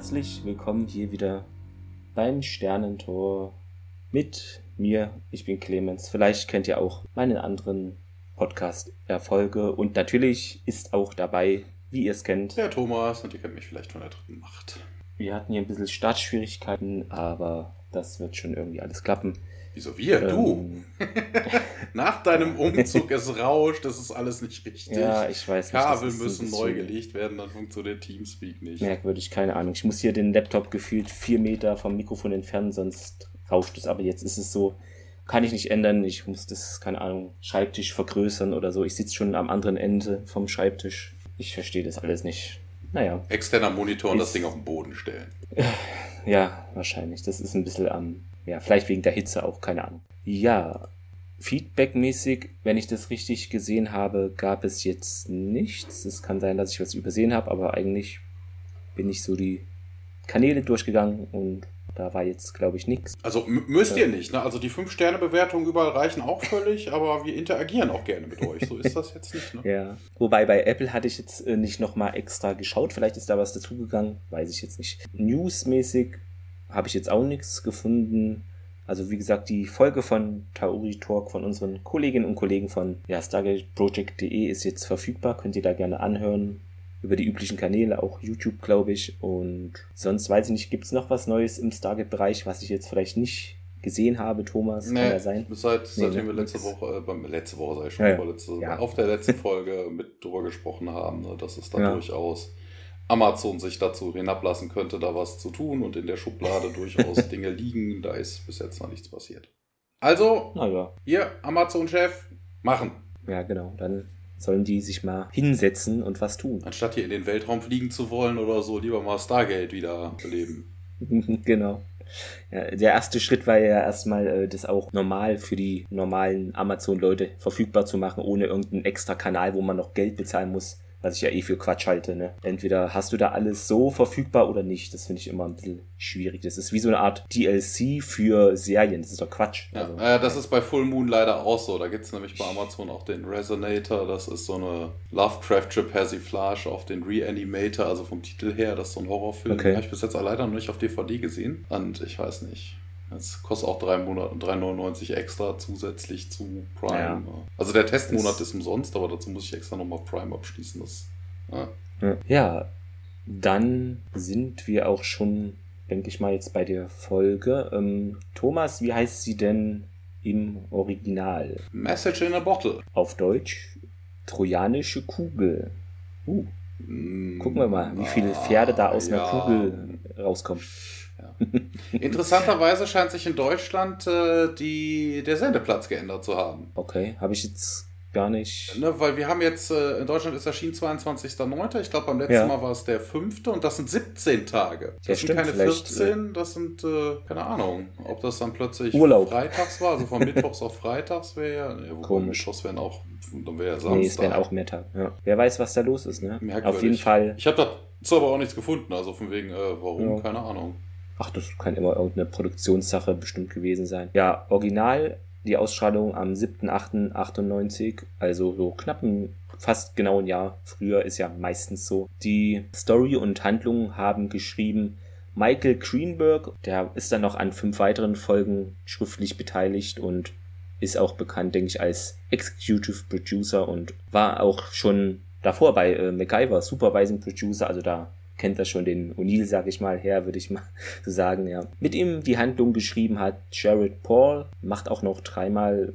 herzlich willkommen hier wieder beim Sternentor mit mir. Ich bin Clemens. Vielleicht kennt ihr auch meine anderen Podcast-Erfolge und natürlich ist auch dabei, wie ihr es kennt. Der Thomas und ihr kennt mich vielleicht von der dritten Macht. Wir hatten hier ein bisschen Startschwierigkeiten, aber das wird schon irgendwie alles klappen. Wieso wir? Ähm, du? Nach deinem Umzug, es rauscht, das ist alles nicht richtig. Ja, ich weiß nicht. Kabel müssen neu gelegt werden, dann funktioniert Teamspeak nicht. Merkwürdig, keine Ahnung. Ich muss hier den Laptop gefühlt vier Meter vom Mikrofon entfernen, sonst rauscht es. Aber jetzt ist es so, kann ich nicht ändern. Ich muss das, keine Ahnung, Schreibtisch vergrößern oder so. Ich sitze schon am anderen Ende vom Schreibtisch. Ich verstehe das alles nicht. Naja. Externer Monitor und das Ding auf den Boden stellen. Ja, wahrscheinlich. Das ist ein bisschen am ja, vielleicht wegen der Hitze auch, keine Ahnung. Ja, Feedback-mäßig, wenn ich das richtig gesehen habe, gab es jetzt nichts. Es kann sein, dass ich was übersehen habe, aber eigentlich bin ich so die Kanäle durchgegangen und da war jetzt, glaube ich, nichts. Also müsst ihr nicht, ne? Also die 5-Sterne-Bewertungen überall reichen auch völlig, aber wir interagieren auch gerne mit euch. So ist das jetzt nicht, ne? Ja. Wobei bei Apple hatte ich jetzt äh, nicht nochmal extra geschaut. Vielleicht ist da was dazugegangen. Weiß ich jetzt nicht. Newsmäßig habe ich jetzt auch nichts gefunden. Also wie gesagt, die Folge von Tauri Talk von unseren Kolleginnen und Kollegen von ja, StargateProject.de ist jetzt verfügbar. Könnt ihr da gerne anhören. Über die üblichen Kanäle, auch YouTube, glaube ich. Und sonst weiß ich nicht, gibt es noch was Neues im Stargate-Bereich, was ich jetzt vielleicht nicht gesehen habe, Thomas? Nee, Kann ja sein. Seit, nee, seitdem ne? wir letzte Woche, äh, beim, letzte Woche sei ich schon, ja, vorletzte, ja. auf der letzten Folge mit drüber gesprochen haben, ne, dass es da ja. durchaus Amazon sich dazu hinablassen könnte, da was zu tun und in der Schublade durchaus Dinge liegen. Da ist bis jetzt noch nichts passiert. Also, ja. ihr Amazon-Chef, machen. Ja, genau. Dann sollen die sich mal hinsetzen und was tun. Anstatt hier in den Weltraum fliegen zu wollen oder so, lieber mal Stargate wieder beleben. genau. Ja, der erste Schritt war ja erstmal, äh, das auch normal für die normalen Amazon-Leute verfügbar zu machen, ohne irgendeinen extra Kanal, wo man noch Geld bezahlen muss was ich ja eh für Quatsch halte. Ne? Entweder hast du da alles so verfügbar oder nicht. Das finde ich immer ein bisschen schwierig. Das ist wie so eine Art DLC für Serien. Das ist doch Quatsch. Ja, also, äh, das ist bei Full Moon leider auch so. Da gibt es nämlich bei Amazon auch den Resonator. Das ist so eine Lovecraftsche Persiflage auf den Reanimator, also vom Titel her. Das ist so ein Horrorfilm. Okay. Habe ich bis jetzt leider noch nicht auf DVD gesehen. Und ich weiß nicht. Es kostet auch 3,99 extra zusätzlich zu Prime. Ja. Also der Testmonat das ist umsonst, aber dazu muss ich extra nochmal Prime abschließen. Das, ja. ja, dann sind wir auch schon, denke ich mal, jetzt bei der Folge. Ähm, Thomas, wie heißt sie denn im Original? Message in a Bottle. Auf Deutsch Trojanische Kugel. Uh. Gucken wir mal, wie viele Pferde da aus einer Kugel rauskommen. Interessanterweise scheint sich in Deutschland äh, die, der Sendeplatz geändert zu haben. Okay, habe ich jetzt gar nicht. Ne, weil wir haben jetzt, äh, in Deutschland ist erschienen 22.09. Ich glaube, beim letzten ja. Mal war es der 5. und das sind 17 Tage. Das ja, sind stimmt, keine 14, das sind, äh, keine Ahnung, ob das dann plötzlich Urlaub. freitags war. Also von Mittwochs auf Freitags wäre ja, Komisch. Mittwochs wären auch, dann wäre ja Samstag. Nee, es wären auch mehr Tage. Ja. Wer weiß, was da los ist, ne? Merkwürdig. Auf jeden Fall. Ich habe dazu aber auch nichts gefunden, also von wegen, äh, warum, keine Ahnung. Ach, das kann immer irgendeine Produktionssache bestimmt gewesen sein. Ja, original die Ausstrahlung am 7.8.98, also so knapp ein, fast genau ein Jahr früher ist ja meistens so. Die Story und Handlung haben geschrieben Michael Greenberg, der ist dann noch an fünf weiteren Folgen schriftlich beteiligt und ist auch bekannt, denke ich, als Executive Producer und war auch schon davor bei äh, MacGyver Supervising Producer, also da kennt das schon den O'Neill, sag ich mal, her, würde ich mal so sagen, ja. Mit ihm die Handlung geschrieben hat Jared Paul, macht auch noch dreimal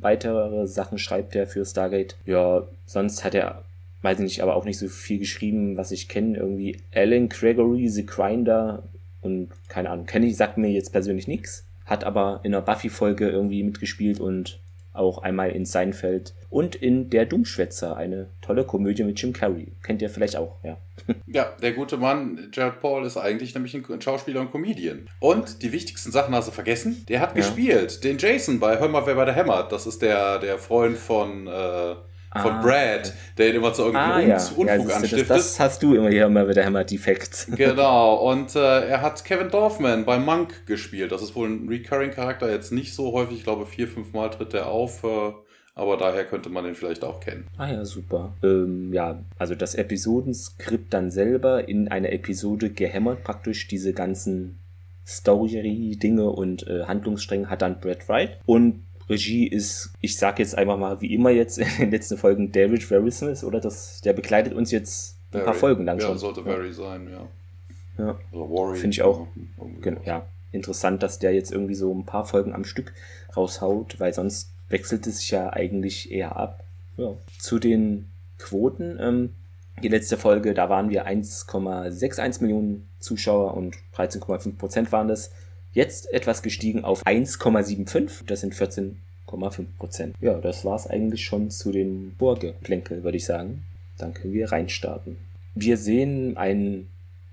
weitere Sachen, schreibt er für Stargate. Ja, sonst hat er weiß ich nicht, aber auch nicht so viel geschrieben, was ich kenne. Irgendwie Alan Gregory, The Grinder und keine Ahnung, kenne ich, sagt mir jetzt persönlich nichts. Hat aber in einer Buffy-Folge irgendwie mitgespielt und auch einmal in Seinfeld und in Der Dummschwätzer, eine tolle Komödie mit Jim Carrey. Kennt ihr vielleicht auch, ja. Ja, der gute Mann, Jared Paul, ist eigentlich nämlich ein Schauspieler und Comedian. Und die wichtigsten Sachen hast du vergessen. Der hat ja. gespielt, den Jason bei Hör mal, wer bei der hämmert. Das ist der, der Freund von... Äh, von ah, Brad, der ihn immer zu irgendeinem ah, ja. Unfug ja, anstiftet. Das, das, hast du immer hier immer wieder Hammer Defekt. Genau, und äh, er hat Kevin Dorfman bei Monk gespielt. Das ist wohl ein Recurring-Charakter, jetzt nicht so häufig, ich glaube vier, fünf Mal tritt er auf. Äh, aber daher könnte man den vielleicht auch kennen. Ah ja, super. Ähm, ja, also das Episodenskript dann selber in einer Episode gehämmert, praktisch diese ganzen Story-Dinge und äh, Handlungsstränge hat dann Brad Wright. Und Regie ist, ich sag jetzt einfach mal, wie immer jetzt in den letzten Folgen, David Verrismus, oder? Das, der begleitet uns jetzt ein Barry. paar Folgen lang ja, schon. sollte ja. sein, ja. Ja. Also Finde ich auch. Genau, ja. Interessant, dass der jetzt irgendwie so ein paar Folgen am Stück raushaut, weil sonst wechselt es sich ja eigentlich eher ab. Ja. Zu den Quoten. Ähm, die letzte Folge, da waren wir 1,61 Millionen Zuschauer und 13,5 Prozent waren das. Jetzt etwas gestiegen auf 1,75. Das sind 14,5 Prozent. Ja, das war es eigentlich schon zu den Vorgeplänkel, würde ich sagen. Dann können wir reinstarten. Wir sehen einen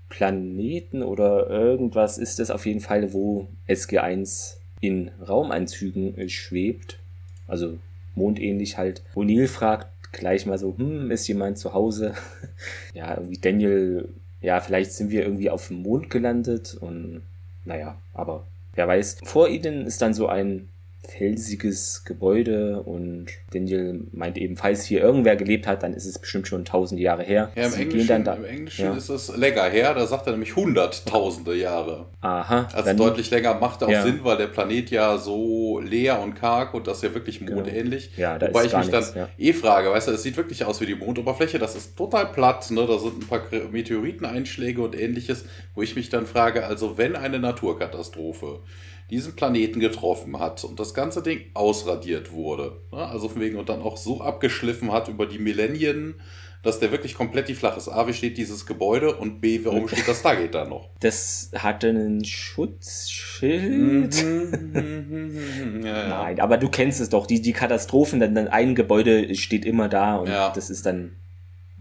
Planeten oder irgendwas ist es auf jeden Fall, wo SG1 in Raumanzügen schwebt. Also mondähnlich halt. O'Neill fragt gleich mal so, hm, ist jemand zu Hause? ja, irgendwie Daniel, ja, vielleicht sind wir irgendwie auf dem Mond gelandet und naja, aber wer weiß. Vor ihnen ist dann so ein felsiges Gebäude und Daniel meint eben, falls hier irgendwer gelebt hat, dann ist es bestimmt schon tausende Jahre her. Ja, im Sie Englischen, da, im Englischen ja. ist es länger her, da sagt er nämlich hunderttausende Jahre. Aha. Also deutlich länger macht auch ja. Sinn, weil der Planet ja so leer und karg und das ist ja wirklich mondähnlich. Genau. Ja, da Wobei ist ich mich nichts, dann eh frage, weißt du, es sieht wirklich aus wie die Mondoberfläche, das ist total platt, ne? da sind ein paar Meteoriteneinschläge und ähnliches, wo ich mich dann frage, also wenn eine Naturkatastrophe diesen Planeten getroffen hat und das ganze Ding ausradiert wurde. Ne? Also von wegen und dann auch so abgeschliffen hat über die Millennium, dass der wirklich komplett die flache ist. A, wie steht dieses Gebäude und B, warum steht das Stargate da noch? Das hatte einen Schutzschild. Mhm. ja, ja. Nein, aber du kennst es doch, die, die Katastrophen, dann, dann ein Gebäude steht immer da und ja. das ist dann,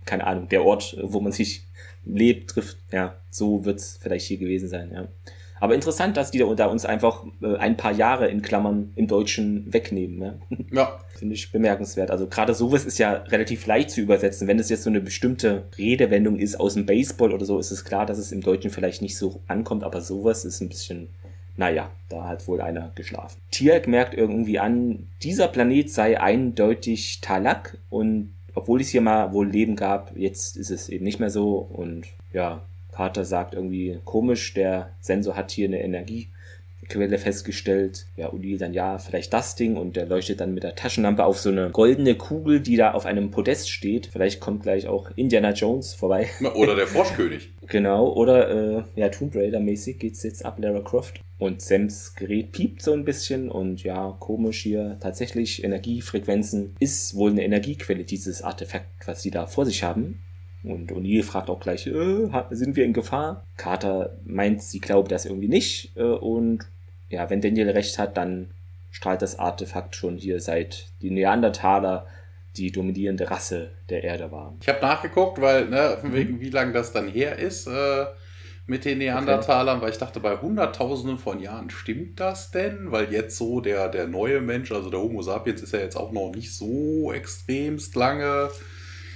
keine Ahnung, der Ort, wo man sich lebt, trifft. Ja, so wird es vielleicht hier gewesen sein, ja. Aber interessant, dass die da uns einfach äh, ein paar Jahre in Klammern im Deutschen wegnehmen. Ja. ja. Finde ich bemerkenswert. Also gerade sowas ist ja relativ leicht zu übersetzen. Wenn es jetzt so eine bestimmte Redewendung ist aus dem Baseball oder so, ist es klar, dass es im Deutschen vielleicht nicht so ankommt, aber sowas ist ein bisschen, naja, da hat wohl einer geschlafen. Tierk merkt irgendwie an, dieser Planet sei eindeutig Talak und obwohl es hier mal wohl Leben gab, jetzt ist es eben nicht mehr so und ja, Carter sagt irgendwie komisch, der Sensor hat hier eine Energiequelle festgestellt. Ja, O'Neill dann ja, vielleicht das Ding und der leuchtet dann mit der Taschenlampe auf so eine goldene Kugel, die da auf einem Podest steht. Vielleicht kommt gleich auch Indiana Jones vorbei. Oder der Froschkönig. genau, oder äh, ja, Tomb Raider-mäßig geht's jetzt ab Lara Croft. Und Sams Gerät piept so ein bisschen und ja, komisch hier. Tatsächlich Energiefrequenzen ist wohl eine Energiequelle, dieses Artefakt, was sie da vor sich haben. Und O'Neill fragt auch gleich, äh, sind wir in Gefahr? Carter meint, sie glaubt das irgendwie nicht. Äh, und ja, wenn Daniel recht hat, dann strahlt das Artefakt schon hier seit die Neandertaler die dominierende Rasse der Erde waren. Ich habe nachgeguckt, weil, ne, wegen, wie lange das dann her ist äh, mit den Neandertalern, okay. weil ich dachte, bei Hunderttausenden von Jahren stimmt das denn? Weil jetzt so der, der neue Mensch, also der Homo sapiens, ist ja jetzt auch noch nicht so extremst lange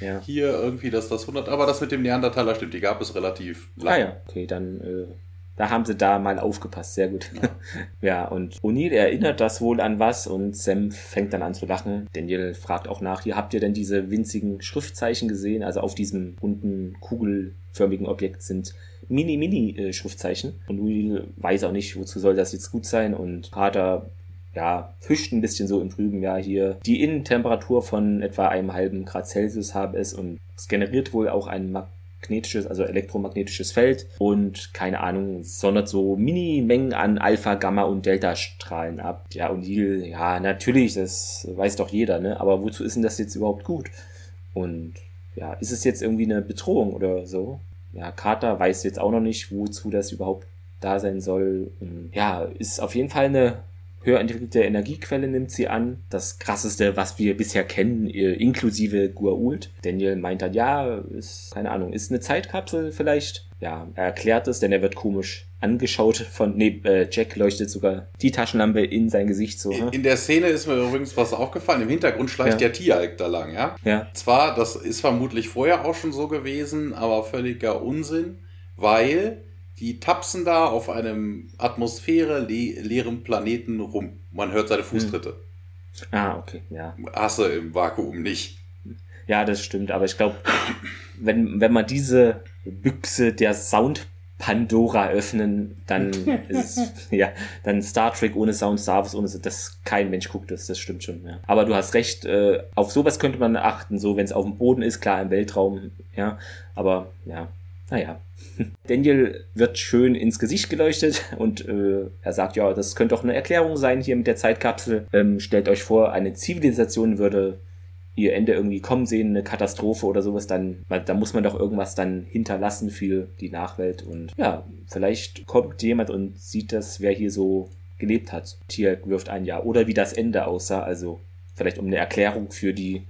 ja. Hier irgendwie, dass das 100, aber das mit dem Neandertaler stimmt, die gab es relativ lange. Ah ja, okay, dann äh, da haben sie da mal aufgepasst, sehr gut. Ja, ja und O'Neill erinnert das wohl an was und Sam fängt dann an zu lachen. Daniel fragt auch nach, hier habt ihr denn diese winzigen Schriftzeichen gesehen? Also auf diesem runden, kugelförmigen Objekt sind Mini-Mini-Schriftzeichen. Und O'Neill weiß auch nicht, wozu soll das jetzt gut sein und Carter ja, fischt ein bisschen so im Trüben, ja, hier die Innentemperatur von etwa einem halben Grad Celsius habe es und es generiert wohl auch ein magnetisches, also elektromagnetisches Feld und keine Ahnung, sondert so Mini-Mengen an Alpha, Gamma und Delta-Strahlen ab. Ja, und die, ja, natürlich, das weiß doch jeder, ne, aber wozu ist denn das jetzt überhaupt gut? Und ja, ist es jetzt irgendwie eine Bedrohung oder so? Ja, Carter weiß jetzt auch noch nicht, wozu das überhaupt da sein soll. Und ja, ist auf jeden Fall eine höher entwickelte Energiequelle nimmt sie an. Das krasseste, was wir bisher kennen, inklusive Gua'uld. Daniel meint dann, ja, ist, keine Ahnung, ist eine Zeitkapsel vielleicht? Ja, er erklärt es, denn er wird komisch angeschaut von, nee, äh, Jack leuchtet sogar die Taschenlampe in sein Gesicht so. In, in der Szene ist mir übrigens was aufgefallen. Im Hintergrund schleicht ja. der Tieralk da lang, ja? Ja. Zwar, das ist vermutlich vorher auch schon so gewesen, aber völliger Unsinn, weil die tapsen da auf einem Atmosphäre le leeren Planeten rum. Man hört seine Fußtritte. Ah, okay, ja. Hast du im Vakuum nicht. Ja, das stimmt, aber ich glaube, wenn, wenn man diese Büchse der Sound Pandora öffnen, dann ist ja, dann Star Trek ohne Sound, Star Wars ohne das kein Mensch guckt das, das stimmt schon, ja. Aber du hast recht, äh, auf sowas könnte man achten, so wenn es auf dem Boden ist, klar im Weltraum, ja, aber ja, naja. Daniel wird schön ins Gesicht geleuchtet und äh, er sagt, ja, das könnte doch eine Erklärung sein hier mit der Zeitkapsel. Ähm, stellt euch vor, eine Zivilisation würde ihr Ende irgendwie kommen sehen, eine Katastrophe oder sowas, dann, da muss man doch irgendwas dann hinterlassen für die Nachwelt. Und ja, vielleicht kommt jemand und sieht das, wer hier so gelebt hat. Tier wirft ein Jahr. Oder wie das Ende aussah, also vielleicht um eine Erklärung für die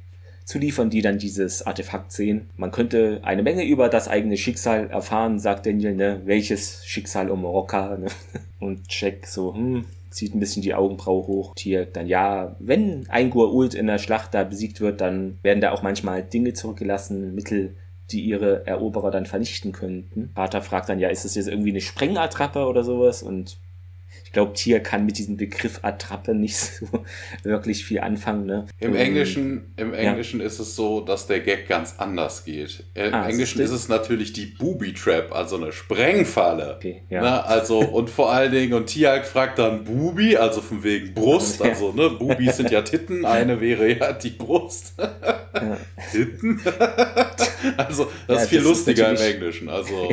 zu liefern, die dann dieses Artefakt sehen. Man könnte eine Menge über das eigene Schicksal erfahren, sagt Daniel, ne? Welches Schicksal um Morokka, ne? Und Jack so, hm, zieht ein bisschen die Augenbraue hoch. Tier dann, ja, wenn ein Gua'uld in der Schlacht da besiegt wird, dann werden da auch manchmal Dinge zurückgelassen, Mittel, die ihre Eroberer dann vernichten könnten. Vater fragt dann, ja, ist das jetzt irgendwie eine Sprengattrappe oder sowas? Und glaube, Tier kann mit diesem Begriff Attrappe nicht so wirklich viel anfangen. Ne? Im Englischen, im Englischen ja. ist es so, dass der Gag ganz anders geht. Im ah, Englischen ist, es natürlich die Booby Trap, also eine Sprengfalle. Okay, ja. ne? Also, und vor allen Dingen, und Tiag fragt dann Booby, also von wegen Brust, ja. also, ne, Bubis sind ja Titten, eine wäre ja die Brust. Titten? also, das ist viel das lustiger ist im Englischen. Also,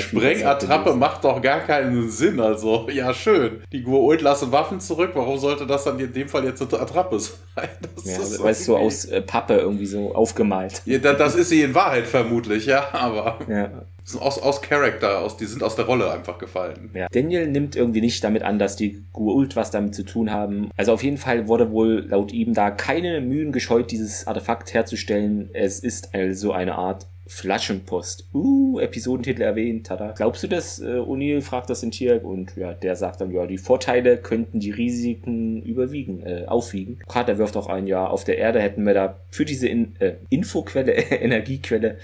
Sprengattrappe macht doch gar keinen Sinn. Also, ja, schön. Die Gua'uld lassen Waffen zurück. Warum sollte das dann in dem Fall jetzt eine Attrappe sein? Das ja, ist weißt du, so aus äh, Pappe irgendwie so aufgemalt. Ja, das, ist sie in Wahrheit vermutlich, ja, aber. Ja. Sind aus, aus Charakter, aus, die sind aus der Rolle einfach gefallen. Ja. Daniel nimmt irgendwie nicht damit an, dass die Gua'uld was damit zu tun haben. Also auf jeden Fall wurde wohl laut ihm da keine Mühen gescheut, dieses Artefakt herzustellen. Es ist also eine Art Flaschenpost. Uh, Episodentitel erwähnt. Tada. Glaubst du das? Äh, O'Neill fragt das in Tierk und ja, der sagt dann, ja, die Vorteile könnten die Risiken überwiegen, äh, aufwiegen. Carter wirft auch ein, ja, auf der Erde hätten wir da für diese in, äh, Infoquelle, Energiequelle,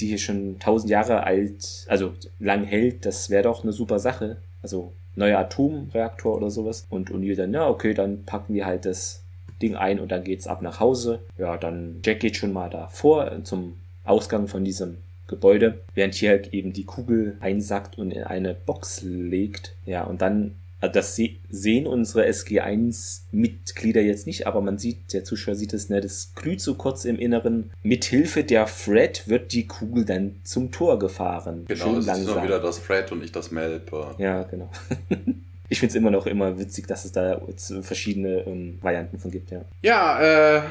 die hier schon tausend Jahre alt, also lang hält, das wäre doch eine super Sache. Also neuer Atomreaktor oder sowas. Und O'Neill dann, ja, okay, dann packen wir halt das Ding ein und dann geht's ab nach Hause. Ja, dann Jack geht schon mal da vor zum Ausgang von diesem Gebäude, während hier halt eben die Kugel einsackt und in eine Box legt. Ja, und dann, also das sehen unsere SG1-Mitglieder jetzt nicht, aber man sieht, der Zuschauer sieht es, ne, das glüht so kurz im Inneren. Mithilfe der Fred wird die Kugel dann zum Tor gefahren. Genau, Schön es langsam. ist wieder das Fred und nicht das Melper. Ja, genau. ich finde es immer noch immer witzig, dass es da verschiedene ähm, Varianten von gibt, ja. Ja, äh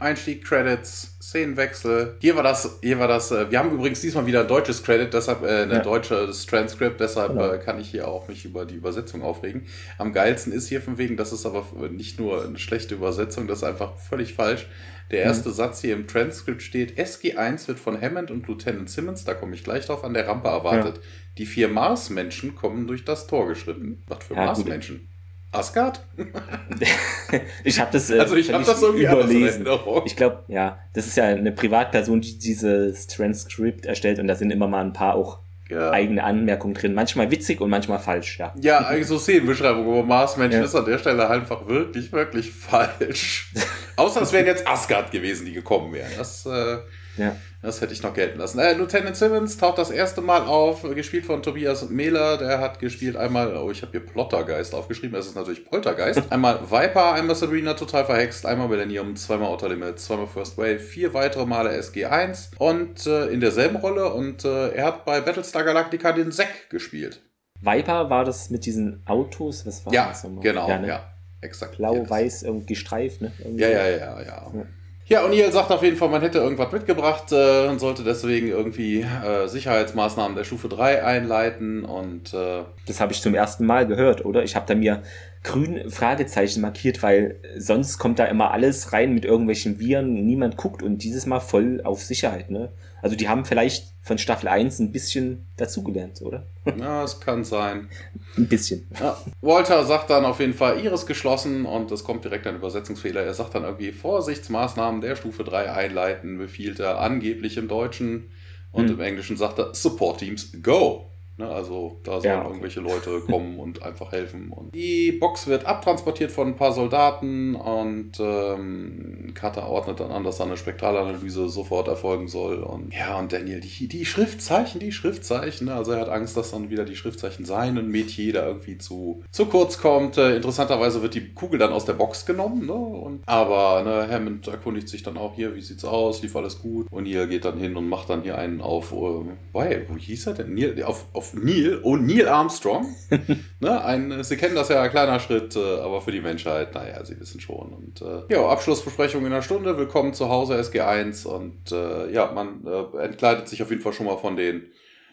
Einstieg, Credits, Szenenwechsel. Hier war das, hier war das, äh, wir haben übrigens diesmal wieder ein deutsches Credit, deshalb äh, ein ja. deutsches Transcript, deshalb genau. äh, kann ich hier auch mich über die Übersetzung aufregen. Am geilsten ist hier von wegen, das ist aber nicht nur eine schlechte Übersetzung, das ist einfach völlig falsch. Der erste mhm. Satz hier im Transcript steht, SG1 wird von Hammond und Lieutenant Simmons, da komme ich gleich drauf, an der Rampe erwartet. Ja. Die vier Mars-Menschen kommen durch das Tor geschritten. Was für ja, Mars-Menschen? Asgard? ich habe das, äh, also ich hab das irgendwie überlesen. Ich glaube, ja, das ist ja eine Privatperson, die dieses Transkript erstellt und da sind immer mal ein paar auch ja. eigene Anmerkungen drin. Manchmal witzig und manchmal falsch, ja. Ja, eigentlich so Szenenbeschreibung, aber Marsmenschen ja. ist an der Stelle einfach wirklich, wirklich falsch. Außer es wären jetzt Asgard gewesen, die gekommen wären. Das, äh, ja. Das hätte ich noch gelten lassen. Äh, Lieutenant Simmons taucht das erste Mal auf, gespielt von Tobias Mehler. Der hat gespielt einmal, oh, ich habe hier Plottergeist aufgeschrieben, das ist natürlich Poltergeist. einmal Viper, einmal Sabrina total verhext, einmal Millennium, zweimal Outer Limit, zweimal First Wave, vier weitere Male SG1 und äh, in derselben Rolle. Und äh, er hat bei Battlestar Galactica den Zack gespielt. Viper war das mit diesen Autos, was war ja, das nochmal? Genau, ja, ne? ja, exakt. Blau-weiß, irgendwie gestreift, ne? Irgendwie ja, ja, ja, ja, ja. Ja, O'Neill sagt auf jeden Fall, man hätte irgendwas mitgebracht äh, und sollte deswegen irgendwie äh, Sicherheitsmaßnahmen der Stufe 3 einleiten und äh, Das habe ich zum ersten Mal gehört, oder? Ich habe da mir grün Fragezeichen markiert, weil sonst kommt da immer alles rein mit irgendwelchen Viren, niemand guckt und dieses Mal voll auf Sicherheit, ne? Also die haben vielleicht von Staffel 1 ein bisschen dazugelernt, oder? Ja, es kann sein. Ein bisschen. Ja. Walter sagt dann auf jeden Fall, Iris geschlossen und es kommt direkt ein Übersetzungsfehler. Er sagt dann irgendwie Vorsichtsmaßnahmen der Stufe 3 einleiten, befiehlt er angeblich im Deutschen und hm. im Englischen sagt er Support Teams go. Ne? Also da sollen ja, okay. irgendwelche Leute kommen und einfach helfen. Und die Box wird abtransportiert von ein paar Soldaten und ähm, Carter ordnet dann an, dass eine Spektralanalyse sofort erfolgen soll. Und ja, und Daniel, die, die Schriftzeichen, die Schriftzeichen. Ne? Also er hat Angst, dass dann wieder die Schriftzeichen seinen Metier da irgendwie zu, zu kurz kommt. Äh, interessanterweise wird die Kugel dann aus der Box genommen. Ne? Und, aber ne, Hammond erkundigt sich dann auch hier, wie sieht's aus, lief alles gut. Und Neil geht dann hin und macht dann hier einen auf, äh, wei, wo hieß er denn? Neil, auf, auf Neil, oh Neil Armstrong. ne, ein, Sie kennen das ja, ein kleiner Schritt, äh, aber für die Menschheit, naja, Sie wissen schon. Und äh, ja, Abschlussbesprechung in einer Stunde, willkommen zu Hause SG1 und äh, ja, man äh, entkleidet sich auf jeden Fall schon mal von den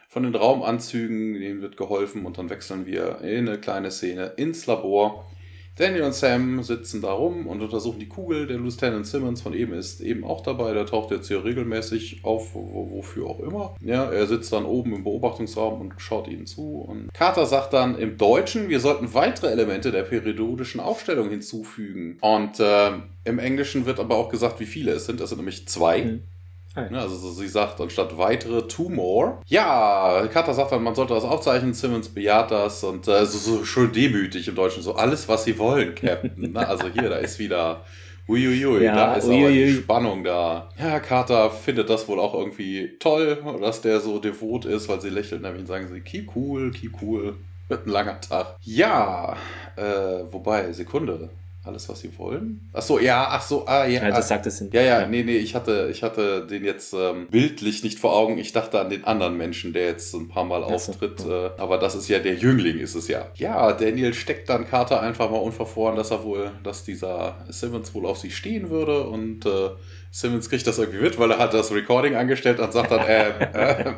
von den Raumanzügen, denen wird geholfen und dann wechseln wir in eine kleine Szene ins Labor Daniel und Sam sitzen da rum und untersuchen die Kugel. Der Lieutenant Simmons von eben ist eben auch dabei. Der taucht jetzt hier regelmäßig auf, wofür auch immer. Ja, er sitzt dann oben im Beobachtungsraum und schaut ihnen zu. Und Carter sagt dann im Deutschen, wir sollten weitere Elemente der periodischen Aufstellung hinzufügen. Und äh, im Englischen wird aber auch gesagt, wie viele es sind. Es sind nämlich zwei. Mhm. Ne, also sie sagt anstatt weitere two more. Ja, Carter sagt dann, man sollte das aufzeichnen. Simmons bejaht das und äh, so, so schön demütig im Deutschen. So alles, was sie wollen, Captain. Ne? Also hier, da ist wieder Uiuiui, ja, da ist uiuiui. aber die Spannung da. Ja, Carter findet das wohl auch irgendwie toll, dass der so devot ist, weil sie lächelt nämlich und sagen sie, keep cool, keep cool. Wird ein langer Tag. Ja, äh, wobei, Sekunde alles, was sie wollen? Ach so, ja, ach so, ah, ja. ja das sagt es Ja, ja, nee, nee, ich hatte, ich hatte den jetzt ähm, bildlich nicht vor Augen. Ich dachte an den anderen Menschen, der jetzt ein paar Mal auftritt. So, ja. äh, aber das ist ja der Jüngling, ist es ja. Ja, Daniel steckt dann Carter einfach mal unverfroren, dass er wohl, dass dieser Simmons wohl auf sie stehen würde und äh, Simmons kriegt das irgendwie mit, weil er hat das Recording angestellt und sagt dann, äh, äh,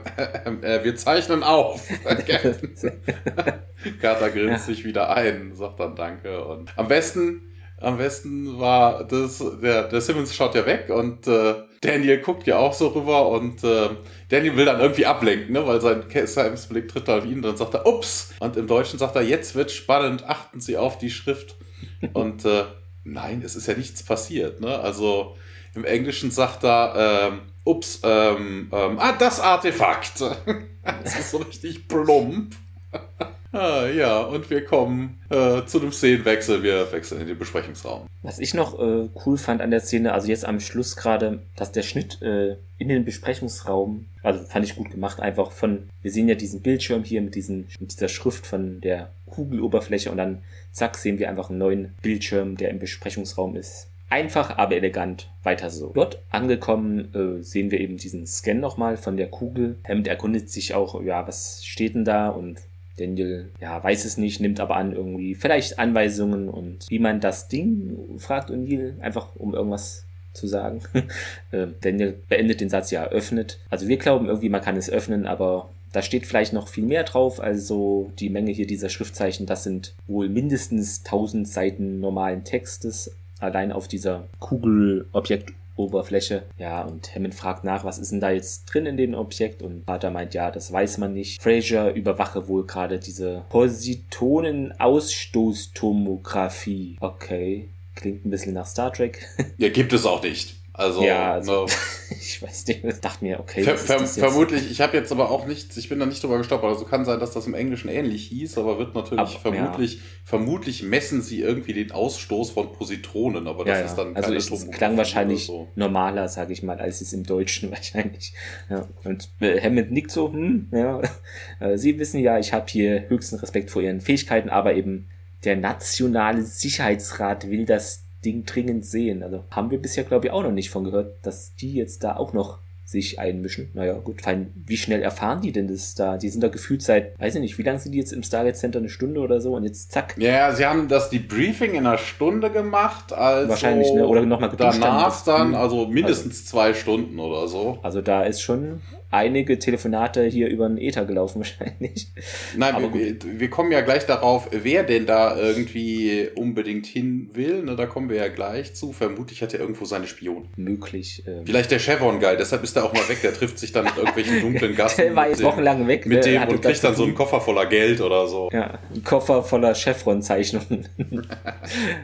äh, äh wir zeichnen auf. Carter grinst sich wieder ein, sagt dann Danke und am besten am besten war das, der, der Simmons schaut ja weg und äh, Daniel guckt ja auch so rüber und äh, Daniel will dann irgendwie ablenken, ne, weil sein Simmons Blick tritt auf ihn, dann sagt er, ups! Und im Deutschen sagt er, jetzt wird spannend, achten Sie auf die Schrift. und äh, nein, es ist ja nichts passiert, ne? Also im Englischen sagt er, ähm, ups, ähm, ähm, ah, das Artefakt. das ist so richtig plump. Ah, ja, und wir kommen äh, zu dem Szenenwechsel. Wir wechseln in den Besprechungsraum. Was ich noch äh, cool fand an der Szene, also jetzt am Schluss gerade, dass der Schnitt äh, in den Besprechungsraum, also fand ich gut gemacht, einfach von, wir sehen ja diesen Bildschirm hier mit, diesen, mit dieser Schrift von der Kugeloberfläche und dann zack, sehen wir einfach einen neuen Bildschirm, der im Besprechungsraum ist. Einfach, aber elegant. Weiter so. Dort angekommen äh, sehen wir eben diesen Scan nochmal von der Kugel. Hammond erkundigt sich auch, ja, was steht denn da und Daniel, ja, weiß es nicht, nimmt aber an irgendwie vielleicht Anweisungen und wie man das Ding, fragt O'Neill, einfach um irgendwas zu sagen. äh, Daniel beendet den Satz ja, öffnet. Also wir glauben irgendwie, man kann es öffnen, aber da steht vielleicht noch viel mehr drauf. Also die Menge hier dieser Schriftzeichen, das sind wohl mindestens 1000 Seiten normalen Textes. Allein auf dieser Kugelobjekt Oberfläche. Ja, und Hammond fragt nach, was ist denn da jetzt drin in dem Objekt? Und Vater meint, ja, das weiß man nicht. Fraser überwache wohl gerade diese Positonenausstoßtomographie. Okay, klingt ein bisschen nach Star Trek. Ja, gibt es auch nicht. Also, ja, also no. ich weiß nicht, ich dachte mir, okay. Ver ver vermutlich, ich habe jetzt aber auch nichts, ich bin da nicht drüber gestoppt, also kann sein, dass das im Englischen ähnlich hieß, aber wird natürlich aber, vermutlich, ja. vermutlich messen sie irgendwie den Ausstoß von Positronen, aber das ja, ist dann also keine Also es klang wahrscheinlich so. normaler, sage ich mal, als es im Deutschen wahrscheinlich. Ja. Und äh, Hammond nickt so, hm, ja. Äh, sie wissen ja, ich habe hier höchsten Respekt vor ihren Fähigkeiten, aber eben der nationale Sicherheitsrat will das Ding dringend sehen. Also haben wir bisher, glaube ich, auch noch nicht von gehört, dass die jetzt da auch noch sich einmischen. Naja, gut. Fein, wie schnell erfahren die denn das da? Die sind da gefühlt seit, weiß ich nicht, wie lange sind die jetzt im Stargate Center? Eine Stunde oder so und jetzt zack. Ja, sie haben das Debriefing in einer Stunde gemacht, also Wahrscheinlich, ne? Oder nochmal Danach dann, also mindestens also, zwei Stunden oder so. Also da ist schon einige Telefonate hier über den Ether gelaufen wahrscheinlich. Nein, Aber wir, wir, kommen ja gleich darauf, wer denn da irgendwie unbedingt hin will. Ne, da kommen wir ja gleich zu. Vermutlich hat er irgendwo seine Spione. Möglich. Ähm Vielleicht der Chevron-Guy, deshalb ist er auch mal weg. Der trifft sich dann mit irgendwelchen dunklen Gassen. der war jetzt wochenlang weg. Mit ne? dem und kriegt dann so einen Koffer voller Geld oder so. Ja, ein Koffer voller Chevron-Zeichnungen.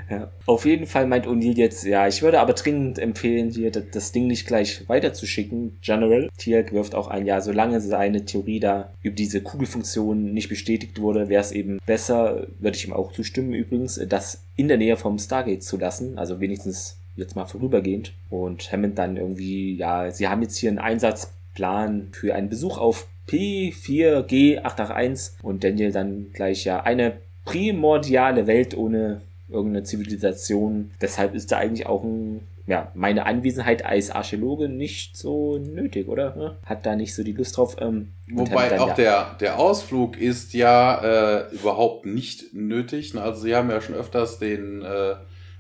ja. Auf jeden Fall meint O'Neill jetzt, ja, ich würde aber dringend empfehlen, hier das Ding nicht gleich weiterzuschicken. General, Tiag wirft wirft auch ein, ja, solange seine Theorie da über diese Kugelfunktion nicht bestätigt wurde, wäre es eben besser, würde ich ihm auch zustimmen übrigens, das in der Nähe vom Stargate zu lassen, also wenigstens jetzt mal vorübergehend. Und Hammond dann irgendwie, ja, sie haben jetzt hier einen Einsatzplan für einen Besuch auf P4G881 und Daniel dann gleich ja eine primordiale Welt ohne irgendeine Zivilisation. Deshalb ist da eigentlich auch ein, ja, meine Anwesenheit als Archäologe nicht so nötig, oder? Hat da nicht so die Lust drauf. Ähm, Wobei auch ja, der, der Ausflug ist ja äh, überhaupt nicht nötig. Also sie haben ja schon öfters den äh,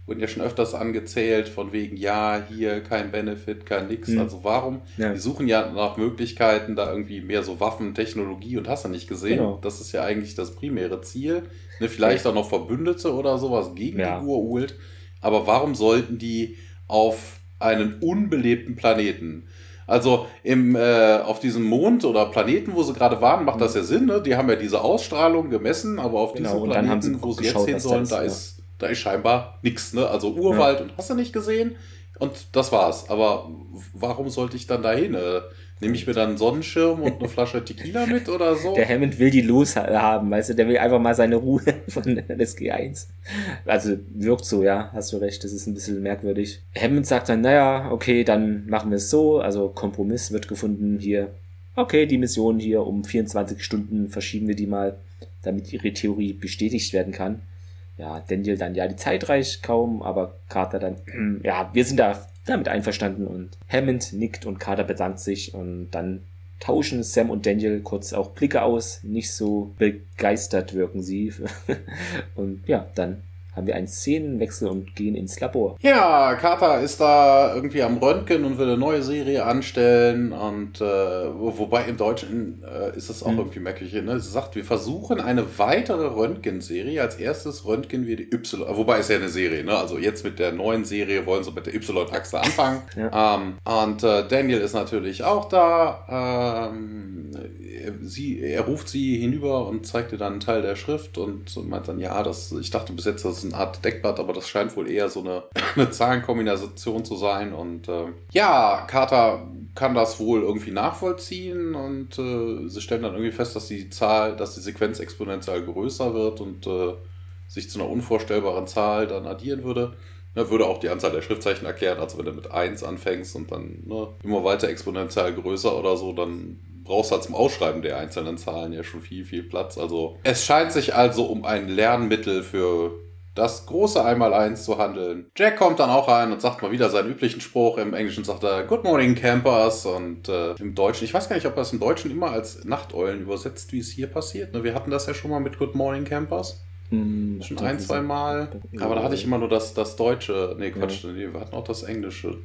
wurden ja schon öfters angezählt, von wegen, ja, hier kein Benefit, kein nix. Hm. Also warum? Ja. Die suchen ja nach Möglichkeiten, da irgendwie mehr so Waffen, Technologie und hast du nicht gesehen. Genau. Das ist ja eigentlich das primäre Ziel. Ne, vielleicht ja. auch noch Verbündete oder sowas gegen die Urult. Aber warum sollten die auf einen unbelebten Planeten also im, äh, auf diesem Mond oder Planeten, wo sie gerade waren, macht das ja Sinn. Ne? Die haben ja diese Ausstrahlung gemessen, aber auf genau, diesem Planeten, wo sie jetzt hin sollen, da ist da ist scheinbar nichts, ne? Also Urwald ja. und hast du nicht gesehen? Und das war's. Aber warum sollte ich dann dahin? Äh, Nehme ich mir dann einen Sonnenschirm und eine Flasche Tequila mit oder so? Der Hammond will die los haben, weißt du, der will einfach mal seine Ruhe von des G1. Also wirkt so, ja, hast du recht, das ist ein bisschen merkwürdig. Hammond sagt dann, naja, okay, dann machen wir es so, also Kompromiss wird gefunden hier. Okay, die Mission hier um 24 Stunden verschieben wir die mal, damit ihre Theorie bestätigt werden kann ja, Daniel dann, ja, die Zeit reicht kaum, aber Carter dann, ja, wir sind da damit einverstanden und Hammond nickt und Carter bedankt sich und dann tauschen Sam und Daniel kurz auch Blicke aus, nicht so begeistert wirken sie. und ja, dann haben wir einen Szenenwechsel und gehen ins Labor. Ja, Carter ist da irgendwie am Röntgen und will eine neue Serie anstellen und äh, wobei im Deutschen äh, ist es auch hm. irgendwie merkwürdig. Ne? Sie sagt, wir versuchen eine weitere Röntgen-Serie. Als erstes Röntgen wir die Y, wobei ist ja eine Serie, ne? Also jetzt mit der neuen Serie wollen sie mit der Y-Achse anfangen. ja. ähm, und äh, Daniel ist natürlich auch da. Ähm, sie, er ruft sie hinüber und zeigt ihr dann einen Teil der Schrift und, meint dann, ja, das, ich dachte bis jetzt, das ist eine Art Deckblatt, aber das scheint wohl eher so eine, eine Zahlenkombination zu sein. Und äh, ja, Carter kann das wohl irgendwie nachvollziehen und äh, sie stellen dann irgendwie fest, dass die Zahl, dass die Sequenz exponentiell größer wird und äh, sich zu einer unvorstellbaren Zahl dann addieren würde. Ne, würde auch die Anzahl der Schriftzeichen erklären, also wenn du mit 1 anfängst und dann ne, immer weiter exponentiell größer oder so, dann brauchst halt zum Ausschreiben der einzelnen Zahlen ja schon viel, viel Platz. Also es scheint sich also um ein Lernmittel für das große Einmaleins zu handeln. Jack kommt dann auch rein und sagt mal wieder seinen üblichen Spruch. Im Englischen sagt er Good Morning Campers und äh, im Deutschen, ich weiß gar nicht, ob er es im Deutschen immer als Nachteulen übersetzt, wie es hier passiert. Ne? Wir hatten das ja schon mal mit Good Morning Campers. Hm, Schon ein, zwei Mal. Aber da hatte ich immer nur das, das Deutsche. Nee, Quatsch, ja. nee, wir hatten auch das Englische.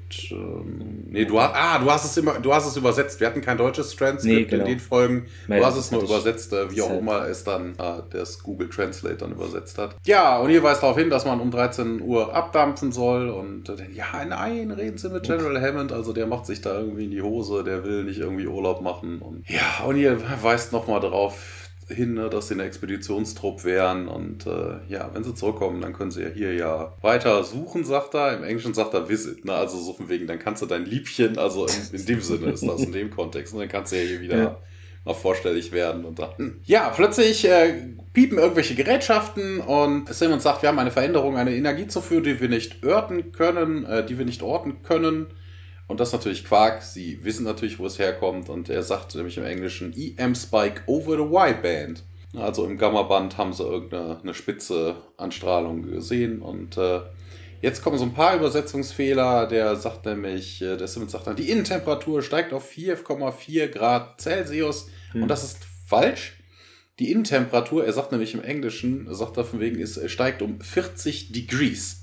Nee, du hast, ah, du hast es immer, du hast es übersetzt. Wir hatten kein deutsches Transkript nee, genau. in den Folgen. Du hast es nur übersetzt, äh, wie auch immer es dann äh, das Google Translate dann übersetzt hat. Ja, und hier weist darauf hin, dass man um 13 Uhr abdampfen soll. Und äh, ja, nein, reden Sie mit General Hammond. Also der macht sich da irgendwie in die Hose, der will nicht irgendwie Urlaub machen. Und ja, und hier weist nochmal darauf hin, ne, dass sie eine Expeditionstrupp wären und äh, ja, wenn sie zurückkommen, dann können sie ja hier ja weiter suchen, sagt er. Im Englischen sagt er Visit, ne? also suchen wegen, dann kannst du dein Liebchen, also in, in dem Sinne ist das, in dem Kontext, und dann kannst du ja hier wieder ja. noch vorstellig werden und dann, ja, plötzlich äh, piepen irgendwelche Gerätschaften und Simmons sagt, wir haben eine Veränderung, eine Energiezufuhr, die wir nicht orten können, äh, die wir nicht orten können. Und das ist natürlich Quark. Sie wissen natürlich, wo es herkommt. Und er sagt nämlich im Englischen EM-Spike over the Y-Band. Also im Gamma-Band haben sie irgendeine spitze Anstrahlung gesehen. Und äh, jetzt kommen so ein paar Übersetzungsfehler. Der sagt nämlich, äh, der Simmons sagt dann, die Innentemperatur steigt auf 4,4 Grad Celsius. Hm. Und das ist falsch. Die Innentemperatur, er sagt nämlich im Englischen, sagt er von wegen, ist, steigt um 40 Degrees.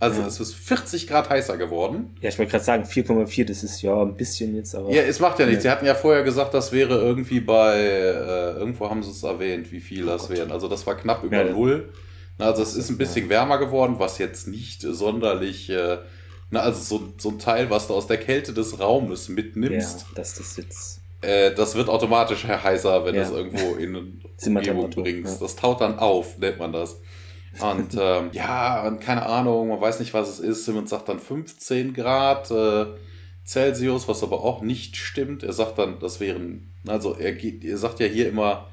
Also ja. es ist 40 Grad heißer geworden. Ja, ich wollte gerade sagen, 4,4, das ist ja ein bisschen jetzt, aber. Ja, es macht ja nichts. Sie hatten ja vorher gesagt, das wäre irgendwie bei, äh, irgendwo haben sie es erwähnt, wie viel oh das Gott. wären. Also das war knapp über ja, Null. Also es ist ein bisschen wärmer geworden, was jetzt nicht sonderlich, äh, na, also so, so ein Teil, was du aus der Kälte des Raumes mitnimmst. Ja, dass das jetzt. Äh, das wird automatisch heißer, wenn ja. du es irgendwo in eine Umgebung bringst. Ja. Das taut dann auf, nennt man das. Und ähm, ja, und keine Ahnung, man weiß nicht, was es ist. Simmons sagt dann 15 Grad äh, Celsius, was aber auch nicht stimmt. Er sagt dann, das wären, also er, geht, er sagt ja hier immer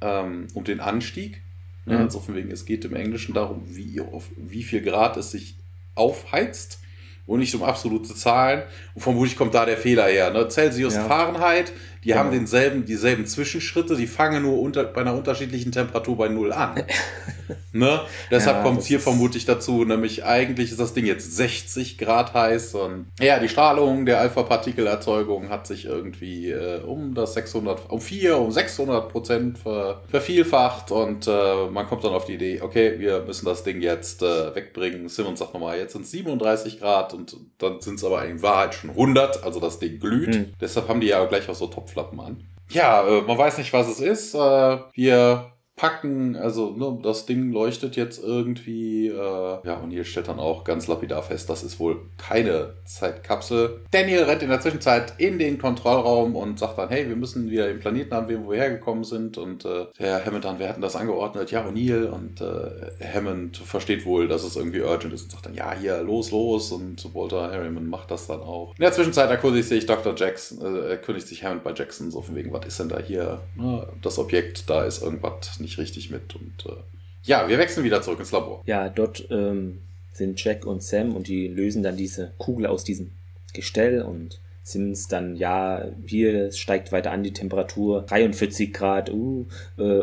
ähm, um den Anstieg. Mhm. Also von wegen, es geht im Englischen darum, wie, auf wie viel Grad es sich aufheizt und nicht um absolute Zahlen. Und vermutlich kommt da der Fehler her. Ne? Celsius, ja. Fahrenheit, die genau. haben denselben, dieselben Zwischenschritte, die fangen nur unter, bei einer unterschiedlichen Temperatur bei Null an. ne? Deshalb ja, kommt es hier vermutlich dazu, nämlich eigentlich ist das Ding jetzt 60 Grad heiß und ja, die Strahlung der Alpha-Partikelerzeugung hat sich irgendwie äh, um das 600, um 4, um 600 Prozent ver, vervielfacht und äh, man kommt dann auf die Idee, okay, wir müssen das Ding jetzt äh, wegbringen. Simmons sagt nochmal, jetzt sind es 37 Grad und dann sind es aber in Wahrheit schon 100, also das Ding glüht. Mhm. Deshalb haben die ja gleich auch so Top Topflappen an. Ja, äh, man weiß nicht, was es ist. Äh, wir packen, also ne, das Ding leuchtet jetzt irgendwie. Äh, ja, und hier stellt dann auch ganz lapidar fest, das ist wohl keine Zeitkapsel. Daniel rennt in der Zwischenzeit in den Kontrollraum und sagt dann, hey, wir müssen wieder den Planeten anwählen, wo wir hergekommen sind. Und äh, der Hammond dann, wir hatten das angeordnet, ja, O'Neill. Und äh, Hammond versteht wohl, dass es irgendwie urgent ist und sagt dann, ja, hier, los, los. Und Walter Harriman macht das dann auch. In der Zwischenzeit erkundigt sich Dr. Jackson, äh, erkundigt sich Hammond bei Jackson, so von wegen, was ist denn da hier? Na, das Objekt, da ist irgendwas nicht nicht richtig mit. Und äh, ja, wir wechseln wieder zurück ins Labor. Ja, dort ähm, sind Jack und Sam und die lösen dann diese Kugel aus diesem Gestell und Simmons dann, ja, hier steigt weiter an die Temperatur, 43 Grad, uh, äh,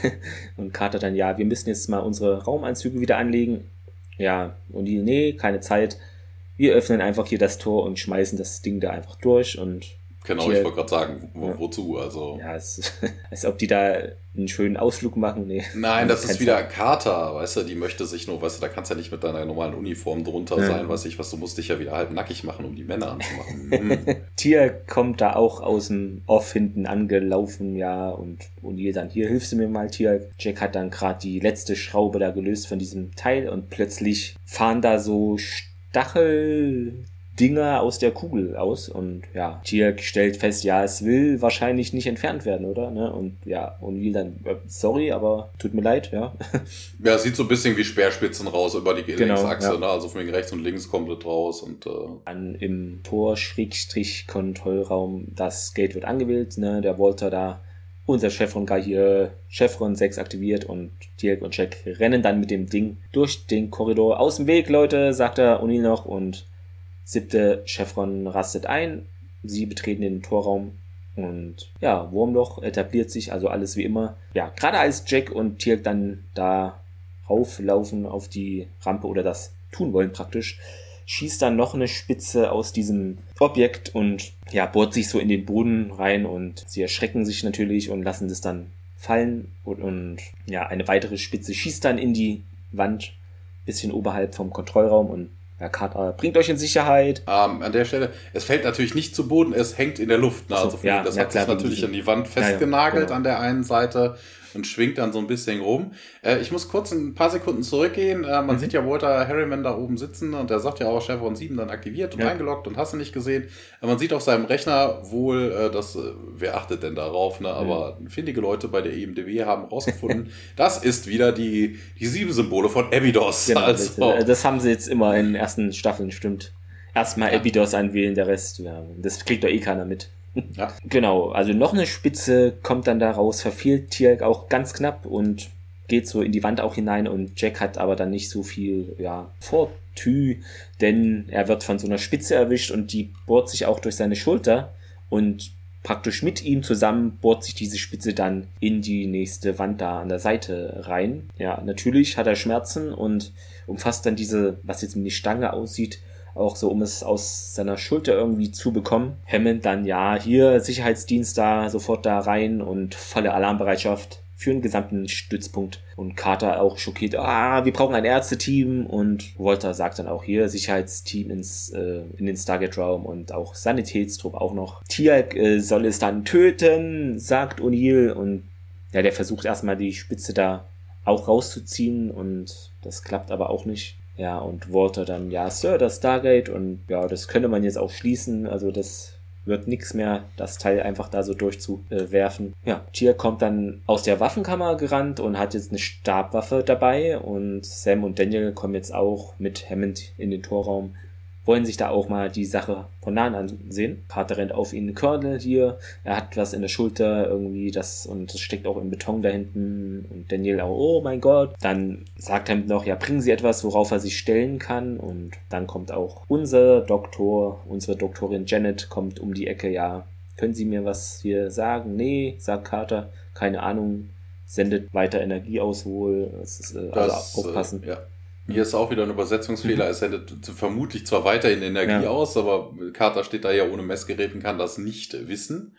und Carter dann, ja, wir müssen jetzt mal unsere Raumanzüge wieder anlegen. Ja, und die, nee, keine Zeit. Wir öffnen einfach hier das Tor und schmeißen das Ding da einfach durch und Genau, Hier, ich wollte gerade sagen, wo, ja. wozu? Also. Ja, es, als ob die da einen schönen Ausflug machen. Nee. Nein, das ist wieder Carter, weißt du, die möchte sich nur, weißt du, da kannst du ja nicht mit deiner normalen Uniform drunter ja. sein, weiß ich was, du musst dich ja wieder halt nackig machen, um die Männer anzumachen. Hm. Tier kommt da auch aus dem Off hinten angelaufen, ja, und, ihr dann, hier hilfst du mir mal, Tier. Jack hat dann gerade die letzte Schraube da gelöst von diesem Teil und plötzlich fahren da so Stachel Dinger aus der Kugel aus und ja, Tier stellt fest, ja, es will wahrscheinlich nicht entfernt werden, oder? Ne? Und ja, und will dann, äh, sorry, aber tut mir leid, ja. Ja, sieht so ein bisschen wie Speerspitzen raus über die genau, Linksachse, ja. ne? Also von rechts und links komplett raus und äh An im Tor-Kontrollraum, das Gate wird angewählt, ne? Der Walter da unser Chevron Guy hier Chevron 6 aktiviert und Dirk und Jack rennen dann mit dem Ding durch den Korridor aus dem Weg, Leute, sagt er O'Neill noch und Siebte Chevron rastet ein, sie betreten den Torraum und ja, Wurmloch etabliert sich, also alles wie immer. Ja, gerade als Jack und Tirk dann da rauflaufen auf die Rampe oder das tun wollen praktisch, schießt dann noch eine Spitze aus diesem Objekt und ja, bohrt sich so in den Boden rein und sie erschrecken sich natürlich und lassen das dann fallen und, und ja, eine weitere Spitze schießt dann in die Wand, bisschen oberhalb vom Kontrollraum und Herr Carter, bringt euch in Sicherheit. Ähm, an der Stelle, es fällt natürlich nicht zu Boden, es hängt in der Luft. Ne? Also, ja, das ja, hat klar, sich natürlich an die Wand festgenagelt ja, genau. an der einen Seite und schwingt dann so ein bisschen rum. Äh, ich muss kurz ein paar Sekunden zurückgehen. Äh, man mhm. sieht ja Walter Harriman da oben sitzen und der sagt ja auch Chevron 7 dann aktiviert und ja. eingeloggt und hast du nicht gesehen. Äh, man sieht auf seinem Rechner wohl, äh, dass, äh, wer achtet denn darauf, ne? aber mhm. findige Leute bei der EMDW haben rausgefunden, das ist wieder die, die sieben Symbole von Abydos. Genau, also. das, das haben sie jetzt immer in den ersten Staffeln, stimmt. Erstmal ja. Abydos anwählen, der Rest, ja, das kriegt doch eh keiner mit. Ja. Genau, also noch eine Spitze kommt dann da raus, verfehlt Tierk auch ganz knapp und geht so in die Wand auch hinein und Jack hat aber dann nicht so viel, ja, Vortü, denn er wird von so einer Spitze erwischt und die bohrt sich auch durch seine Schulter und praktisch mit ihm zusammen bohrt sich diese Spitze dann in die nächste Wand da an der Seite rein. Ja, natürlich hat er Schmerzen und umfasst dann diese, was jetzt wie die Stange aussieht, auch so, um es aus seiner Schulter irgendwie zu bekommen. Hammond dann, ja, hier Sicherheitsdienst da, sofort da rein und volle Alarmbereitschaft für den gesamten Stützpunkt. Und Carter auch schockiert, ah, wir brauchen ein Ärzteteam. Und Walter sagt dann auch hier Sicherheitsteam ins, äh, in den Stargate-Raum und auch Sanitätstrupp auch noch. Tialk äh, soll es dann töten, sagt O'Neill. Und ja, der versucht erstmal die Spitze da auch rauszuziehen und das klappt aber auch nicht. Ja, und Walter dann, ja, Sir, das Stargate und ja, das könnte man jetzt auch schließen, also das wird nichts mehr, das Teil einfach da so durchzuwerfen. Ja, Tia kommt dann aus der Waffenkammer gerannt und hat jetzt eine Stabwaffe dabei und Sam und Daniel kommen jetzt auch mit Hammond in den Torraum. Wollen sich da auch mal die Sache von nahen ansehen. Carter rennt auf ihn, Colonel hier, er hat was in der Schulter irgendwie, das und das steckt auch im Beton da hinten und Daniel auch, oh mein Gott. Dann sagt er noch, ja, bringen Sie etwas, worauf er sich stellen kann und dann kommt auch unser Doktor, unsere Doktorin Janet kommt um die Ecke, ja, können Sie mir was hier sagen? Nee, sagt Carter, keine Ahnung, sendet weiter Energie aus wohl, ist, äh, also aufpassen. Äh, ja. Hier ist auch wieder ein Übersetzungsfehler. Mhm. Es sendet vermutlich zwar weiterhin Energie ja. aus, aber Carter steht da ja ohne Messgerät und kann das nicht wissen.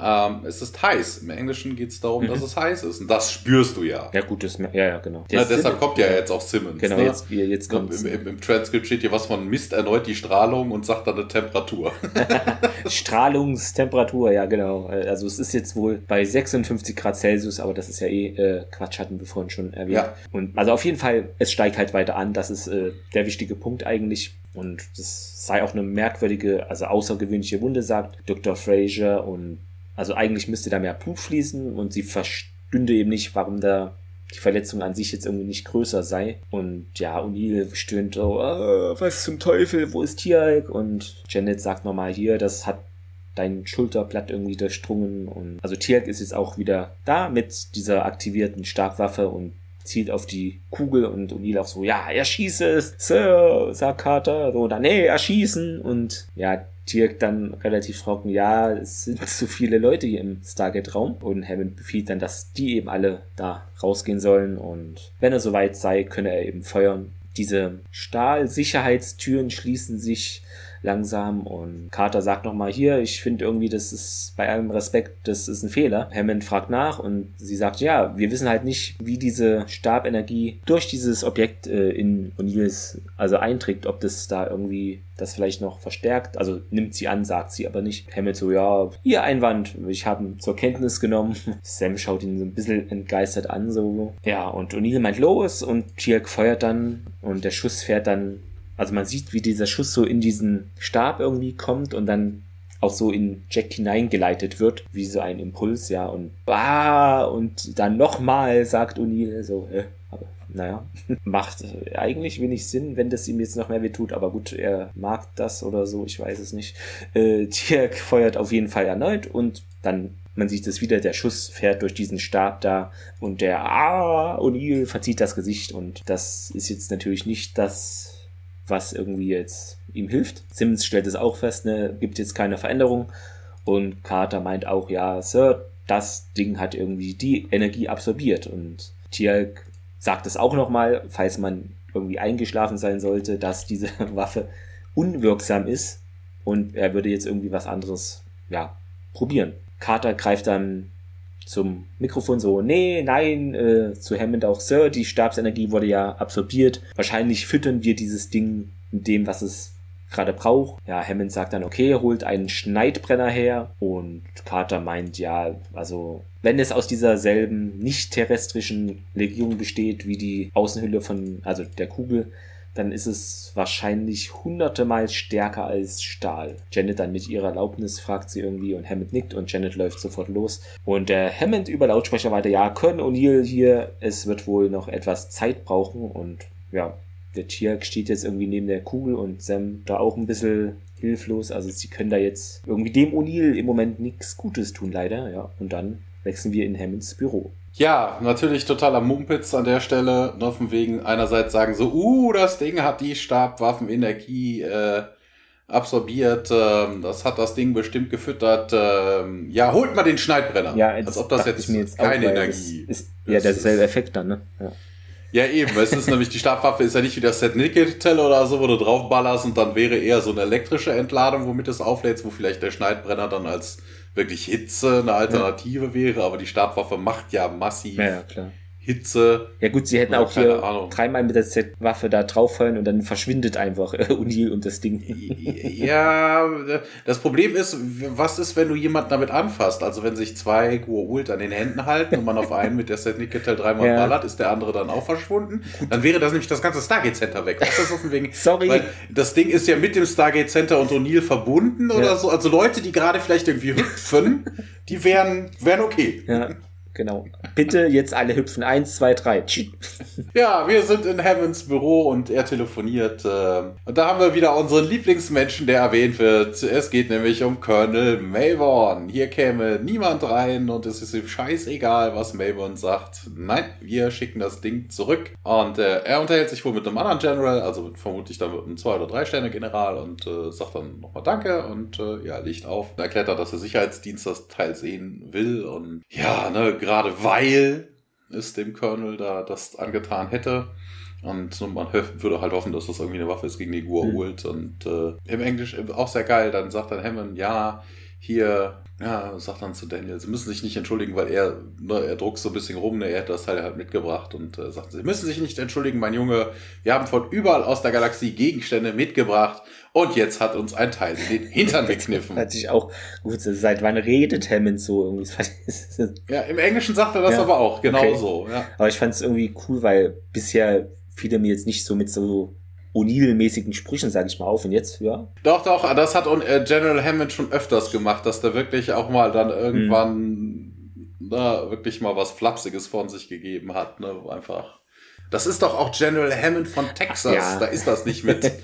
Ähm, es ist heiß. Im Englischen geht es darum, mhm. dass es heiß ist. Und das spürst du ja. Ja, gut, das, ja, ja, genau. Na, deshalb kommt ja jetzt auch Simmons. Genau, ne? jetzt, jetzt kommt Im, im, Im Transkript steht hier was von misst erneut die Strahlung und sagt dann eine Temperatur. Strahlungstemperatur, ja, genau. Also es ist jetzt wohl bei 56 Grad Celsius, aber das ist ja eh äh, Quatsch, hatten wir vorhin schon erwähnt. Ja. Und also auf jeden Fall, es steigt halt weiter an. Das ist äh, der wichtige Punkt eigentlich. Und das sei auch eine merkwürdige, also außergewöhnliche Wunde, sagt Dr. Fraser. Und also eigentlich müsste da mehr Blut fließen und sie verstünde eben nicht, warum da die Verletzung an sich jetzt irgendwie nicht größer sei. Und ja, O'Neill stöhnt so, oh, was zum Teufel, wo ist Tialk? Und Janet sagt nochmal hier, das hat dein Schulterblatt irgendwie durchdrungen. Und also Tialk ist jetzt auch wieder da mit dieser aktivierten Starkwaffe und zielt auf die Kugel und O'Neill auch so, ja, erschieße es, Sir, sagt Carter, so, dann, nee, erschießen und ja, Dirk dann relativ trocken, ja, es sind zu viele Leute hier im Stargate-Raum und Hammond befiehlt dann, dass die eben alle da rausgehen sollen und wenn er soweit sei, könne er eben feuern. Diese Stahlsicherheitstüren schließen sich langsam und Carter sagt nochmal hier, ich finde irgendwie, das ist bei allem Respekt, das ist ein Fehler. Hammond fragt nach und sie sagt, ja, wir wissen halt nicht, wie diese Stabenergie durch dieses Objekt äh, in O'Neills also einträgt, ob das da irgendwie das vielleicht noch verstärkt. Also nimmt sie an, sagt sie aber nicht. Hammond so, ja, ihr Einwand, ich habe ihn zur Kenntnis genommen. Sam schaut ihn so ein bisschen entgeistert an, so. Ja, und O'Neill meint los und Tirk feuert dann und der Schuss fährt dann also man sieht, wie dieser Schuss so in diesen Stab irgendwie kommt und dann auch so in Jack hineingeleitet wird, wie so ein Impuls, ja, und ah, und dann nochmal, sagt O'Neill, so, äh, aber naja, macht eigentlich wenig Sinn, wenn das ihm jetzt noch mehr wehtut, aber gut, er mag das oder so, ich weiß es nicht. Äh, Tirk feuert auf jeden Fall erneut und dann man sieht es wieder, der Schuss fährt durch diesen Stab da und der Ah, O'Neill verzieht das Gesicht und das ist jetzt natürlich nicht das was irgendwie jetzt ihm hilft. Simmons stellt es auch fest, ne, gibt jetzt keine Veränderung. Und Carter meint auch, ja, Sir, das Ding hat irgendwie die Energie absorbiert. Und Tialk sagt es auch nochmal, falls man irgendwie eingeschlafen sein sollte, dass diese Waffe unwirksam ist und er würde jetzt irgendwie was anderes, ja, probieren. Carter greift dann zum Mikrofon so, nee, nein, äh, zu Hammond auch, Sir, die Stabsenergie wurde ja absorbiert. Wahrscheinlich füttern wir dieses Ding mit dem, was es gerade braucht. Ja, Hammond sagt dann, okay, holt einen Schneidbrenner her und Carter meint, ja, also wenn es aus dieser selben nicht terrestrischen Legion besteht wie die Außenhülle von, also der Kugel, dann ist es wahrscheinlich hunderte Mal stärker als Stahl. Janet dann mit ihrer Erlaubnis fragt sie irgendwie und Hammond nickt und Janet läuft sofort los. Und der Hammond über Lautsprecher weiter, ja, können O'Neill hier, es wird wohl noch etwas Zeit brauchen und ja, der Tier steht jetzt irgendwie neben der Kugel und Sam da auch ein bisschen hilflos. Also sie können da jetzt irgendwie dem O'Neill im Moment nichts Gutes tun, leider. Ja, und dann wechseln wir in Hammonds Büro. Ja, natürlich totaler Mumpitz an der Stelle. Nur von wegen einerseits sagen so, uh, das Ding hat die Stabwaffenenergie äh, absorbiert, ähm, das hat das Ding bestimmt gefüttert. Ähm, ja, holt mal den Schneidbrenner. Ja, als ob das jetzt, jetzt keine auch, Energie ist. Ja, derselbe Effekt dann, ne? Ja. Ja, eben. Es ist nämlich, die Stabwaffe ist ja nicht wie das Set Nickel oder so, wo du draufballerst und dann wäre eher so eine elektrische Entladung, womit es auflädst, wo vielleicht der Schneidbrenner dann als wirklich Hitze eine Alternative ja. wäre, aber die Stabwaffe macht ja massiv ja, ja, klar. Hitze. Ja gut, sie hätten auch hier Ahnung. dreimal mit der Z-Waffe da drauffallen und dann verschwindet einfach Unil und das Ding. Ja, das Problem ist, was ist, wenn du jemanden damit anfasst? Also wenn sich zwei Gua'uld an den Händen halten und man auf einen mit der Z-Nicketel dreimal ja. ballert, ist der andere dann auch verschwunden? Dann wäre das nämlich das ganze Stargate Center weg. Das ist auf wegen, Sorry. Weil das Ding ist ja mit dem Stargate Center und O'Neill verbunden ja. oder so. Also Leute, die gerade vielleicht irgendwie hüpfen, die wären, wären okay. Ja. Genau. Bitte jetzt alle hüpfen. Eins, zwei, drei. ja, wir sind in Hammonds Büro und er telefoniert. Äh, und da haben wir wieder unseren Lieblingsmenschen, der erwähnt wird. Es geht nämlich um Colonel Mayborn. Hier käme niemand rein und es ist ihm scheißegal, was Mayborn sagt. Nein, wir schicken das Ding zurück. Und äh, er unterhält sich wohl mit einem anderen General, also vermutlich dann mit einem zwei oder drei Sterne General und äh, sagt dann nochmal Danke und ja, liegt auf. Erklärt dann, dass der Sicherheitsdienst das Teil sehen will und ja, ne, gerade weil es dem Colonel da das angetan hätte. Und man würde halt hoffen, dass das irgendwie eine Waffe ist gegen die Gur mhm. holt. Und äh, im Englisch auch sehr geil. Dann sagt dann Hammond, ja, hier, ja, sagt dann zu Daniel, sie müssen sich nicht entschuldigen, weil er, ne, er druckt so ein bisschen rum, ne, er hat das Teil halt mitgebracht und äh, sagt, sie müssen sich nicht entschuldigen, mein Junge, wir haben von überall aus der Galaxie Gegenstände mitgebracht und jetzt hat uns ein Teil den Hintern gekniffen. Hat sich auch, gut, seit wann redet Hammond so irgendwie? ja, im Englischen sagt er das ja, aber auch, genau okay. so. Ja. Aber ich fand es irgendwie cool, weil bisher viele mir jetzt nicht so mit so O'Neill-mäßigen Sprüchen, sage ich mal, auf. Und jetzt, ja. Doch, doch, das hat äh, General Hammond schon öfters gemacht, dass der wirklich auch mal dann irgendwann mhm. na, wirklich mal was Flapsiges von sich gegeben hat. Ne? Einfach. Das ist doch auch General Hammond von Texas. Ja. Da ist das nicht mit.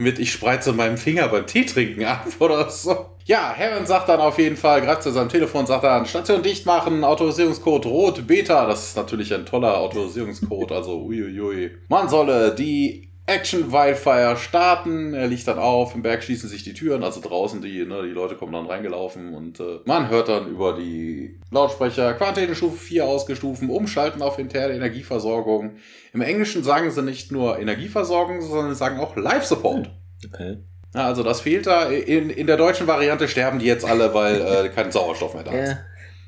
mit ich spreize meinem Finger beim Tee trinken ab oder so. Ja, Hammond sagt dann auf jeden Fall, greift zu seinem Telefon, sagt dann, Station dicht machen, Autorisierungscode Rot, Beta. Das ist natürlich ein toller Autorisierungscode, also uiuiui. Man solle die Action Wildfire starten. Er liegt dann auf, im Berg schließen sich die Türen, also draußen die, ne, die Leute kommen dann reingelaufen und äh, man hört dann über die Lautsprecher Quarantänestufe 4 ausgestufen, umschalten auf interne Energieversorgung. Im Englischen sagen sie nicht nur Energieversorgung, sondern sie sagen auch Life Support. Okay. Ja, also das fehlt da. In, in der deutschen Variante sterben die jetzt alle, weil äh, kein Sauerstoff mehr da ist. Ja.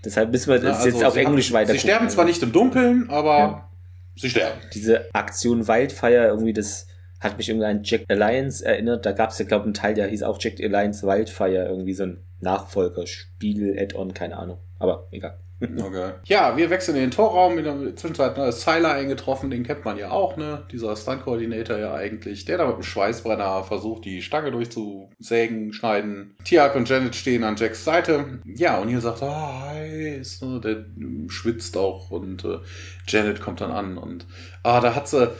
Deshalb müssen wir das ja, also jetzt auf Englisch weiter. Sie sterben zwar nicht im Dunkeln, aber ja. sie sterben. Diese Aktion Wildfire, irgendwie das hat mich irgendwie an Jack Alliance erinnert. Da gab es ja, glaube ich, einen Teil, der hieß auch Jack Alliance Wildfire, irgendwie so ein Nachfolger-Spiel, Add-on, keine Ahnung. Aber egal. Okay. Ja, wir wechseln in den Torraum. In der Zwischenzeit ist Sylar eingetroffen, den kennt man ja auch, ne? Dieser Stunt-Koordinator ja eigentlich, der da mit dem Schweißbrenner versucht, die Stange durchzusägen, schneiden. Tiak und Janet stehen an Jacks Seite. Ja, und hier sagt, ah, heiß, ne? Der schwitzt auch und äh, Janet kommt dann an und ah, da hat sie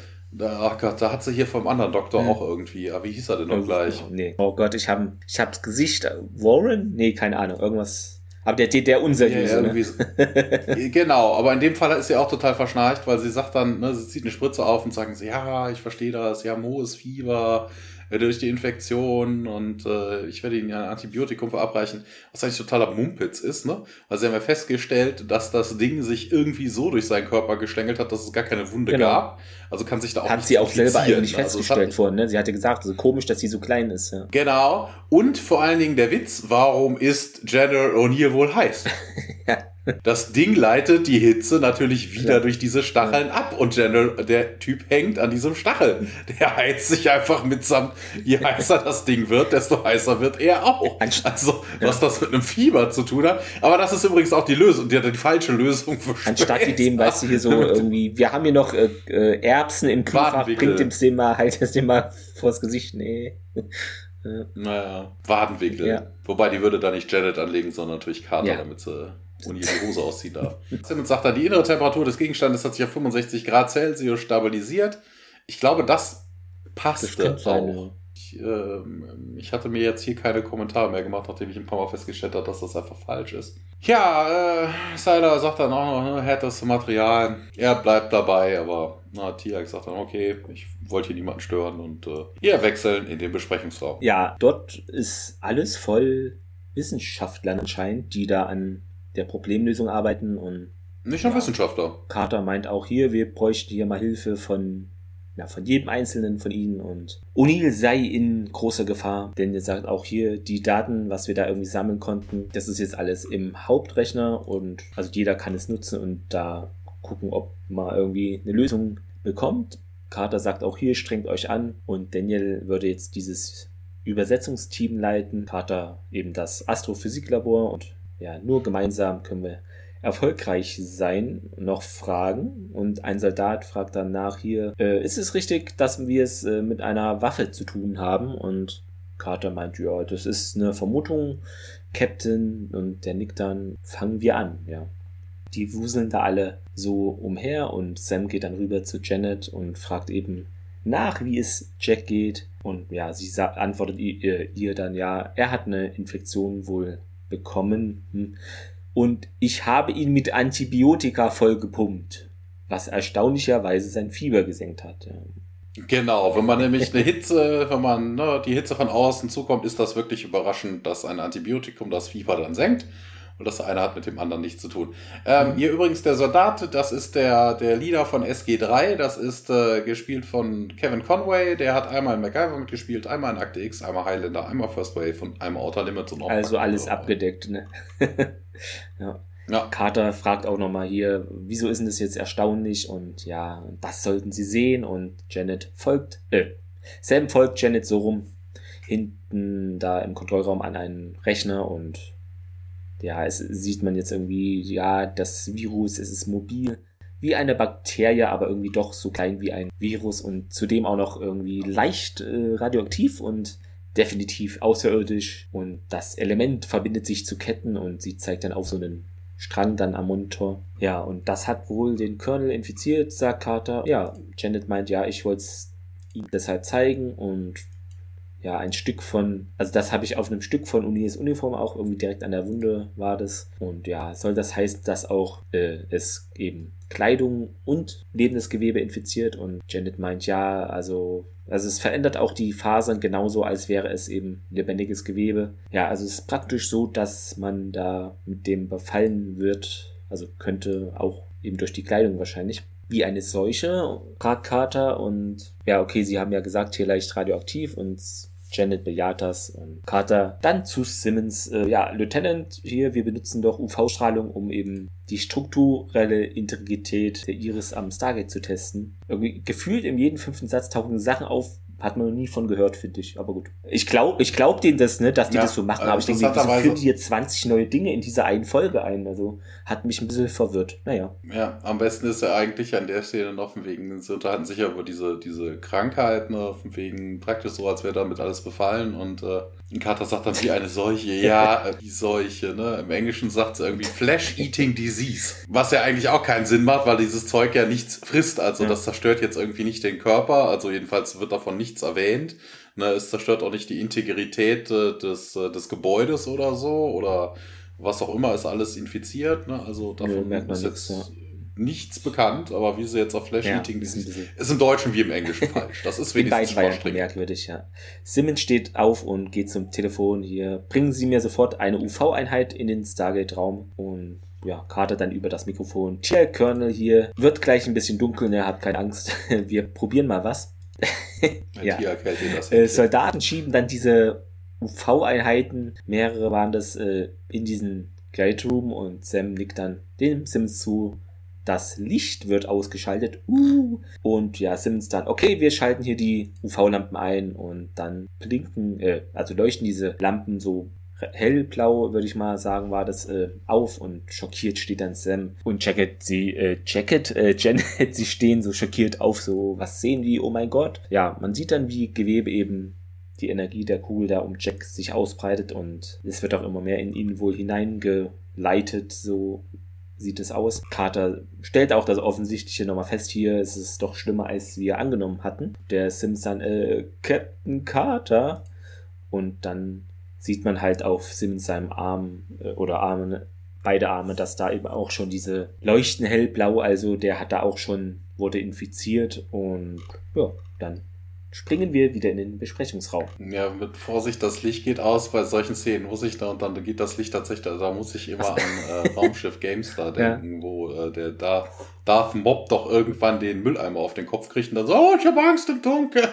Ach Gott, da hat sie hier vom anderen Doktor hm. auch irgendwie. Aber wie hieß er denn noch gleich? Nee. Oh Gott, ich habe ich hab das Gesicht. Warren? Nee, keine Ahnung. Irgendwas. Aber der, der, der unseriöse. Ja, ne? genau, aber in dem Fall ist sie auch total verschnarcht, weil sie sagt dann, ne, sie zieht eine Spritze auf und sagen sie, ja, ich verstehe das, sie haben hohes Fieber, durch die Infektion und äh, ich werde ihnen ein Antibiotikum verabreichen, was eigentlich totaler Mumpitz ist, ne? Weil sie haben ja festgestellt, dass das Ding sich irgendwie so durch seinen Körper geschlängelt hat, dass es gar keine Wunde genau. gab. Also kann sich da auch Hat sie auch selber eigentlich also festgestellt vorhin, ne? Sie hatte gesagt, so komisch, dass sie so klein ist. Ja. Genau. Und vor allen Dingen der Witz, warum ist General O'Neill wohl heiß? ja. Das Ding leitet die Hitze natürlich wieder ja. durch diese Stacheln ja. ab und General, der Typ hängt an diesem Stachel. Der heizt sich einfach mitsamt, je heißer das Ding wird, desto heißer wird er auch. Also, was das mit einem Fieber zu tun hat. Aber das ist übrigens auch die Lösung, die hat die falsche Lösung für Anstatt die dem, weißt du, hier so irgendwie, wir haben hier noch äh, äh Erbsen im Kühlfach, bringt dem den mal, halt das dem mal vors Gesicht, nee. Ja. Naja, Wadenwickel. Ja. Wobei die würde da nicht Janet anlegen, sondern natürlich Kater, ja. damit sie und hier die Hose ausziehen darf. Simmons sagt da, die innere Temperatur des Gegenstandes hat sich auf 65 Grad Celsius stabilisiert. Ich glaube, das passte das auch. Ich, äh, ich, hatte mir jetzt hier keine Kommentare mehr gemacht, nachdem ich ein paar Mal festgestellt habe, dass das einfach falsch ist. Ja, äh, Siler sagt dann auch noch, ne, härtes Material. Er bleibt dabei, aber na, Tiak sagt dann, okay, ich wollte hier niemanden stören und äh, ihr wechseln in den Besprechungsraum. Ja, dort ist alles voll Wissenschaftlern anscheinend, die da an der Problemlösung arbeiten und nicht nur ja, Wissenschaftler. Carter meint auch hier, wir bräuchten hier mal Hilfe von, ja, von jedem Einzelnen von ihnen und O'Neill sei in großer Gefahr, denn er sagt auch hier, die Daten, was wir da irgendwie sammeln konnten, das ist jetzt alles im Hauptrechner und also jeder kann es nutzen und da gucken, ob man irgendwie eine Lösung bekommt. Carter sagt auch hier, strengt euch an und Daniel würde jetzt dieses Übersetzungsteam leiten, Carter eben das Astrophysiklabor und ja, nur gemeinsam können wir erfolgreich sein, noch fragen. Und ein Soldat fragt dann nach hier, äh, ist es richtig, dass wir es äh, mit einer Waffe zu tun haben? Und Carter meint, ja, das ist eine Vermutung, Captain. Und der nickt dann, fangen wir an, ja. die wuseln da alle so umher und Sam geht dann rüber zu Janet und fragt eben nach, wie es Jack geht. Und ja, sie antwortet ihr, ihr dann ja, er hat eine Infektion wohl bekommen. Hm. Und ich habe ihn mit Antibiotika vollgepumpt, was erstaunlicherweise sein Fieber gesenkt hat. Genau, wenn man nämlich eine Hitze, wenn man ne, die Hitze von außen zukommt, ist das wirklich überraschend, dass ein Antibiotikum das Fieber dann senkt. Und das eine hat mit dem anderen nichts zu tun. Ähm. Hier übrigens der Soldat, das ist der, der Leader von SG3, das ist äh, gespielt von Kevin Conway, der hat einmal in MacGyver mitgespielt, einmal in Akte X, einmal Highlander, einmal First Wave und einmal Outer Limits und auch Also alles abgedeckt, ne? ja. Ja. Carter fragt auch nochmal hier, wieso ist denn das jetzt erstaunlich und ja, das sollten sie sehen und Janet folgt, äh, Sam folgt Janet so rum, hinten da im Kontrollraum an einen Rechner und ja, es sieht man jetzt irgendwie, ja, das Virus, es ist mobil, wie eine Bakterie, aber irgendwie doch so klein wie ein Virus und zudem auch noch irgendwie leicht äh, radioaktiv und definitiv außerirdisch. Und das Element verbindet sich zu Ketten und sie zeigt dann auf so einen Strang dann am Monitor. Ja, und das hat wohl den Colonel infiziert, sagt Carter. Ja, Janet meint, ja, ich wollte es ihm deshalb zeigen und ja, ein Stück von, also das habe ich auf einem Stück von Unis Uniform auch irgendwie direkt an der Wunde war das. Und ja, soll das heißen, dass auch äh, es eben Kleidung und lebendes Gewebe infiziert? Und Janet meint, ja, also, also es verändert auch die Fasern genauso, als wäre es eben lebendiges Gewebe. Ja, also es ist praktisch so, dass man da mit dem befallen wird, also könnte auch eben durch die Kleidung wahrscheinlich wie eine Seuche, fragt Carter und ja, okay, sie haben ja gesagt, hier leicht radioaktiv und Janet bejaht das und Carter dann zu Simmons, äh, ja, Lieutenant, hier, wir benutzen doch UV-Strahlung, um eben die strukturelle Integrität der Iris am Stargate zu testen. Irgendwie gefühlt in jedem fünften Satz tauchen Sachen auf, hat man noch nie von gehört, finde ich. Aber gut. Ich glaube ich glaub denen das, ne, dass die ja, das so machen. aber ich denke, wieso führen die jetzt 20 neue Dinge in dieser einen Folge ein? Also hat mich ein bisschen verwirrt. Naja. Ja, am besten ist er eigentlich an der Stelle noch von wegen, sie unterhalten sich ja über diese, diese Krankheit, ne, von wegen praktisch so, als wäre damit alles befallen. Und äh, Carter sagt dann wie eine Seuche. Ja, äh, die Seuche, ne? Im Englischen sagt sie irgendwie Flesh-Eating Disease. Was ja eigentlich auch keinen Sinn macht, weil dieses Zeug ja nichts frisst. Also ja. das zerstört jetzt irgendwie nicht den Körper. Also jedenfalls wird davon nicht nichts erwähnt. Ne, es zerstört auch nicht die Integrität äh, des, äh, des Gebäudes oder so oder was auch immer ist alles infiziert. Ne? Also davon ja, ist jetzt ja. nichts bekannt, aber wie sie jetzt auf Flash Eating ja, ist, ist im Deutschen wie im Englischen falsch. Das ist wenigstens schon merkwürdig, ja. Simmons steht auf und geht zum Telefon hier. Bringen Sie mir sofort eine UV-Einheit in den Stargate-Raum und ja, Carter dann über das Mikrofon. Tja, Colonel hier, wird gleich ein bisschen dunkel, ne, habt keine Angst. Wir probieren mal was. ja. Äh, Soldaten schieben dann diese UV-Einheiten, mehrere waren das, äh, in diesen Gate Room und Sam nickt dann dem Sims zu. Das Licht wird ausgeschaltet. Uh, und ja, Sims dann, okay, wir schalten hier die UV-Lampen ein und dann blinken, äh, also leuchten diese Lampen so hellblau, würde ich mal sagen, war das äh, auf und schockiert steht dann Sam und Jacket, sie, äh, Jacket, äh, Janet, sie stehen so schockiert auf, so, was sehen die, oh mein Gott. Ja, man sieht dann, wie Gewebe eben die Energie der Kugel da um Jack sich ausbreitet und es wird auch immer mehr in ihn wohl hineingeleitet, so sieht es aus. Carter stellt auch das Offensichtliche nochmal fest, hier ist es doch schlimmer, als wir angenommen hatten. Der Sims dann, äh, Captain Carter. Und dann sieht man halt auf Simmons seinem Arm äh, oder Armen, beide Arme, dass da eben auch schon diese leuchten hellblau, also der hat da auch schon, wurde infiziert und ja, dann springen wir wieder in den Besprechungsraum. Ja, mit Vorsicht, das Licht geht aus. Bei solchen Szenen muss ich da und dann geht das Licht tatsächlich, da muss ich immer an äh, Raumschiff GameStar denken, ja. wo äh, der Darth, Darth Mob doch irgendwann den Mülleimer auf den Kopf kriegt und dann so, oh, ich habe Angst im Dunkeln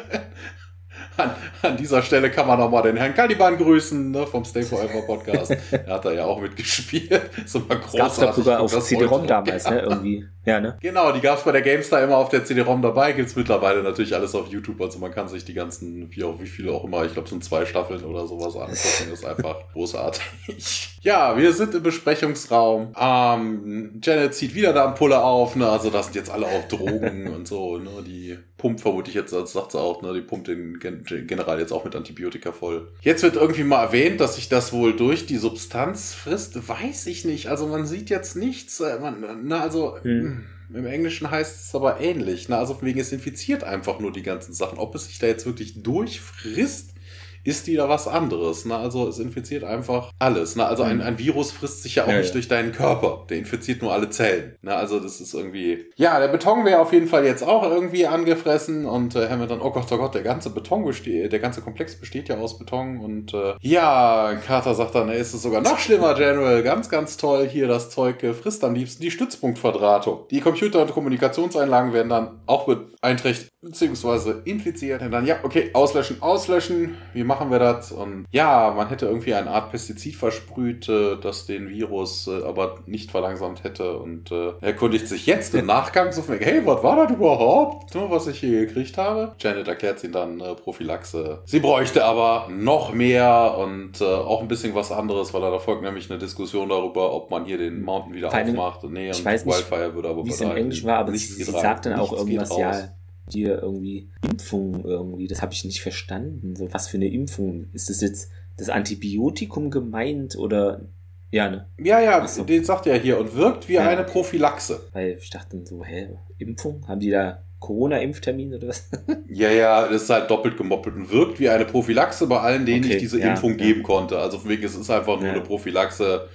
an, an, dieser Stelle kann man nochmal den Herrn Caliban grüßen ne, vom Stay Forever Podcast. er hat da ja auch mitgespielt. So mal großartig. Gab's doch sogar auf CD-ROM damals, ja. ne? Irgendwie. Ja, ne? Genau, die gab's bei der GameStar immer auf der CD-ROM dabei. Gibt's mittlerweile natürlich alles auf YouTube. Also man kann sich die ganzen, wie auch wie viele auch immer, ich glaube, sind zwei Staffeln oder sowas angucken. Das ist einfach großartig. Ja, wir sind im Besprechungsraum. Ähm, Janet zieht wieder da Pulle auf. Ne? Also das sind jetzt alle auf Drogen und so. Ne? Die pumpt vermutlich jetzt, als sagt sie auch, ne? die pumpt den generell jetzt auch mit Antibiotika voll. Jetzt wird irgendwie mal erwähnt, dass sich das wohl durch die Substanz frisst. Weiß ich nicht. Also man sieht jetzt nichts. Man, na, also. Hm. Im Englischen heißt es aber ähnlich. Na, also wegen es infiziert einfach nur die ganzen Sachen. Ob es sich da jetzt wirklich durchfrisst, ist wieder was anderes. Ne? Also es infiziert einfach alles. Ne? Also ein, mhm. ein Virus frisst sich ja auch ja, nicht ja. durch deinen Körper. Der infiziert nur alle Zellen. Ne? Also das ist irgendwie. Ja, der Beton wäre auf jeden Fall jetzt auch irgendwie angefressen und äh, haben wir dann, oh Gott, oh Gott, der ganze Beton besteht, der ganze Komplex besteht ja aus Beton und äh, ja, Carter sagt dann, ist es sogar noch schlimmer, General. Ganz, ganz toll. Hier das Zeug äh, frisst am liebsten die Stützpunktverdrahtung. Die Computer- und Kommunikationseinlagen werden dann auch beeinträchtigt beziehungsweise infiziert. Und dann, ja, okay, auslöschen, auslöschen. Wie machen wir das? Und ja, man hätte irgendwie eine Art Pestizid versprüht, äh, das den Virus äh, aber nicht verlangsamt hätte. Und äh, erkundigt sich jetzt im Nachgang so von, hey, was war das überhaupt, was ich hier gekriegt habe? Janet erklärt sie dann äh, Prophylaxe. Sie bräuchte aber noch mehr und äh, auch ein bisschen was anderes, weil da folgt nämlich eine Diskussion darüber, ob man hier den Mountain wieder aufmacht. Nee, ich weiß nicht, würde aber wie es im Englisch war, aber sie, sie sagt dann auch irgendwas, ja, dir irgendwie Impfung irgendwie, das habe ich nicht verstanden. So, was für eine Impfung? Ist das jetzt das Antibiotikum gemeint oder ja, ne? Ja, ja, so. den sagt er hier und wirkt wie ja. eine Prophylaxe. Weil ich dachte dann so, hä, Impfung? Haben die da Corona-Impftermin oder was? ja, ja, das ist halt doppelt gemoppelt und wirkt wie eine Prophylaxe bei allen, denen okay, ich diese ja, Impfung ja. geben konnte. Also wegen, es ist einfach nur eine Prophylaxe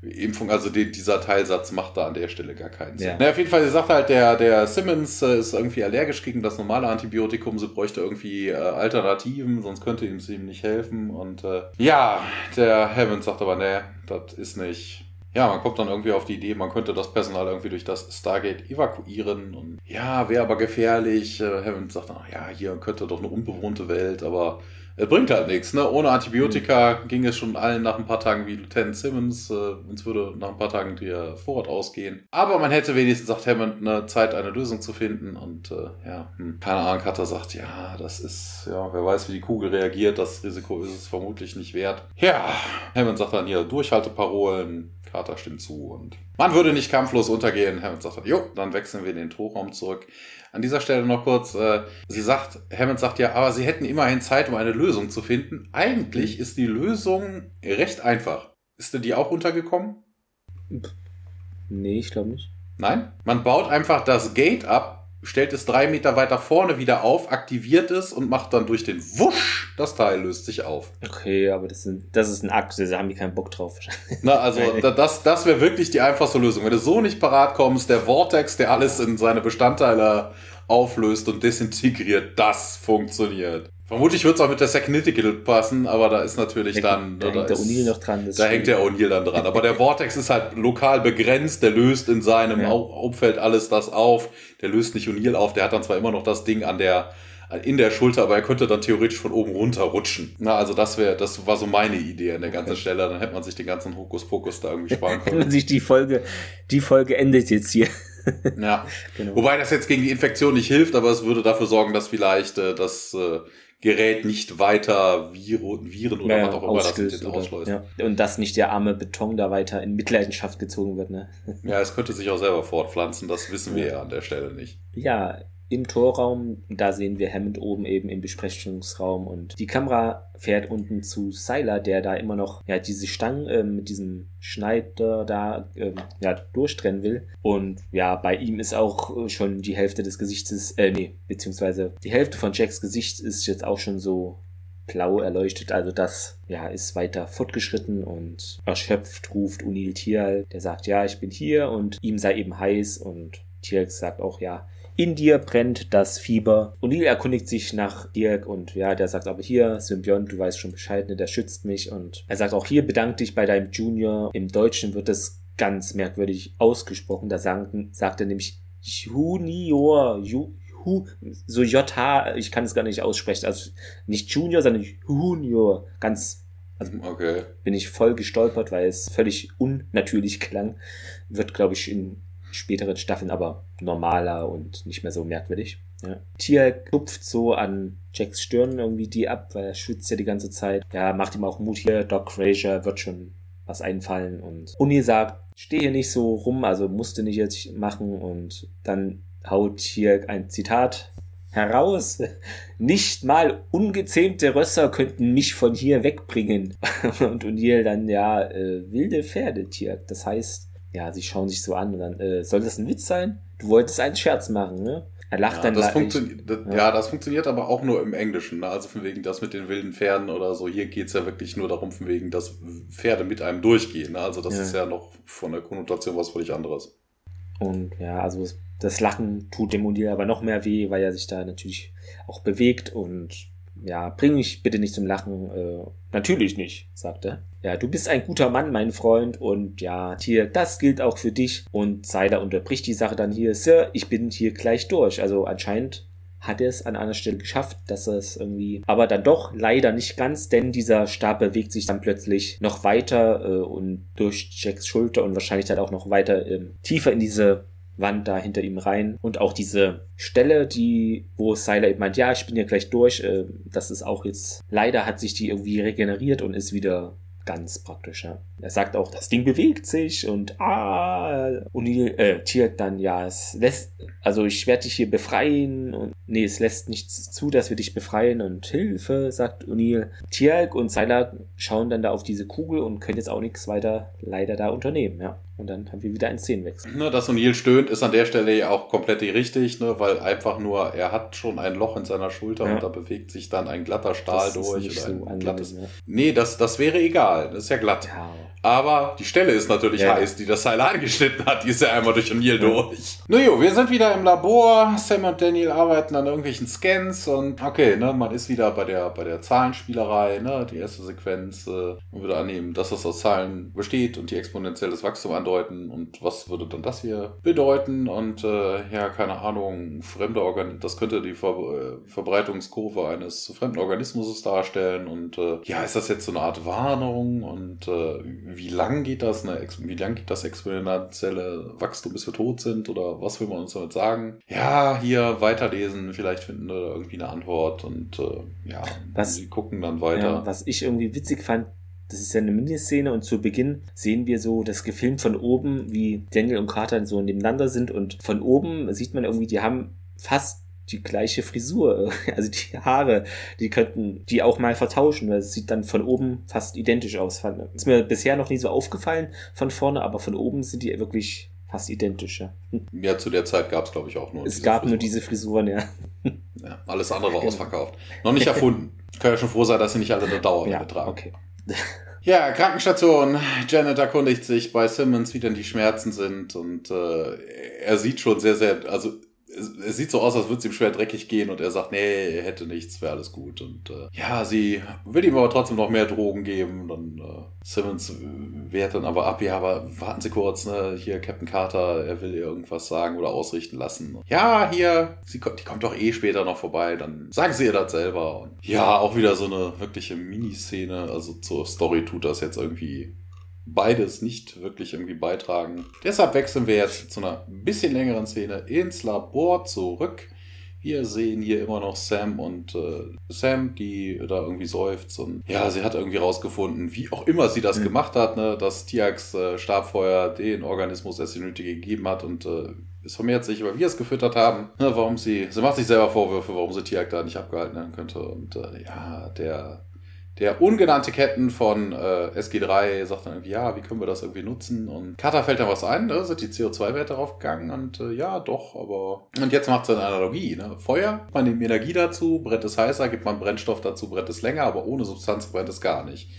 Impfung, also die, dieser Teilsatz macht da an der Stelle gar keinen Sinn. Ja. Na, auf jeden Fall, sie sagt halt, der, der Simmons äh, ist irgendwie allergisch gegen das normale Antibiotikum, sie bräuchte irgendwie äh, Alternativen, sonst könnte ihm sie ihm nicht helfen. Und äh, ja, der Hammond sagt aber, nee, das ist nicht. Ja, man kommt dann irgendwie auf die Idee, man könnte das Personal irgendwie durch das Stargate evakuieren. Und ja, wäre aber gefährlich. Äh, Hammond sagt, ach ja, hier könnte doch eine unbewohnte Welt, aber es bringt halt nichts, ne? Ohne Antibiotika mhm. ging es schon allen nach ein paar Tagen wie Lieutenant Simmons. Äh, uns würde nach ein paar Tagen der Vorrat ausgehen. Aber man hätte wenigstens, sagt Hammond, eine Zeit, eine Lösung zu finden. Und äh, ja, hm, keine Ahnung, Cutter sagt, ja, das ist, ja, wer weiß, wie die Kugel reagiert. Das Risiko ist es vermutlich nicht wert. Ja, Hammond sagt dann hier Durchhalteparolen. Carter stimmt zu und man würde nicht kampflos untergehen. Hammond sagt dann, jo, dann wechseln wir in den Torraum zurück. An dieser Stelle noch kurz, äh, sie sagt, Hammond sagt ja, aber sie hätten immerhin Zeit, um eine Lösung zu finden. Eigentlich mhm. ist die Lösung recht einfach. Ist denn die auch untergekommen? Nee, ich glaube nicht. Nein? Man baut einfach das Gate ab, stellt es drei Meter weiter vorne wieder auf, aktiviert es und macht dann durch den Wusch, das Teil löst sich auf. Okay, aber das, sind, das ist ein Akt, da haben die keinen Bock drauf. Na, also das, das wäre wirklich die einfachste Lösung. Wenn du so nicht parat kommst, der Vortex, der alles in seine Bestandteile auflöst und desintegriert, das funktioniert. Vermutlich wird es auch mit der Sagnitical passen, aber da ist natürlich da, dann. Da, da hängt der O'Neill noch dran. Da hängt der O'Neill dann dran. Aber der Vortex ist halt lokal begrenzt, der löst in seinem ja. Umfeld alles das auf. Der löst nicht O'Neill auf, der hat dann zwar immer noch das Ding an der, in der Schulter, aber er könnte dann theoretisch von oben runter rutschen. Na, also das wäre, das war so meine Idee an der ganzen okay. Stelle. Dann hätte man sich den ganzen Hokuspokus da irgendwie sparen können. Man sich die Folge, die Folge endet jetzt hier. ja. Genau. Wobei das jetzt gegen die Infektion nicht hilft, aber es würde dafür sorgen, dass vielleicht äh, das äh, Gerät nicht weiter Viren, Viren oder ja, was auch immer das jetzt ausschleust. Ja. Und dass nicht der arme Beton da weiter in Mitleidenschaft gezogen wird. Ne? Ja, es könnte sich auch selber fortpflanzen, das wissen wir ja an der Stelle nicht. Ja, im Torraum, da sehen wir Hammond oben eben im Besprechungsraum und die Kamera fährt unten zu Seiler, der da immer noch ja diese Stangen äh, mit diesem Schneider da äh, ja durchtrennen will. Und ja bei ihm ist auch schon die Hälfte des Gesichtes äh, nee beziehungsweise die Hälfte von Jacks Gesicht ist jetzt auch schon so blau erleuchtet, also das ja ist weiter fortgeschritten und erschöpft ruft Unil Tial, der sagt ja ich bin hier und ihm sei eben heiß. Und Tial sagt auch ja in dir brennt das Fieber. O'Neill erkundigt sich nach Dirk und ja, der sagt aber hier, Symbiont, du weißt schon Bescheid, ne, der schützt mich und er sagt auch hier, bedank dich bei deinem Junior. Im Deutschen wird das ganz merkwürdig ausgesprochen. Da sagen, sagt er nämlich Junior, Ju, Hu, so JH, ich kann es gar nicht aussprechen. Also nicht Junior, sondern Junior. Ganz also okay. bin ich voll gestolpert, weil es völlig unnatürlich klang. Wird, glaube ich, in späteren Staffeln aber normaler und nicht mehr so merkwürdig. Ja. Tier klopft so an Jacks Stirn irgendwie die ab, weil er schwitzt ja die ganze Zeit. Ja, macht ihm auch Mut hier. Doc Frazier wird schon was einfallen und Uni sagt, steh hier nicht so rum, also musste nicht jetzt machen und dann haut hier ein Zitat heraus. Nicht mal ungezähmte Rösser könnten mich von hier wegbringen. und O'Neill dann, ja, äh, wilde Pferde, Tier. Das heißt, ja, sie schauen sich so an und dann, äh, soll das ein Witz sein? Du wolltest einen Scherz machen, ne? Er lacht ja, dann das funktioniert, ja. ja. das funktioniert aber auch nur im Englischen. Ne? Also von wegen das mit den wilden Pferden oder so. Hier geht's ja wirklich nur darum, von wegen, dass Pferde mit einem durchgehen. Ne? Also das ja. ist ja noch von der Konnotation was völlig anderes. Und ja, also das Lachen tut dem O'Neill aber noch mehr weh, weil er sich da natürlich auch bewegt und ja, bring mich bitte nicht zum Lachen. Äh, natürlich nicht, sagt er. Ja, du bist ein guter Mann, mein Freund. Und ja, hier, das gilt auch für dich. Und Seiler unterbricht die Sache dann hier. Sir, ich bin hier gleich durch. Also anscheinend hat er es an einer Stelle geschafft, dass er es irgendwie, aber dann doch leider nicht ganz, denn dieser Stab bewegt sich dann plötzlich noch weiter äh, und durch Jacks Schulter und wahrscheinlich dann auch noch weiter äh, tiefer in diese Wand da hinter ihm rein. Und auch diese Stelle, die, wo Sylar eben meint, ja, ich bin ja gleich durch, äh, das ist auch jetzt, leider hat sich die irgendwie regeneriert und ist wieder ganz praktisch, ja. Er sagt auch, das Ding bewegt sich und ah, O'Neill, äh, Tier dann, ja, es lässt, also ich werde dich hier befreien und nee, es lässt nichts zu, dass wir dich befreien und Hilfe, sagt O'Neill. Tierk und Seiler schauen dann da auf diese Kugel und können jetzt auch nichts weiter leider da unternehmen, ja. Und dann haben wir wieder einen Szenenwechsel. Ne, dass O'Neill stöhnt, ist an der Stelle ja auch komplett richtig, ne, weil einfach nur, er hat schon ein Loch in seiner Schulter ja. und da bewegt sich dann ein glatter Stahl das durch. Ist oder so ein glattes, ja. Nee, das, das wäre egal. Das ist ja glatt. Ja. Aber die Stelle ist natürlich ja. heiß, die das Seil angeschnitten hat. Die ist ja einmal durch O'Neill durch. Naja, wir sind wieder im Labor. Sam und Daniel arbeiten an irgendwelchen Scans und okay, ne, man ist wieder bei der, bei der Zahlenspielerei, ne, die erste Sequenz. Äh, man würde annehmen, dass das aus Zahlen besteht und die exponentielles Wachstum andeuten. Und was würde dann das hier bedeuten? Und äh, ja, keine Ahnung, fremde Organ das könnte die Ver äh, Verbreitungskurve eines fremden Organismus darstellen. Und äh, ja, ist das jetzt so eine Art Warnung? Und äh, wie lang geht das, ne, wie lang geht das exponentielle Wachstum, bis wir tot sind oder was will man uns damit sagen? Ja, hier weiterlesen, vielleicht finden wir irgendwie eine Antwort und äh, ja, was, sie gucken dann weiter. Ja, was ich irgendwie witzig fand, das ist ja eine Miniszene und zu Beginn sehen wir so das gefilmt von oben, wie Daniel und Carter so nebeneinander sind und von oben sieht man irgendwie, die haben fast die gleiche Frisur. Also die Haare, die könnten die auch mal vertauschen, weil es sieht dann von oben fast identisch aus. Ist mir bisher noch nie so aufgefallen von vorne, aber von oben sind die wirklich fast identisch. Ja, ja zu der Zeit gab es, glaube ich, auch nur. Es gab Frisuren. nur diese Frisuren, ja. ja alles andere war genau. ausverkauft. Noch nicht erfunden. Ich kann ja schon froh sein, dass sie nicht alle eine Dauer ja, betragen. Okay. Ja, Krankenstation. Janet erkundigt sich bei Simmons, wie denn die Schmerzen sind. Und äh, er sieht schon sehr, sehr, also es sieht so aus, als würde es ihm schwer dreckig gehen und er sagt, nee, er hätte nichts, wäre alles gut. Und äh, ja, sie will ihm aber trotzdem noch mehr Drogen geben. Dann äh, Simmons wehrt dann aber ab, ja, aber warten Sie kurz, ne, hier Captain Carter, er will ihr irgendwas sagen oder ausrichten lassen. Ja, hier, sie kommt, die kommt doch eh später noch vorbei, dann sagen Sie ihr das selber. Und ja, auch wieder so eine wirkliche Miniszene, also zur Story tut das jetzt irgendwie beides nicht wirklich irgendwie beitragen. Deshalb wechseln wir jetzt zu einer bisschen längeren Szene ins Labor zurück. Wir sehen hier immer noch Sam und äh, Sam, die da irgendwie seufzt und ja, sie hat irgendwie rausgefunden, wie auch immer sie das mhm. gemacht hat, ne, dass Tiax äh, Stabfeuer den Organismus, der sie nötige gegeben hat und äh, es vermehrt sich, weil wir es gefüttert haben, ne, warum sie, sie macht sich selber Vorwürfe, warum sie Tiak da nicht abgehalten werden könnte und äh, ja, der der ungenannte Ketten von äh, SG3 sagt dann irgendwie, ja, wie können wir das irgendwie nutzen? Und Kata fällt da was ein, ne? sind die CO2-Werte draufgegangen und äh, ja, doch, aber. Und jetzt macht es eine Analogie, ne? Feuer, man nimmt Energie dazu, brennt es heißer, gibt man Brennstoff dazu, brennt es länger, aber ohne Substanz brennt es gar nicht.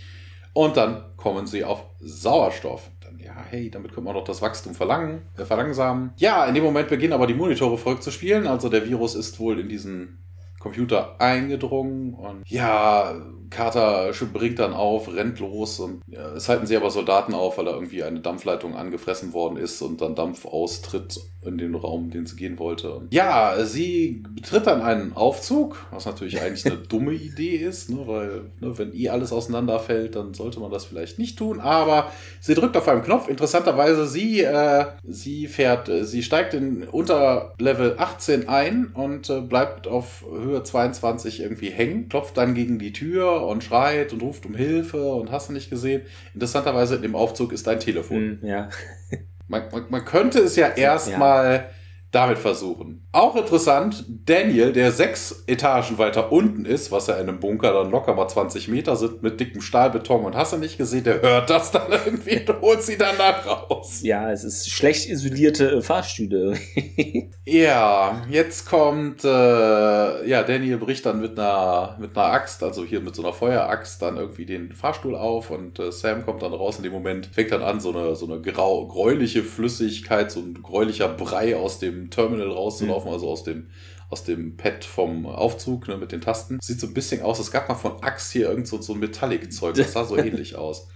Und dann kommen sie auf Sauerstoff. Dann, ja, hey, damit können wir doch das Wachstum verlangen, äh, verlangsamen. Ja, in dem Moment beginnen aber die Monitore verrückt zu spielen. Also der Virus ist wohl in diesen Computer eingedrungen und ja, Carter bringt dann auf, rennt los und ja, es halten sie aber Soldaten auf, weil da irgendwie eine Dampfleitung angefressen worden ist und dann Dampf austritt in den Raum, in den sie gehen wollte. Und ja, sie betritt dann einen Aufzug, was natürlich eigentlich eine dumme Idee ist, ne, weil ne, wenn eh alles auseinanderfällt, dann sollte man das vielleicht nicht tun, aber sie drückt auf einen Knopf. Interessanterweise, sie, äh, sie fährt, äh, sie steigt in unter Level 18 ein und äh, bleibt auf Höhe 22 irgendwie hängen, klopft dann gegen die Tür und schreit und ruft um Hilfe und hast du nicht gesehen. Interessanterweise in dem Aufzug ist dein Telefon. Mm, ja. man, man, man, könnte es ja erstmal damit versuchen. Auch interessant, Daniel, der sechs Etagen weiter unten ist, was ja in einem Bunker dann locker mal 20 Meter sind, mit dickem Stahlbeton und hast du nicht gesehen, der hört das dann irgendwie und holt sie danach raus. Ja, es ist schlecht isolierte Fahrstühle. ja, jetzt kommt, äh, ja, Daniel bricht dann mit einer, mit einer Axt, also hier mit so einer Feueraxt, dann irgendwie den Fahrstuhl auf und äh, Sam kommt dann raus in dem Moment, fängt dann an, so eine, so eine grau, gräuliche Flüssigkeit, so ein gräulicher Brei aus dem Terminal rauszulaufen, mhm. also aus dem aus dem Pad vom Aufzug ne, mit den Tasten. Sieht so ein bisschen aus, es gab mal von Axe hier irgend so, so ein Metallic-Zeug, das sah so ähnlich aus.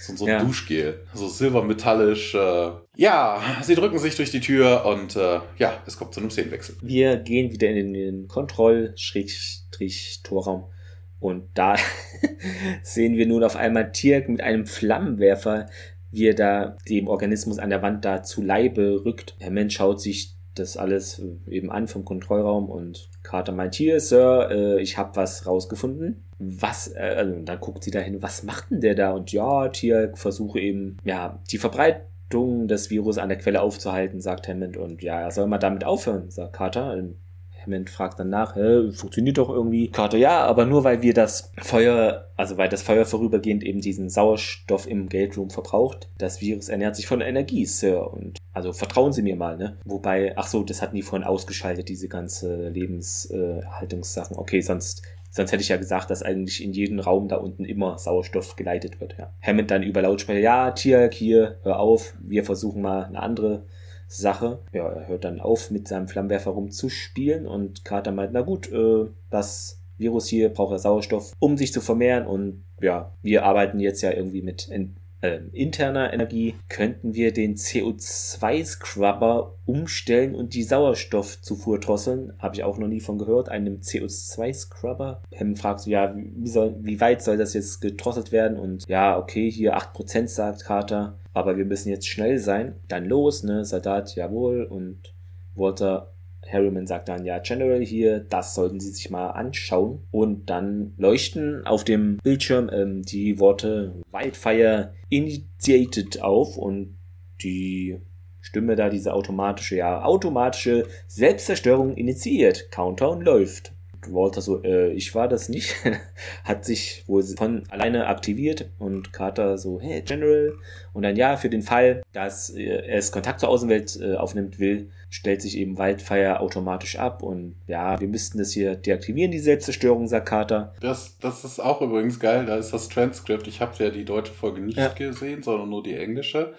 So, so ein ja. Duschgel, so silbermetallisch. Äh. Ja, sie drücken sich durch die Tür und äh, ja, es kommt zu einem Szenenwechsel. Wir gehen wieder in den Kontroll-Torraum und da sehen wir nun auf einmal Tirk mit einem Flammenwerfer, wie er da dem Organismus an der Wand da zu Leibe rückt. Der Mensch schaut sich das alles eben an vom Kontrollraum und Carter meint, hier, Sir, äh, ich habe was rausgefunden. Was, äh, also dann guckt sie dahin, was macht denn der da? Und ja, Tier versuche eben, ja, die Verbreitung des Virus an der Quelle aufzuhalten, sagt Hammond. Und ja, er soll mal damit aufhören, sagt Carter. Hammond fragt dann nach, funktioniert doch irgendwie. Carter, ja, aber nur weil wir das Feuer, also weil das Feuer vorübergehend eben diesen Sauerstoff im Geldroom verbraucht. Das Virus ernährt sich von Energie, Sir. Und also vertrauen Sie mir mal, ne? Wobei, ach so, das hatten die vorhin ausgeschaltet, diese ganze Lebenshaltungssachen. okay, sonst Sonst hätte ich ja gesagt, dass eigentlich in jedem Raum da unten immer Sauerstoff geleitet wird. Ja. Hammond dann über Lautsprecher, ja, Tier, hier, hör auf, wir versuchen mal eine andere Sache. Ja, er hört dann auf, mit seinem Flammenwerfer rumzuspielen und Carter meint, na gut, äh, das Virus hier braucht ja Sauerstoff, um sich zu vermehren und ja, wir arbeiten jetzt ja irgendwie mit äh, interner Energie, könnten wir den CO2-Scrubber umstellen und die Sauerstoffzufuhr drosseln. Habe ich auch noch nie von gehört, einem CO2-Scrubber. Hem fragt so, ja, wie, soll, wie weit soll das jetzt gedrosselt werden? Und ja, okay, hier 8% sagt Carter aber wir müssen jetzt schnell sein. Dann los, ne, Sadat, jawohl. Und Walter Harriman sagt dann, ja, General hier, das sollten Sie sich mal anschauen. Und dann leuchten auf dem Bildschirm ähm, die Worte Wildfire Initiated auf und die Stimme da, diese automatische, ja, automatische Selbstzerstörung initiiert. Countdown läuft. Walter so, äh, ich war das nicht, hat sich wohl von alleine aktiviert und Carter so, hey General, und dann ja, für den Fall, dass äh, er es Kontakt zur Außenwelt äh, aufnimmt will, stellt sich eben Wildfire automatisch ab. Und ja, wir müssten das hier deaktivieren, die Selbstzerstörung, sagt Carter. Das, das ist auch übrigens geil, da ist das Transkript, ich habe ja die deutsche Folge nicht ja. gesehen, sondern nur die englische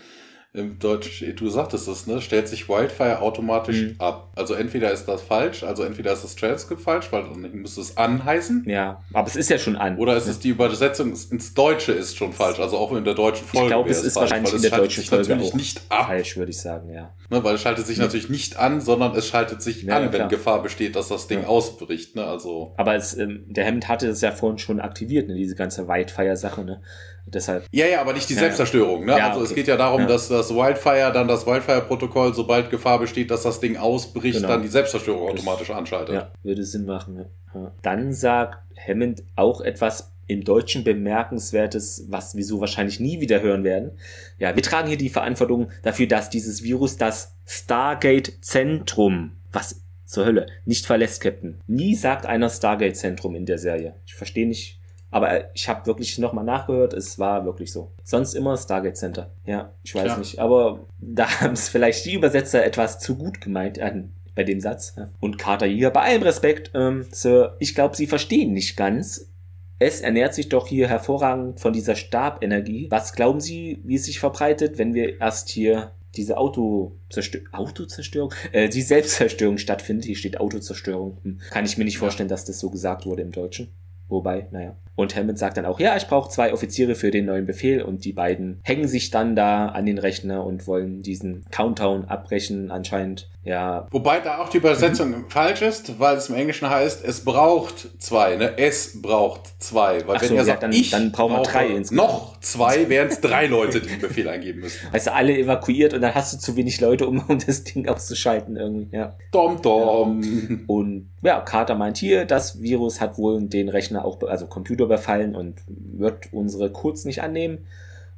im Deutsch, du sagtest es, ne, stellt sich Wildfire automatisch mhm. ab. Also entweder ist das falsch, also entweder ist das Transkript falsch, weil dann müsste es anheißen. Ja, aber es ist ja schon an. Oder ist es die Übersetzung ins Deutsche ist schon falsch, also auch in der deutschen Folge. Ich glaube, es ist falsch, wahrscheinlich in der deutschen Folge natürlich nicht ab. falsch, würde ich sagen, ja. Ne, weil es schaltet sich mhm. natürlich nicht an, sondern es schaltet sich ja, an, wenn Gefahr besteht, dass das Ding ja. ausbricht, ne, also. Aber es, ähm, der Hemd hatte es ja vorhin schon aktiviert, ne, diese ganze Wildfire-Sache, ne. Deshalb. Ja, ja, aber nicht die Selbstzerstörung. Ne? Ja, also okay. es geht ja darum, ja. dass das Wildfire dann das Wildfire-Protokoll, sobald Gefahr besteht, dass das Ding ausbricht, genau. dann die Selbstzerstörung das, automatisch anschaltet. Ja, würde Sinn machen. Ja. Dann sagt Hammond auch etwas im Deutschen bemerkenswertes, was wir so wahrscheinlich nie wieder hören werden. Ja, wir tragen hier die Verantwortung dafür, dass dieses Virus das Stargate-Zentrum, was zur Hölle, nicht verlässt, Captain. Nie sagt einer Stargate-Zentrum in der Serie. Ich verstehe nicht, aber ich habe wirklich nochmal nachgehört, es war wirklich so. Sonst immer Stargate Center. Ja, ich weiß ja. nicht. Aber da haben es vielleicht die Übersetzer etwas zu gut gemeint an, bei dem Satz. Und Carter hier, bei allem Respekt, ähm, Sir, ich glaube, Sie verstehen nicht ganz. Es ernährt sich doch hier hervorragend von dieser Stabenergie. Was glauben Sie, wie es sich verbreitet, wenn wir erst hier diese Autozerstörung, Autozerstörung, äh, die Selbstzerstörung stattfindet. Hier steht Autozerstörung. Hm. Kann ich mir nicht vorstellen, dass das so gesagt wurde im Deutschen. Wobei, naja. Und Hammond sagt dann auch, ja, ich brauche zwei Offiziere für den neuen Befehl und die beiden hängen sich dann da an den Rechner und wollen diesen Countdown abbrechen anscheinend. Ja. Wobei da auch die Übersetzung mhm. falsch ist, weil es im Englischen heißt, es braucht zwei, ne? Es braucht zwei. Weil Ach wenn so, er sagt, dann, ich dann brauchen wir drei insgesamt. Noch zwei, wären es drei Leute, die den Befehl eingeben müssen. Weißt du, alle evakuiert und dann hast du zu wenig Leute, um, um das Ding auszuschalten irgendwie, ja. Dom, dom. Ja. Und ja, Carter meint hier, das Virus hat wohl den Rechner auch, also Computer überfallen und wird unsere Codes nicht annehmen.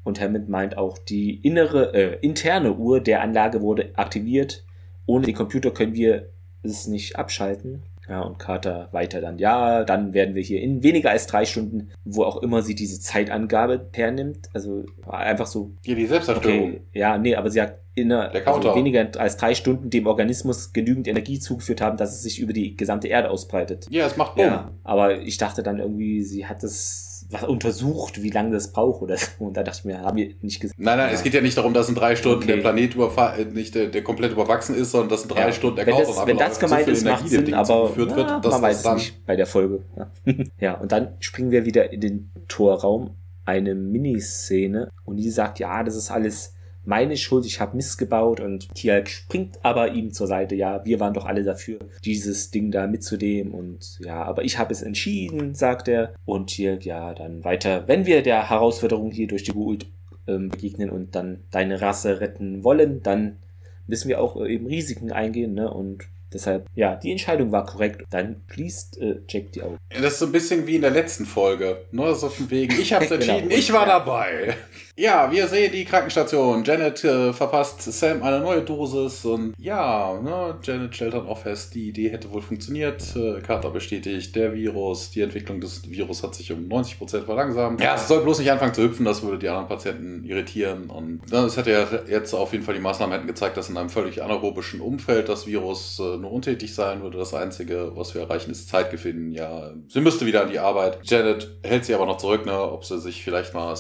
Und Hammond meint auch, die innere, äh, interne Uhr der Anlage wurde aktiviert ohne den Computer können wir es nicht abschalten. Ja, und Carter weiter dann, ja, dann werden wir hier in weniger als drei Stunden, wo auch immer sie diese Zeitangabe hernimmt, also einfach so. Ja, die Selbstzerstörung. Okay, ja, nee, aber sie sagt, in einer, also weniger als drei Stunden dem Organismus genügend Energie zugeführt haben, dass es sich über die gesamte Erde ausbreitet. Ja, es macht Boom. Ja, aber ich dachte dann irgendwie, sie hat es was untersucht, wie lange das braucht oder so. Und da dachte ich mir, haben wir nicht gesagt. Nein, nein, ja. es geht ja nicht darum, dass in drei Stunden okay. der Planet äh, nicht der, der, komplett überwachsen ist, sondern dass in drei ja. Stunden der das, Wenn das gemeint so ist, macht Sinn, aber na, wird, man weiß es nicht bei der Folge. Ja. ja, und dann springen wir wieder in den Torraum, eine Miniszene und die sagt, ja, das ist alles meine Schuld, ich habe missgebaut und Tialk springt aber ihm zur Seite, ja, wir waren doch alle dafür, dieses Ding da mitzunehmen und ja, aber ich habe es entschieden, sagt er und Tialk, ja, dann weiter, wenn wir der Herausforderung hier durch die Gult ähm, begegnen und dann deine Rasse retten wollen, dann müssen wir auch äh, eben Risiken eingehen, ne, und Deshalb, ja, die Entscheidung war korrekt. Dann schließt äh, Jack die Augen. Das ist so ein bisschen wie in der letzten Folge. Nur so von wegen, ich hab's genau. entschieden, genau. ich war dabei. Ja, wir sehen die Krankenstation. Janet äh, verpasst Sam eine neue Dosis und ja, ne, Janet stellt dann auch fest, die Idee hätte wohl funktioniert. Äh, Carter bestätigt, der Virus, die Entwicklung des Virus hat sich um 90% verlangsamt. Ja, es soll bloß nicht anfangen zu hüpfen, das würde die anderen Patienten irritieren. Und ne, es hätte ja jetzt auf jeden Fall die Maßnahmen hätten gezeigt, dass in einem völlig anaerobischen Umfeld das Virus äh, nur untätig sein würde. Das Einzige, was wir erreichen, ist Zeitgewinnen. Ja, sie müsste wieder an die Arbeit. Janet hält sie aber noch zurück, ne, ob sie sich vielleicht mal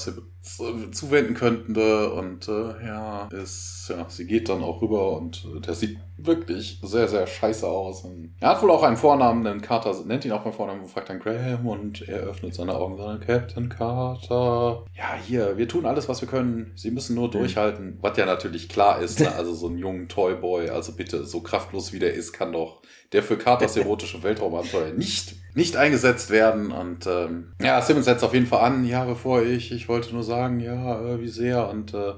zuwenden könnte und äh, ja, ist, ja, sie geht dann auch rüber und äh, der sieht wirklich sehr, sehr scheiße aus. Und er hat wohl auch einen Vornamen, denn Carter nennt ihn auch beim Vornamen und fragt dann Graham und er öffnet seine Augen und sagt, Captain Carter. Ja, hier, wir tun alles, was wir können. Sie müssen nur durchhalten. Was ja natürlich klar ist, ne? also so ein junger Toyboy, also bitte, so kraftlos wie der ist, kann doch der für Carters erotische Weltraumabenteuer nicht, nicht eingesetzt werden. Und ähm, ja, Simmons setzt auf jeden Fall an, ja, bevor ich, ich wollte nur sagen, ja, äh, wie sehr. Und äh,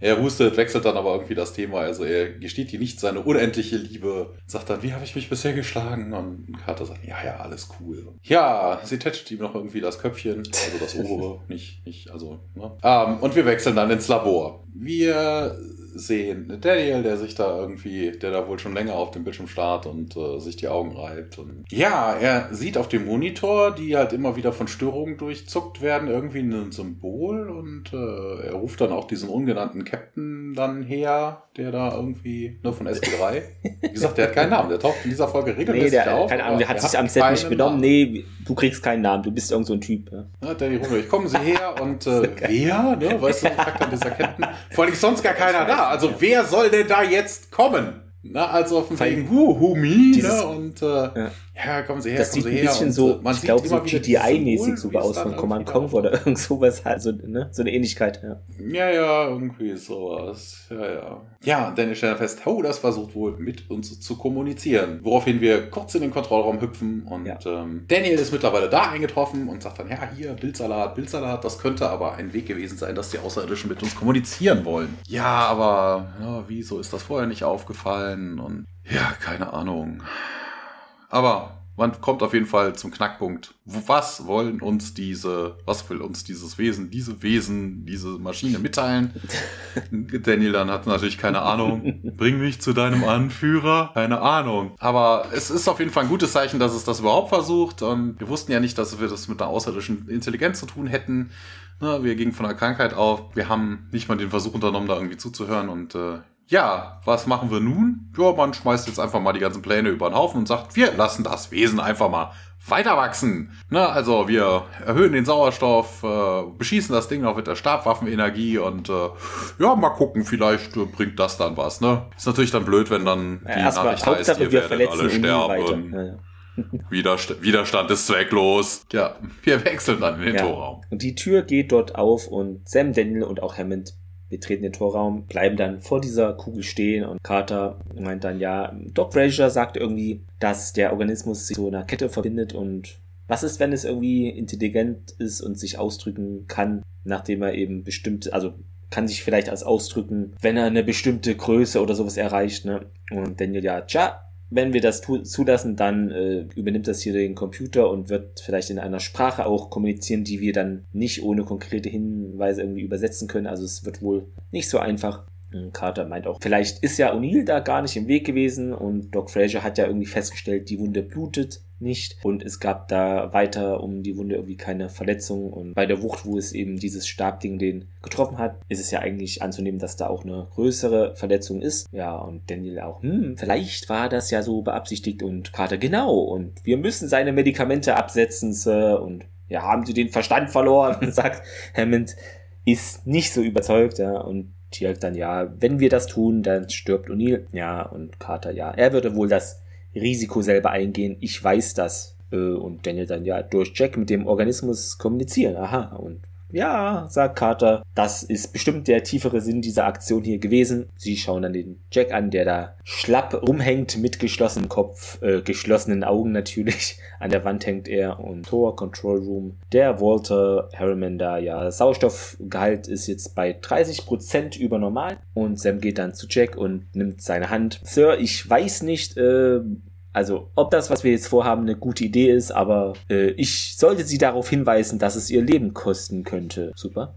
er hustet, wechselt dann aber irgendwie das Thema. Also er gesteht ihr nicht seine unendliche Liebe. Sagt dann, wie habe ich mich bisher geschlagen? Und Carter sagt, ja, ja, alles cool. Ja, sie tätscht ihm noch irgendwie das Köpfchen, also das Ohr, nicht, nicht, also, ne? Ähm, und wir wechseln dann ins Labor. Wir sehen. Daniel, der sich da irgendwie, der da wohl schon länger auf dem Bildschirm starrt und äh, sich die Augen reibt. Und ja, er sieht auf dem Monitor, die halt immer wieder von Störungen durchzuckt werden, irgendwie ein Symbol und äh, er ruft dann auch diesen ungenannten Captain dann her, der da irgendwie, nur ne, von SG3. Wie gesagt, der hat keinen Namen, der taucht in dieser Folge regelmäßig nee, der, auf. Keine Ahnung, der hat sich am Set nicht benommen. Nee, du kriegst keinen Namen, du bist irgend so ein Typ. Ja, ja Danny ich kommen Sie her und äh, wer, ne, weißt du, fragt dann dieser Captain. Vor allem sonst gar keiner da also wer soll denn da jetzt kommen? Na, also auf dem Wegen, hu, hu, mi, ne? Und äh, ja. Ja. kommen Sie her, das sieht ein bisschen so, man ich glaube, so GTI-mäßig sogar aus von Command Conquer oder irgend sowas, also, ne? So eine Ähnlichkeit, ja. Ja, ja, irgendwie sowas. Ja, ja. Ja, und dann stellen fest, oh, das versucht wohl mit uns zu kommunizieren. Woraufhin wir kurz in den Kontrollraum hüpfen und ja. ähm, Daniel ist mittlerweile da eingetroffen und sagt dann, ja, hier, Bildsalat, Bildsalat, das könnte aber ein Weg gewesen sein, dass die Außerirdischen mit uns kommunizieren wollen. Ja, aber ja, wieso ist das vorher nicht aufgefallen? Und ja, keine Ahnung. Aber man kommt auf jeden Fall zum Knackpunkt. Was wollen uns diese, was will uns dieses Wesen, diese Wesen, diese Maschine mitteilen? Daniel dann hat natürlich keine Ahnung. Bring mich zu deinem Anführer. Keine Ahnung. Aber es ist auf jeden Fall ein gutes Zeichen, dass es das überhaupt versucht. Und wir wussten ja nicht, dass wir das mit einer außerirdischen Intelligenz zu tun hätten. Wir gingen von einer Krankheit auf. Wir haben nicht mal den Versuch unternommen, da irgendwie zuzuhören. Und äh, ja, was machen wir nun? Ja, man schmeißt jetzt einfach mal die ganzen Pläne über den Haufen und sagt, wir lassen das Wesen einfach mal weiter wachsen. Ne, also wir erhöhen den Sauerstoff, äh, beschießen das Ding noch mit der Stabwaffenenergie und äh, ja, mal gucken, vielleicht äh, bringt das dann was. Ne? Ist natürlich dann blöd, wenn dann die ja, Nachricht heißt, ihr werdet alle sterben. Widerstand, Widerstand ist zwecklos. Ja, wir wechseln dann in den ja. Torraum. Und die Tür geht dort auf und Sam, Daniel und auch Hammond betreten den Torraum, bleiben dann vor dieser Kugel stehen und Carter meint dann, ja, Doc Frazier sagt irgendwie, dass der Organismus sich so einer Kette verbindet und was ist, wenn es irgendwie intelligent ist und sich ausdrücken kann, nachdem er eben bestimmte, also kann sich vielleicht als ausdrücken, wenn er eine bestimmte Größe oder sowas erreicht, ne? Und Daniel, ja, tja, wenn wir das zulassen, dann äh, übernimmt das hier den Computer und wird vielleicht in einer Sprache auch kommunizieren, die wir dann nicht ohne konkrete Hinweise irgendwie übersetzen können. Also es wird wohl nicht so einfach. Carter meint auch, vielleicht ist ja O'Neill da gar nicht im Weg gewesen und Doc Fraser hat ja irgendwie festgestellt, die Wunde blutet nicht. Und es gab da weiter um die Wunde irgendwie keine Verletzung. Und bei der Wucht, wo es eben dieses Stabding den getroffen hat, ist es ja eigentlich anzunehmen, dass da auch eine größere Verletzung ist. Ja, und Daniel auch, hm, vielleicht war das ja so beabsichtigt und Carter genau. Und wir müssen seine Medikamente absetzen, Sir. Und ja, haben sie den Verstand verloren, sagt Hammond, ist nicht so überzeugt, ja, und Tialk dann, ja, wenn wir das tun, dann stirbt O'Neill. Ja, und Carter, ja, er würde wohl das Risiko selber eingehen. Ich weiß das. Äh, und Daniel dann, ja, durch Jack mit dem Organismus kommunizieren. Aha, und ja, sagt Carter, das ist bestimmt der tiefere Sinn dieser Aktion hier gewesen. Sie schauen dann den Jack an, der da schlapp rumhängt mit geschlossenem Kopf, äh, geschlossenen Augen natürlich. An der Wand hängt er und Tor Control Room. Der Walter Harriman da, ja, Sauerstoffgehalt ist jetzt bei 30% über normal. Und Sam geht dann zu Jack und nimmt seine Hand. Sir, ich weiß nicht, äh, also, ob das, was wir jetzt vorhaben, eine gute Idee ist, aber äh, ich sollte Sie darauf hinweisen, dass es Ihr Leben kosten könnte. Super.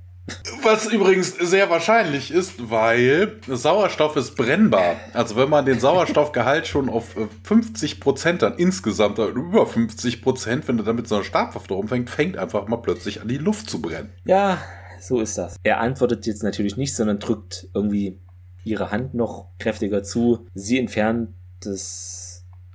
Was übrigens sehr wahrscheinlich ist, weil Sauerstoff ist brennbar. Also wenn man den Sauerstoffgehalt schon auf 50 äh, Prozent dann insgesamt über 50 Prozent, wenn du damit so eine Stabwaffe rumfängt, fängt einfach mal plötzlich an die Luft zu brennen. Ja, so ist das. Er antwortet jetzt natürlich nicht, sondern drückt irgendwie ihre Hand noch kräftiger zu. Sie entfernt das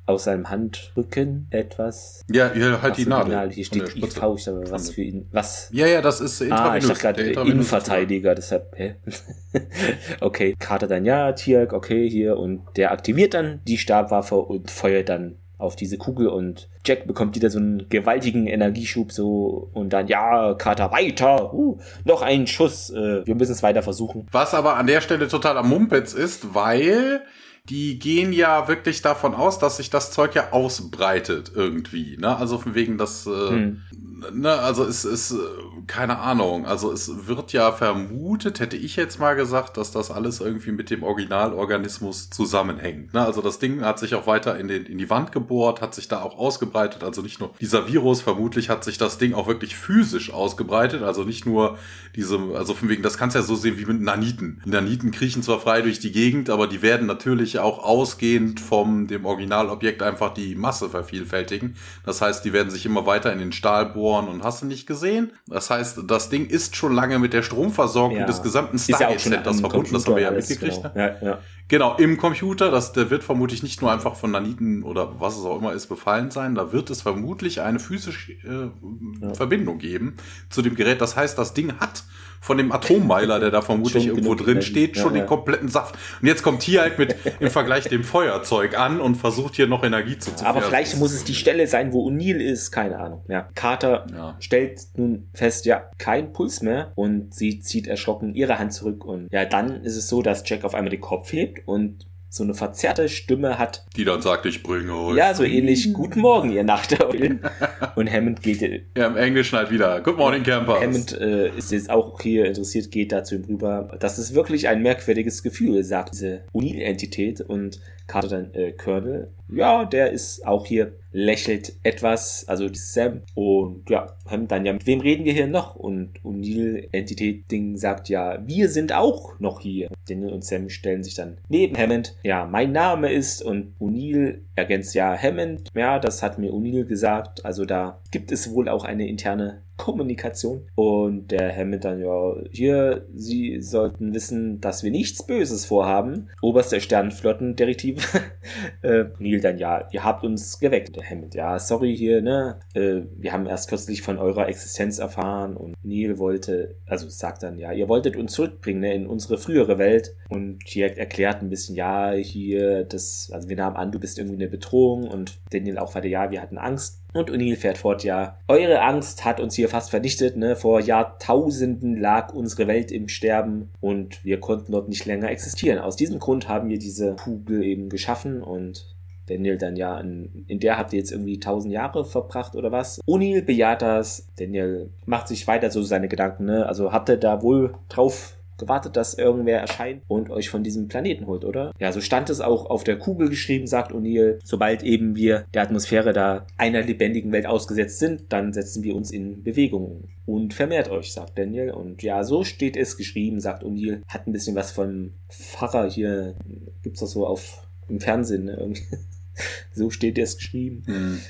aus seinem Handrücken etwas. Ja, hier halt die Nadel. Hier steht IV, ich aber was für ihn, was? Ja, ja, das ist Ah, ich dachte gerade Innenverteidiger, deshalb, hä? okay, Carter dann, ja, Tiak, okay, hier, und der aktiviert dann die Stabwaffe und feuert dann auf diese Kugel und Jack bekommt wieder so einen gewaltigen Energieschub so und dann ja, Carter weiter, uh, noch ein Schuss, äh, wir müssen es weiter versuchen. Was aber an der Stelle total am Mumpitz ist, weil die gehen ja wirklich davon aus, dass sich das Zeug ja ausbreitet irgendwie. Ne? Also von wegen, dass äh, hm ne, also es ist, äh, keine Ahnung, also es wird ja vermutet, hätte ich jetzt mal gesagt, dass das alles irgendwie mit dem Originalorganismus zusammenhängt. Ne? Also das Ding hat sich auch weiter in, den, in die Wand gebohrt, hat sich da auch ausgebreitet, also nicht nur dieser Virus, vermutlich hat sich das Ding auch wirklich physisch ausgebreitet, also nicht nur diese, also von wegen, das kannst du ja so sehen wie mit Naniten. Naniten kriechen zwar frei durch die Gegend, aber die werden natürlich auch ausgehend vom dem Originalobjekt einfach die Masse vervielfältigen. Das heißt, die werden sich immer weiter in den Stahl bohren und hast du nicht gesehen. Das heißt, das Ding ist schon lange mit der Stromversorgung ja. des gesamten Stargate-Centers ja verbunden. Das haben wir ja mitgekriegt. Genau. Ne? Ja, ja. genau, im Computer. Das, der wird vermutlich nicht nur einfach von Naniten oder was es auch immer ist befallen sein. Da wird es vermutlich eine physische äh, Verbindung geben zu dem Gerät. Das heißt, das Ding hat von dem Atommeiler, der da vermutlich irgendwo drin steht, schon ja, den kompletten Saft. Und jetzt kommt hier halt mit im Vergleich dem Feuerzeug an und versucht hier noch Energie zu ziehen. Aber vielleicht muss es die Stelle sein, wo O'Neill ist, keine Ahnung. Ja. Carter ja. stellt nun fest, ja, kein Puls mehr und sie zieht erschrocken ihre Hand zurück und ja, dann ist es so, dass Jack auf einmal den Kopf hebt und so eine verzerrte Stimme hat. Die dann sagt, ich bringe euch. Ja, so ähnlich, Guten Morgen, ihr Nachteulen. Und Hammond geht. Ja, im Englischen halt wieder. Good morning, Campers. Hammond äh, ist jetzt auch hier interessiert, geht dazu rüber. Das ist wirklich ein merkwürdiges Gefühl, sagt diese Unil-Entität. Und Carter dann äh, Colonel. Ja, der ist auch hier, lächelt etwas, also Sam. Und ja, haben dann ja, mit wem reden wir hier noch? Und O'Neill Entität Ding sagt ja, wir sind auch noch hier. Daniel und Sam stellen sich dann neben Hammond. Ja, mein Name ist und O'Neill ergänzt ja Hammond. Ja, das hat mir O'Neill gesagt. Also da gibt es wohl auch eine interne Kommunikation. Und der Hammond dann, ja, hier, Sie sollten wissen, dass wir nichts Böses vorhaben. Oberster Sternenflottendirektiv. äh, Neil dann, ja, ihr habt uns geweckt. Der Hammond, ja, sorry hier, ne? Äh, wir haben erst kürzlich von eurer Existenz erfahren und Neil wollte, also sagt dann, ja, ihr wolltet uns zurückbringen ne, in unsere frühere Welt. Und Jack erklärt ein bisschen, ja, hier, das, also wir nahmen an, du bist irgendwie eine Bedrohung und Daniel auch weiter, ja, wir hatten Angst. Und O'Neill fährt fort, ja, eure Angst hat uns hier fast vernichtet, ne? Vor Jahrtausenden lag unsere Welt im Sterben und wir konnten dort nicht länger existieren. Aus diesem Grund haben wir diese Kugel eben geschaffen und Daniel dann ja, in, in der habt ihr jetzt irgendwie tausend Jahre verbracht oder was? O'Neill bejaht das, Daniel macht sich weiter so seine Gedanken, ne? Also habt ihr da wohl drauf gewartet, dass irgendwer erscheint und euch von diesem Planeten holt, oder? Ja, so stand es auch auf der Kugel geschrieben, sagt O'Neill. Sobald eben wir der Atmosphäre da einer lebendigen Welt ausgesetzt sind, dann setzen wir uns in Bewegung und vermehrt euch, sagt Daniel. Und ja, so steht es geschrieben, sagt O'Neill. Hat ein bisschen was von Pfarrer hier. Gibt's das so auf im Fernsehen, ne? so steht es geschrieben. Mhm.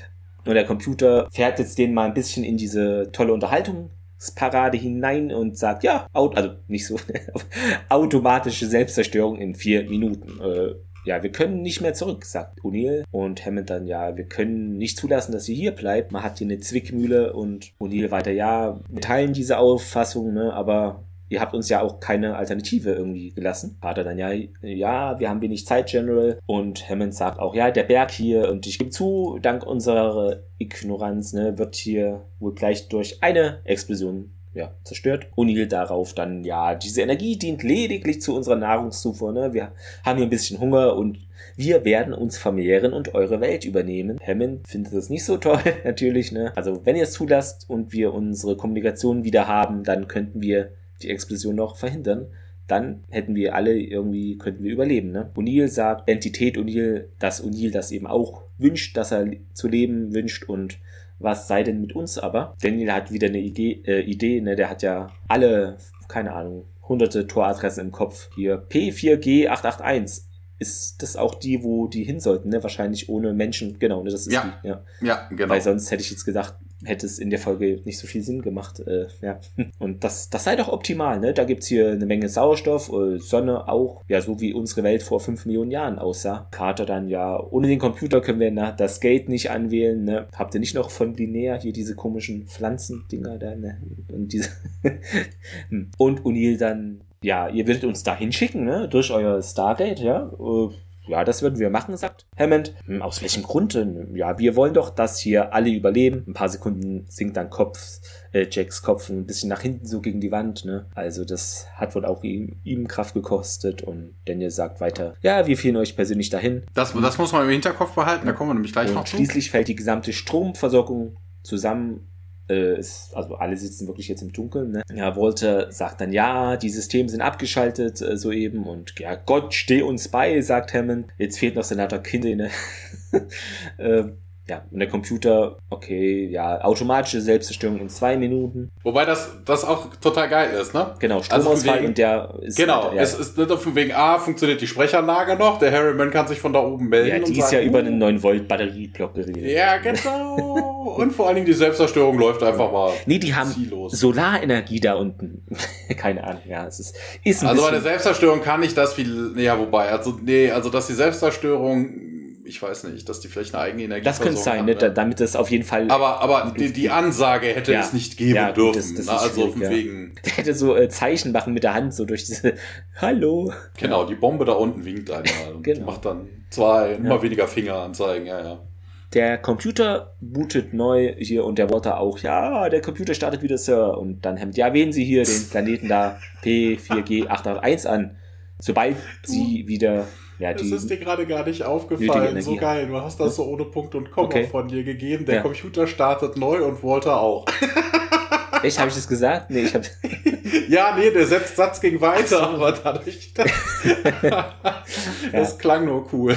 Nur der Computer fährt jetzt den mal ein bisschen in diese tolle Unterhaltungsparade hinein und sagt, ja, also nicht so, automatische Selbstzerstörung in vier Minuten. Äh, ja, wir können nicht mehr zurück, sagt O'Neill. Und Hammond dann, ja, wir können nicht zulassen, dass sie hier bleibt. Man hat hier eine Zwickmühle und O'Neill weiter, ja, wir teilen diese Auffassung, ne, aber ihr habt uns ja auch keine Alternative irgendwie gelassen. Vater dann, ja, ja, wir haben wenig Zeit, General. Und Hammond sagt auch, ja, der Berg hier, und ich gebe zu, dank unserer Ignoranz, ne, wird hier wohl gleich durch eine Explosion ja, zerstört. O'Neill darauf dann, ja, diese Energie dient lediglich zu unserer Nahrungszufuhr, ne? Wir haben hier ein bisschen Hunger und wir werden uns vermehren und eure Welt übernehmen. Hammond findet das nicht so toll, natürlich, ne? Also, wenn ihr es zulasst und wir unsere Kommunikation wieder haben, dann könnten wir die Explosion noch verhindern, dann hätten wir alle irgendwie, könnten wir überleben. Ne? O'Neill sagt, Entität O'Neill, dass O'Neill das eben auch wünscht, dass er zu leben wünscht und was sei denn mit uns aber? Daniel hat wieder eine Idee, äh, Idee ne? der hat ja alle, keine Ahnung, hunderte Toradressen im Kopf. Hier P4G881 ist das auch die, wo die hin sollten, ne? Wahrscheinlich ohne Menschen. Genau, ne? Das ist ja. die. Ja. ja, genau. Weil sonst hätte ich jetzt gedacht, hätte es in der Folge nicht so viel Sinn gemacht. Äh, ja. Und das, das sei doch optimal, ne? Da gibt's hier eine Menge Sauerstoff, äh, Sonne auch, ja, so wie unsere Welt vor fünf Millionen Jahren aussah. Carter dann, ja, ohne den Computer können wir na, das Gate nicht anwählen, ne? Habt ihr nicht noch von Linear hier diese komischen Pflanzendinger da, ne? Und diese. Hm. Und O'Neill dann, ja, ihr würdet uns da hinschicken, ne? Durch euer Stargate, ja? Äh, ja, das würden wir machen, sagt Hammond. Hm, aus welchem Grund denn? Ja, wir wollen doch, dass hier alle überleben. Ein paar Sekunden sinkt dann Kopf, äh, Jacks Kopf ein bisschen nach hinten so gegen die Wand, ne? Also das hat wohl auch ihm, ihm Kraft gekostet und Daniel sagt weiter, ja, wir fielen euch persönlich dahin. Das, das muss man im Hinterkopf behalten, da kommen wir nämlich gleich und noch zu. Schließlich fällt die gesamte Stromversorgung zusammen äh, ist, also alle sitzen wirklich jetzt im Dunkeln. Ne? Ja, Walter sagt dann, ja, die Systeme sind abgeschaltet äh, soeben und ja, Gott steh uns bei, sagt Hammond. Jetzt fehlt noch Senator Kinder. Ne? äh, ja, und der Computer, okay, ja, automatische Selbstzerstörung in zwei Minuten. Wobei das, das auch total geil ist, ne? Genau, also Stromausfall also und der ist. Genau, ja. es ist nicht von wegen A, funktioniert die Sprechanlage noch, der Harriman kann sich von da oben melden. Ja, die ist sagen, ja über einen 9 Volt Batterieblock geredet. Ja, genau. und vor allen Dingen die Selbstzerstörung läuft einfach mal. Nee, die haben ziellos. Solarenergie da unten. Keine Ahnung, ja, es ist, ist ein Also bei der Selbstzerstörung kann ich das viel, ja, wobei, also, nee, also dass die Selbstzerstörung ich weiß nicht, dass die vielleicht eine eigene Energie Das könnte sein, haben, ne? ne? damit es auf jeden Fall. Aber, aber die, die Ansage hätte ja. es nicht geben ja, dürfen. Das, das Na, also von wegen. Der hätte so äh, Zeichen machen mit der Hand, so durch diese Hallo. Genau, die Bombe da unten winkt einmal und genau. macht dann zwei, immer weniger Finger anzeigen, ja, ja. Der Computer bootet neu hier und der Walter auch, ja, der Computer startet wieder, Sir. Und dann Hemd, ja, wählen Sie hier den Planeten da P4G881 an. Sobald Sie wieder ja, das ist dir gerade gar nicht aufgefallen. So geil. Du hast das so ohne Punkt und Komma okay. von dir gegeben. Der ja. Computer startet neu und Walter auch. Echt? Habe ich das gesagt? Nee, ich habe. ja, nee, der setzt Satz ging weiter, so. aber dadurch. Das, das ja. klang nur cool.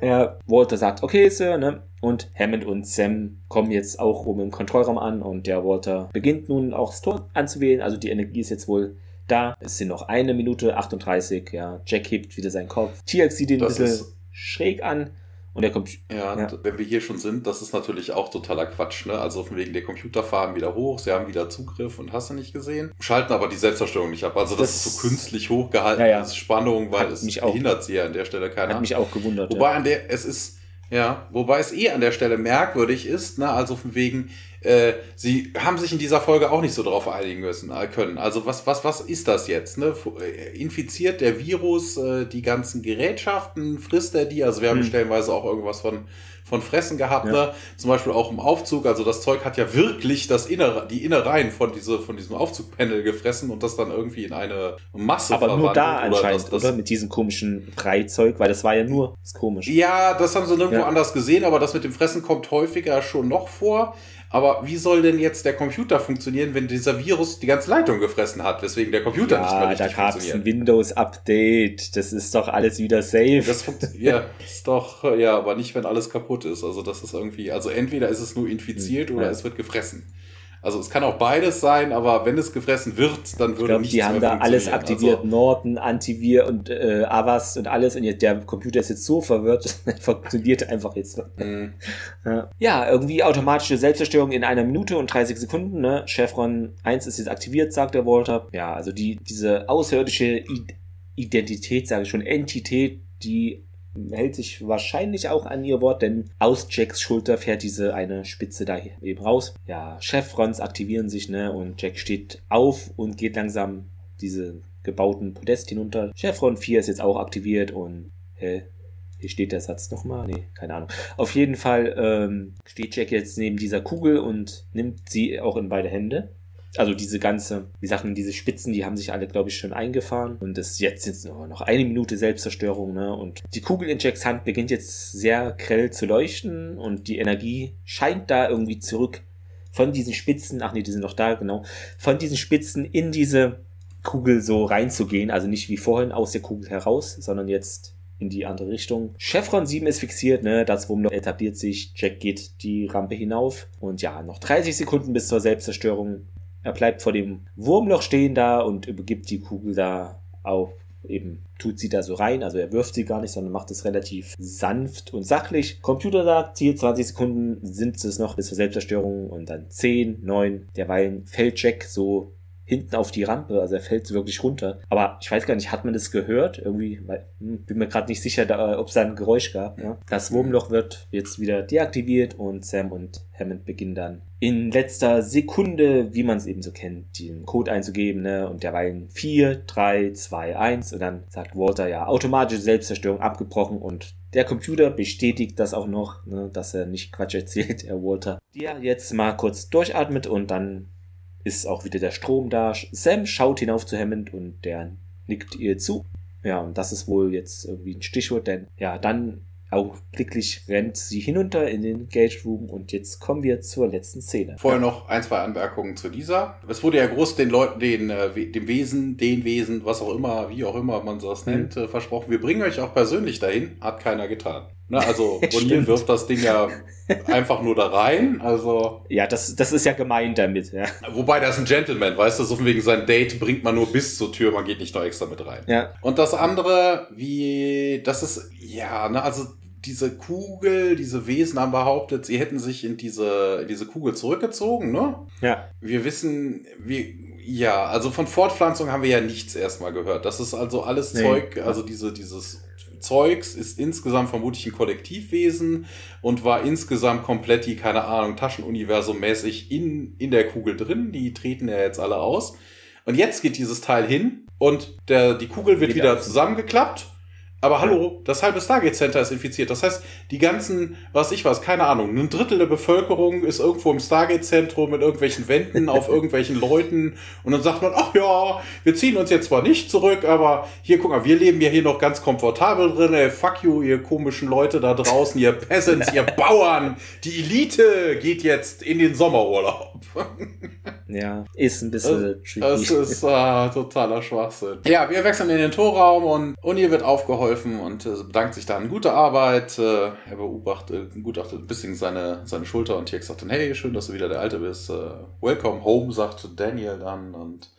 Ja, Walter sagt, okay, Sir, ne? Und Hammond und Sam kommen jetzt auch oben im Kontrollraum an und der Walter beginnt nun auch das Tor anzuwählen. Also die Energie ist jetzt wohl da. Es sind noch eine Minute 38. Ja, Jack hebt wieder seinen Kopf. TX sieht ihn ein bisschen schräg an. Und der kommt. Ja, ja, wenn wir hier schon sind, das ist natürlich auch totaler Quatsch, ne? Also von wegen der Computer fahren wieder hoch, sie haben wieder Zugriff und hast du nicht gesehen. Schalten aber die Selbstzerstörung nicht ab. Also das, das ist so künstlich hochgehalten, ja, ja. ist Spannung, weil es behindert sie ja an der Stelle keiner. Hat mich auch gewundert. Wobei ja. an der, es ist, ja, wobei es eh an der Stelle merkwürdig ist, ne? Also von wegen, äh, sie haben sich in dieser Folge auch nicht so drauf einigen müssen äh, können. Also was, was, was ist das jetzt? Ne? Äh, infiziert der Virus äh, die ganzen Gerätschaften? Frisst er die? Also wir haben hm. stellenweise auch irgendwas von von Fressen gehabt, ja. ne? Zum Beispiel auch im Aufzug. Also das Zeug hat ja wirklich das Innere, die Innereien von, diese, von diesem Aufzugpanel gefressen und das dann irgendwie in eine Masse Aber nur da anscheinend, das, das, oder? Mit diesem komischen Breizeug, weil das war ja nur das Komische. Ja, das haben sie nirgendwo ja. anders gesehen, aber das mit dem Fressen kommt häufiger schon noch vor. Aber wie soll denn jetzt der Computer funktionieren, wenn dieser Virus die ganze Leitung gefressen hat, weswegen der Computer ja, nicht mehr richtig da gab's ein Windows-Update. Das ist doch alles wieder safe. Das ja, ist doch, ja, aber nicht, wenn alles kaputt ist. Also das ist irgendwie, also entweder ist es nur infiziert hm, oder ja. es wird gefressen. Also es kann auch beides sein, aber wenn es gefressen wird, dann würde ich glaub, nichts Die haben da alles aktiviert, also, Norton, Antivir und äh, Avast und alles. Und jetzt, der Computer ist jetzt so verwirrt, funktioniert einfach jetzt. Mhm. Ja, irgendwie automatische Selbstzerstörung in einer Minute und 30 Sekunden. Ne? Chevron 1 ist jetzt aktiviert, sagt der Walter. Ja, also die, diese außerirdische Identität, sage ich schon, Entität, die hält sich wahrscheinlich auch an ihr Wort, denn aus Jacks Schulter fährt diese eine Spitze da eben raus. Ja, Chevrons aktivieren sich, ne, und Jack steht auf und geht langsam diese gebauten Podest hinunter. Chevron 4 ist jetzt auch aktiviert und, hä, hier steht der Satz nochmal? Nee, keine Ahnung. Auf jeden Fall ähm, steht Jack jetzt neben dieser Kugel und nimmt sie auch in beide Hände. Also diese ganze, wie Sachen, diese Spitzen, die haben sich alle, glaube ich, schon eingefahren. Und das jetzt sind noch eine Minute Selbstzerstörung, ne? Und die Kugel in Jacks Hand beginnt jetzt sehr grell zu leuchten und die Energie scheint da irgendwie zurück von diesen Spitzen, ach nee, die sind noch da, genau, von diesen Spitzen in diese Kugel so reinzugehen. Also nicht wie vorhin aus der Kugel heraus, sondern jetzt in die andere Richtung. Chevron 7 ist fixiert, ne? Das Wurmloch etabliert sich. Jack geht die Rampe hinauf. Und ja, noch 30 Sekunden bis zur Selbstzerstörung. Er bleibt vor dem Wurmloch stehen da und übergibt die Kugel da auf eben tut sie da so rein, also er wirft sie gar nicht, sondern macht es relativ sanft und sachlich. Computer sagt, hier 20 Sekunden sind es noch bis zur Selbstzerstörung und dann 10, 9, derweilen fällt Jack so hinten auf die Rampe, also er fällt wirklich runter. Aber ich weiß gar nicht, hat man das gehört? Irgendwie, weil, hm, bin mir gerade nicht sicher, ob es da ein Geräusch gab. Ja? Das Wurmloch wird jetzt wieder deaktiviert und Sam und Hammond beginnen dann in letzter Sekunde, wie man es eben so kennt, den Code einzugeben, ne? Und derweilen 4, 3, 2, 1 und dann sagt Walter ja automatische Selbstzerstörung abgebrochen und der Computer bestätigt das auch noch, ne, dass er nicht Quatsch erzählt, er Walter. Der jetzt mal kurz durchatmet und dann ist auch wieder der Strom da. Sam schaut hinauf zu Hammond und der nickt ihr zu. Ja, und das ist wohl jetzt irgendwie ein Stichwort, denn ja, dann augenblicklich rennt sie hinunter in den Gage Room und jetzt kommen wir zur letzten Szene. Vorher noch ein, zwei Anmerkungen zu dieser. Es wurde ja groß den Leuten, den, äh, dem Wesen, den Wesen, was auch immer, wie auch immer man das nennt, mhm. versprochen, wir bringen euch auch persönlich dahin. Hat keiner getan. Ne, also O'Neill wirft das Ding ja einfach nur da rein. Also ja, das, das ist ja gemeint damit. Ja. Wobei das ist ein Gentleman, weißt du, so wegen sein Date bringt man nur bis zur Tür, man geht nicht noch extra mit rein. Ja. Und das andere, wie das ist ja, ne, also diese Kugel, diese Wesen haben behauptet, sie hätten sich in diese, in diese Kugel zurückgezogen, ne? Ja. Wir wissen, wie, ja, also von Fortpflanzung haben wir ja nichts erstmal gehört. Das ist also alles nee. Zeug, also diese, dieses Zeugs ist insgesamt vermutlich ein Kollektivwesen und war insgesamt komplett die, keine Ahnung, Taschenuniversum mäßig in, in der Kugel drin. Die treten ja jetzt alle aus. Und jetzt geht dieses Teil hin und der, die Kugel wird wieder, wieder zusammengeklappt aber hallo, das halbe Stargate Center ist infiziert. Das heißt, die ganzen, was ich weiß, keine Ahnung, ein Drittel der Bevölkerung ist irgendwo im Stargate Zentrum mit irgendwelchen Wänden auf irgendwelchen Leuten und dann sagt man, ach ja, wir ziehen uns jetzt zwar nicht zurück, aber hier, guck mal, wir leben ja hier noch ganz komfortabel drin. Ey, fuck you, ihr komischen Leute da draußen, ihr Peasants, ihr Bauern. Die Elite geht jetzt in den Sommerurlaub. Ja, ist ein bisschen das, tricky. Das ist äh, totaler Schwachsinn. Ja, wir wechseln in den Torraum und Uni wird aufgeholfen und äh, bedankt sich dann. Gute Arbeit. Äh, er beobachtet, begutachtet ein bisschen seine, seine Schulter und Tirk sagt dann, hey, schön, dass du wieder der Alte bist. Äh, welcome home, sagt Daniel dann und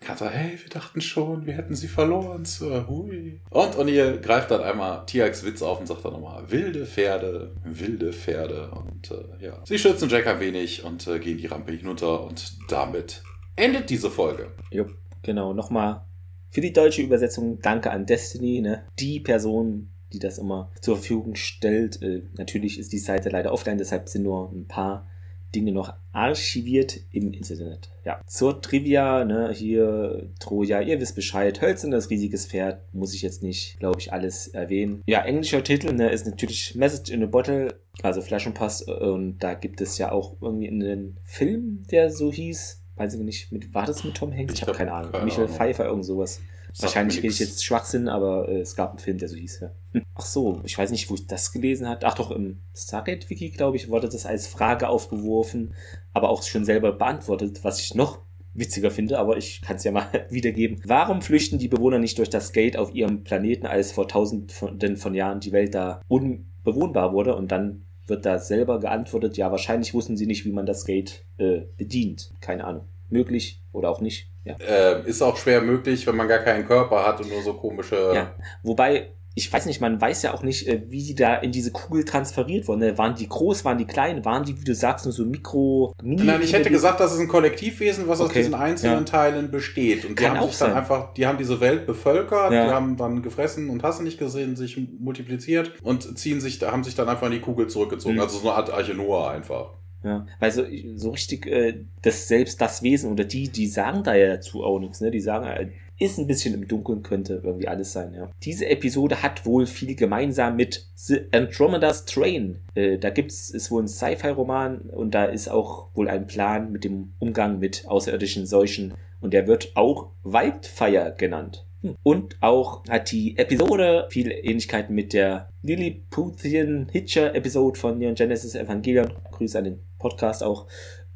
Carter, hey, wir dachten schon, wir hätten sie verloren, Sir. Hui. Und O'Neill greift dann einmal Tiax Witz auf und sagt dann nochmal, wilde Pferde, wilde Pferde. Und äh, ja, sie schützen Jack ein wenig und äh, gehen die Rampe hinunter und damit endet diese Folge. Jupp, genau. Nochmal für die deutsche Übersetzung danke an Destiny, ne? Die Person, die das immer zur Verfügung stellt. Äh, natürlich ist die Seite leider offline, deshalb sind nur ein paar Dinge noch archiviert im Internet. Ja, zur Trivia, ne, hier Troja, ihr wisst Bescheid, hölzernes riesiges Pferd, muss ich jetzt nicht, glaube ich, alles erwähnen. Ja, englischer Titel, ne, ist natürlich Message in a Bottle, also Flaschenpass und da gibt es ja auch irgendwie einen Film, der so hieß, weiß ich nicht, mit, war das mit Tom Hanks? Ich, ich habe keine Ahnung. Keine Michael Ahnung. Pfeiffer, irgend sowas. Wahrscheinlich rede ich jetzt Schwachsinn, aber äh, es gab einen Film, der so hieß, ja. Hm. Ach so, ich weiß nicht, wo ich das gelesen hat. Ach doch, im Stargate-Wiki, glaube ich, wurde das als Frage aufgeworfen, aber auch schon selber beantwortet, was ich noch witziger finde, aber ich kann es ja mal wiedergeben. Warum flüchten die Bewohner nicht durch das Gate auf ihrem Planeten, als vor tausenden von Jahren die Welt da unbewohnbar wurde? Und dann wird da selber geantwortet, ja, wahrscheinlich wussten sie nicht, wie man das Gate äh, bedient. Keine Ahnung. Möglich oder auch nicht. Ja. Äh, ist auch schwer möglich, wenn man gar keinen Körper hat und nur so komische. Ja. Wobei ich weiß nicht, man weiß ja auch nicht, äh, wie die da in diese Kugel transferiert wurden. Ne? Waren die groß, waren die klein, waren die, wie du sagst, nur so Mikro... Mini Nein, ich hätte gesagt, das ist ein Kollektivwesen, was okay. aus diesen einzelnen ja. Teilen besteht. Und die Kann haben sich dann sein. einfach, die haben diese Welt bevölkert, ja. die haben dann gefressen und hast du nicht gesehen, sich multipliziert und ziehen sich, haben sich dann einfach in die Kugel zurückgezogen. Mhm. Also so eine Art Arche Noah einfach. Ja, weil so, so richtig äh, das selbst das Wesen oder die, die sagen da ja dazu auch nichts, ne? Die sagen, äh, ist ein bisschen im Dunkeln, könnte irgendwie alles sein, ja. Diese Episode hat wohl viel gemeinsam mit The Andromeda's Train. Äh, da gibt's, ist wohl ein Sci-Fi-Roman und da ist auch wohl ein Plan mit dem Umgang mit außerirdischen Seuchen und der wird auch Wildfire genannt. Hm. Und auch hat die Episode viele Ähnlichkeiten mit der Lilliputian Hitcher Episode von Neon Genesis Evangelion. Grüße an den Podcast auch.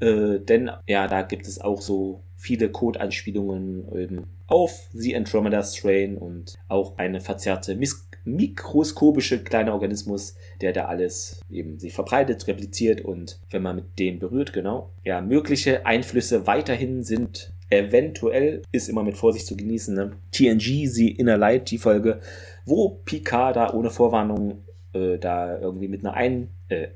Äh, denn ja, da gibt es auch so viele Code-Anspielungen eben auf The Andromeda Strain und auch eine verzerrte mikroskopische kleine Organismus, der da alles eben sich verbreitet, repliziert und wenn man mit denen berührt, genau. Ja, mögliche Einflüsse weiterhin sind eventuell, ist immer mit Vorsicht zu genießen, ne? TNG, The Inner Light, die Folge, wo Picard da ohne Vorwarnung äh, da irgendwie mit einer ein, äh,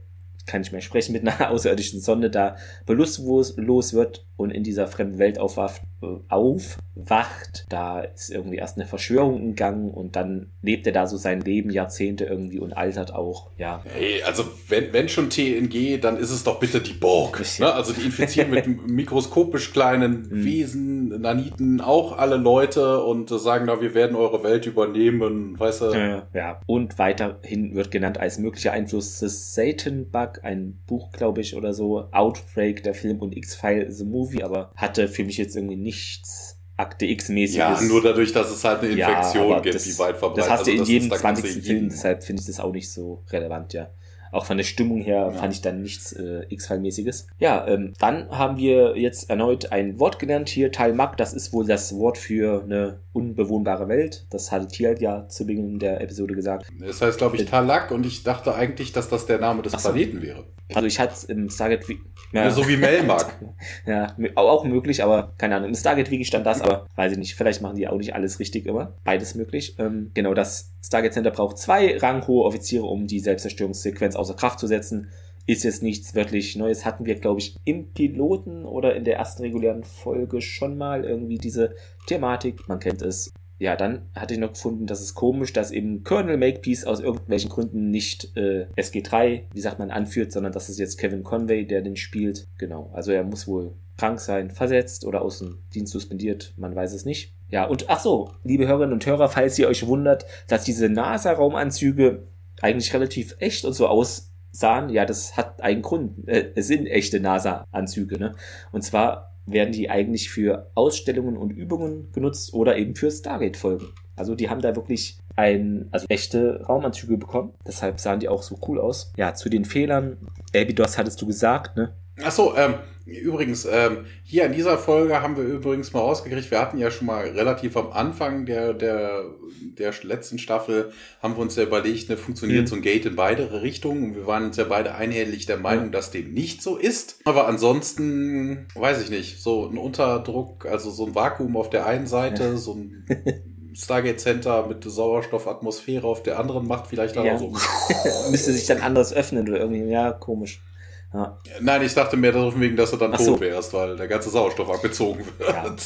kann ich mehr sprechen, mit einer außerirdischen Sonde da bewusstlos wird und in dieser fremden Welt aufwacht, aufwacht. Da ist irgendwie erst eine Verschwörung im Gang und dann lebt er da so sein Leben Jahrzehnte irgendwie und altert auch, ja. Hey, also wenn, wenn schon TNG, dann ist es doch bitte die Borg. Ne? Also die infizieren mit mikroskopisch kleinen mhm. Wesen, Naniten, auch alle Leute und sagen da, wir werden eure Welt übernehmen, weißt du? Äh, ja, und weiterhin wird genannt als möglicher Einfluss des Satan-Bug, ein Buch, glaube ich, oder so, Outbreak, der Film und X-File, The Movie Movie, aber hatte für mich jetzt irgendwie nichts Akte X-mäßiges. Ja, nur dadurch, dass es halt eine Infektion ja, gibt, das, die weit verbreitet ist. Das hast du also in jedem 20. Film, deshalb finde ich das auch nicht so relevant, ja. Auch von der Stimmung her ja. fand ich dann nichts äh, X-File-mäßiges. Ja, ähm, dann haben wir jetzt erneut ein Wort gelernt hier, Talmak, das ist wohl das Wort für eine unbewohnbare Welt. Das hatte Tial ja zu Beginn der Episode gesagt. Das heißt, glaube ich, äh, Talak und ich dachte eigentlich, dass das der Name des so. Planeten wäre. Also ich hatte es im Stargate ja. ja, so wie Melmark. ja, auch möglich, aber keine Ahnung. Im Stargate Wiki stand das, aber weiß ich nicht. Vielleicht machen die auch nicht alles richtig immer. Beides möglich. Ähm, genau, das Stargate Center braucht zwei ranghohe Offiziere, um die Selbstzerstörungssequenz außer Kraft zu setzen. Ist jetzt nichts wirklich Neues. Hatten wir, glaube ich, im Piloten oder in der ersten regulären Folge schon mal irgendwie diese Thematik. Man kennt es ja, dann hatte ich noch gefunden, dass es komisch, dass eben Colonel Makepeace aus irgendwelchen Gründen nicht äh, SG3, wie sagt man, anführt, sondern dass es jetzt Kevin Conway, der den spielt. Genau, also er muss wohl krank sein, versetzt oder aus dem Dienst suspendiert, man weiß es nicht. Ja, und ach so, liebe Hörerinnen und Hörer, falls ihr euch wundert, dass diese NASA-Raumanzüge eigentlich relativ echt und so aussahen, ja, das hat einen Grund. Äh, es sind echte NASA-Anzüge, ne? Und zwar werden die eigentlich für Ausstellungen und Übungen genutzt oder eben für Stargate-Folgen. Also die haben da wirklich ein, also echte Raumanzüge bekommen. Deshalb sahen die auch so cool aus. Ja, zu den Fehlern. Abydos hattest du gesagt, ne? Achso, ähm, übrigens, ähm, hier in dieser Folge haben wir übrigens mal rausgekriegt, wir hatten ja schon mal relativ am Anfang der, der, der letzten Staffel, haben wir uns ja überlegt, ne, funktioniert mhm. so ein Gate in beide Richtungen und wir waren uns ja beide einhellig der Meinung, dass dem nicht so ist. Aber ansonsten, weiß ich nicht, so ein Unterdruck, also so ein Vakuum auf der einen Seite, so ein Stargate Center mit Sauerstoffatmosphäre auf der anderen macht vielleicht ja. auch so. Müsste sich dann anders öffnen oder irgendwie, ja, komisch. Ja. Nein, ich dachte mehr darauf wegen, dass du dann Ach tot so. wärst, weil der ganze Sauerstoff abgezogen wird. Ja.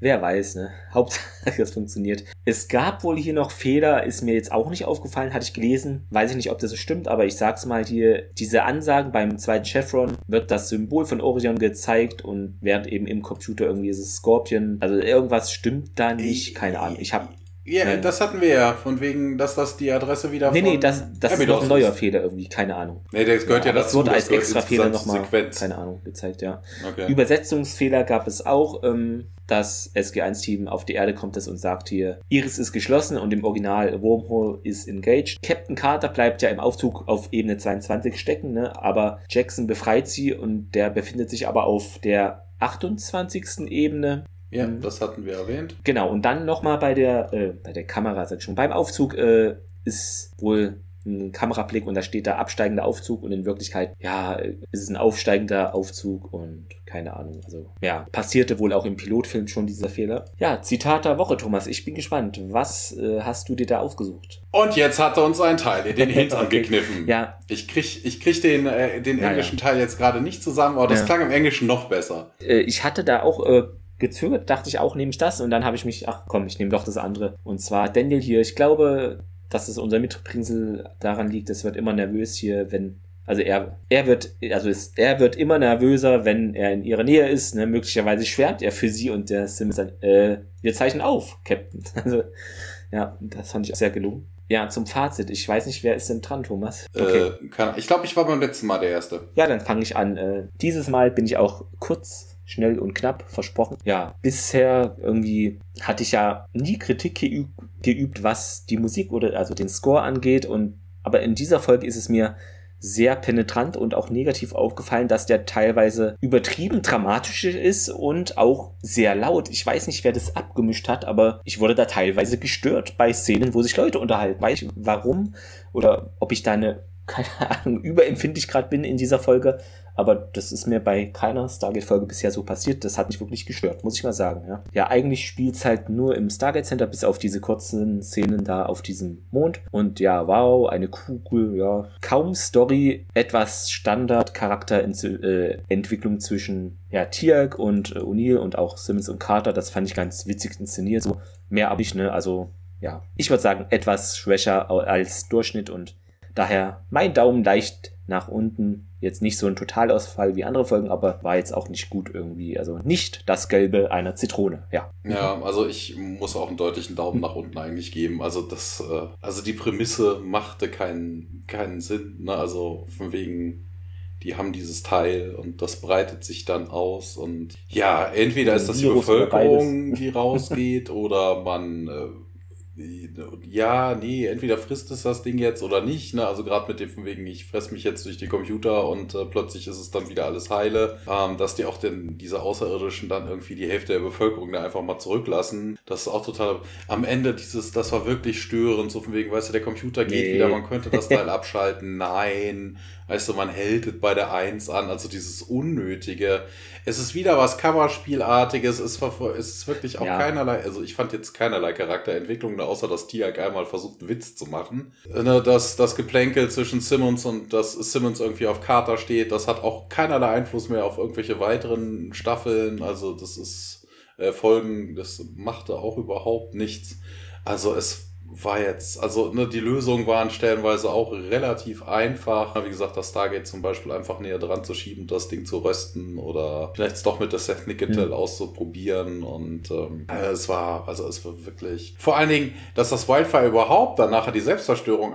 Wer weiß, ne? Hauptsache, das funktioniert. Es gab wohl hier noch Fehler, ist mir jetzt auch nicht aufgefallen, hatte ich gelesen. Weiß ich nicht, ob das so stimmt, aber ich sag's mal hier. Diese Ansagen beim zweiten Chevron wird das Symbol von Orion gezeigt und während eben im Computer irgendwie ist es Scorpion. Also irgendwas stimmt da nicht, keine Ahnung. Ich habe Ja, ja, das hatten wir ja, von wegen, dass das die Adresse wieder Nee, nee, das, das ist noch ein neuer Fehler irgendwie, keine Ahnung. Nee, das gehört ja, ja dazu. Das wurde als extra Fehler nochmal, keine Ahnung, gezeigt, ja. Okay. Übersetzungsfehler gab es auch, ähm, das SG1-Team auf die Erde kommt es und sagt hier, Iris ist geschlossen und im Original Wormhole ist engaged. Captain Carter bleibt ja im Aufzug auf Ebene 22 stecken, ne? aber Jackson befreit sie und der befindet sich aber auf der 28. Ebene ja, mhm. das hatten wir erwähnt. Genau, und dann nochmal bei der, äh, bei der Kamera, sag ich schon, beim Aufzug äh, ist wohl ein Kamerablick und da steht da absteigender Aufzug und in Wirklichkeit, ja, ist es ein aufsteigender Aufzug und keine Ahnung. Also, ja, passierte wohl auch im Pilotfilm schon dieser Fehler. Ja, Zitat der Woche, Thomas. Ich bin gespannt. Was äh, hast du dir da ausgesucht? Und jetzt hat er uns ein Teil in den Hintern okay. gekniffen. Ja. Ich krieg, ich krieg den, äh, den englischen ja, ja. Teil jetzt gerade nicht zusammen, aber das ja. klang im Englischen noch besser. Äh, ich hatte da auch äh, gezögert, dachte ich auch, nehme ich das und dann habe ich mich, ach komm, ich nehme doch das andere. Und zwar Daniel hier. Ich glaube, dass es unser Mitbringsel daran liegt, es wird immer nervös hier, wenn also er, er wird, also ist, er wird immer nervöser, wenn er in ihrer Nähe ist. Ne? Möglicherweise schwärmt er für sie und der Sim sagt, äh, wir zeichnen auf, Captain. Also, ja, das fand ich auch sehr gelungen. Ja, zum Fazit. Ich weiß nicht, wer ist denn dran, Thomas? Okay. Äh, kann, ich glaube, ich war beim letzten Mal der Erste. Ja, dann fange ich an. Äh, dieses Mal bin ich auch kurz schnell und knapp versprochen. Ja, bisher irgendwie hatte ich ja nie Kritik geübt, was die Musik oder also den Score angeht und aber in dieser Folge ist es mir sehr penetrant und auch negativ aufgefallen, dass der teilweise übertrieben dramatisch ist und auch sehr laut. Ich weiß nicht, wer das abgemischt hat, aber ich wurde da teilweise gestört bei Szenen, wo sich Leute unterhalten. Weiß ich warum oder ob ich da eine keine Ahnung, überempfindlich gerade bin in dieser Folge. Aber das ist mir bei keiner Stargate-Folge bisher so passiert. Das hat mich wirklich gestört, muss ich mal sagen. Ja, ja eigentlich spielt es halt nur im Stargate Center, bis auf diese kurzen Szenen da auf diesem Mond. Und ja, wow, eine Kugel, ja, kaum Story, etwas Standard-Charakterentwicklung äh, zwischen ja, Tiag und äh, O'Neill und auch Simmons und Carter. Das fand ich ganz witzig inszeniert. So mehr aber ich, ne? Also ja, ich würde sagen, etwas schwächer als Durchschnitt und daher mein Daumen leicht nach unten Jetzt nicht so ein Totalausfall wie andere Folgen, aber war jetzt auch nicht gut irgendwie. Also nicht das Gelbe einer Zitrone, ja. Ja, also ich muss auch einen deutlichen Daumen nach unten eigentlich geben. Also das, äh, also die Prämisse machte keinen, keinen Sinn. Ne? Also von wegen, die haben dieses Teil und das breitet sich dann aus und ja, entweder ist das die Bevölkerung, die rausgeht oder man äh, ja, nee, entweder frisst es das Ding jetzt oder nicht. Ne? Also gerade mit dem von wegen, ich fress mich jetzt durch den Computer und äh, plötzlich ist es dann wieder alles heile. Ähm, dass die auch denn diese Außerirdischen dann irgendwie die Hälfte der Bevölkerung da einfach mal zurücklassen. Das ist auch total. Am Ende dieses, das war wirklich störend, so von wegen, weißt du, der Computer geht nee. wieder, man könnte das Teil abschalten. Nein. Weißt du, man hält es bei der Eins an, also dieses Unnötige. Es ist wieder was Kammerspielartiges, es, es ist wirklich auch ja. keinerlei, also ich fand jetzt keinerlei Charakterentwicklung, außer dass Tiag einmal versucht, einen Witz zu machen. Ne, das, das Geplänkel zwischen Simmons und dass Simmons irgendwie auf Carter steht, das hat auch keinerlei Einfluss mehr auf irgendwelche weiteren Staffeln, also das ist äh, Folgen, das machte auch überhaupt nichts. Also es war jetzt, also ne, die Lösungen waren stellenweise auch relativ einfach. Wie gesagt, das Stargate zum Beispiel einfach näher dran zu schieben, das Ding zu rösten oder vielleicht es doch mit der Seth Nicketel mhm. auszuprobieren. Und ähm, äh, es war, also es war wirklich. Vor allen Dingen, dass das Wildfire überhaupt dann nachher die Selbstzerstörung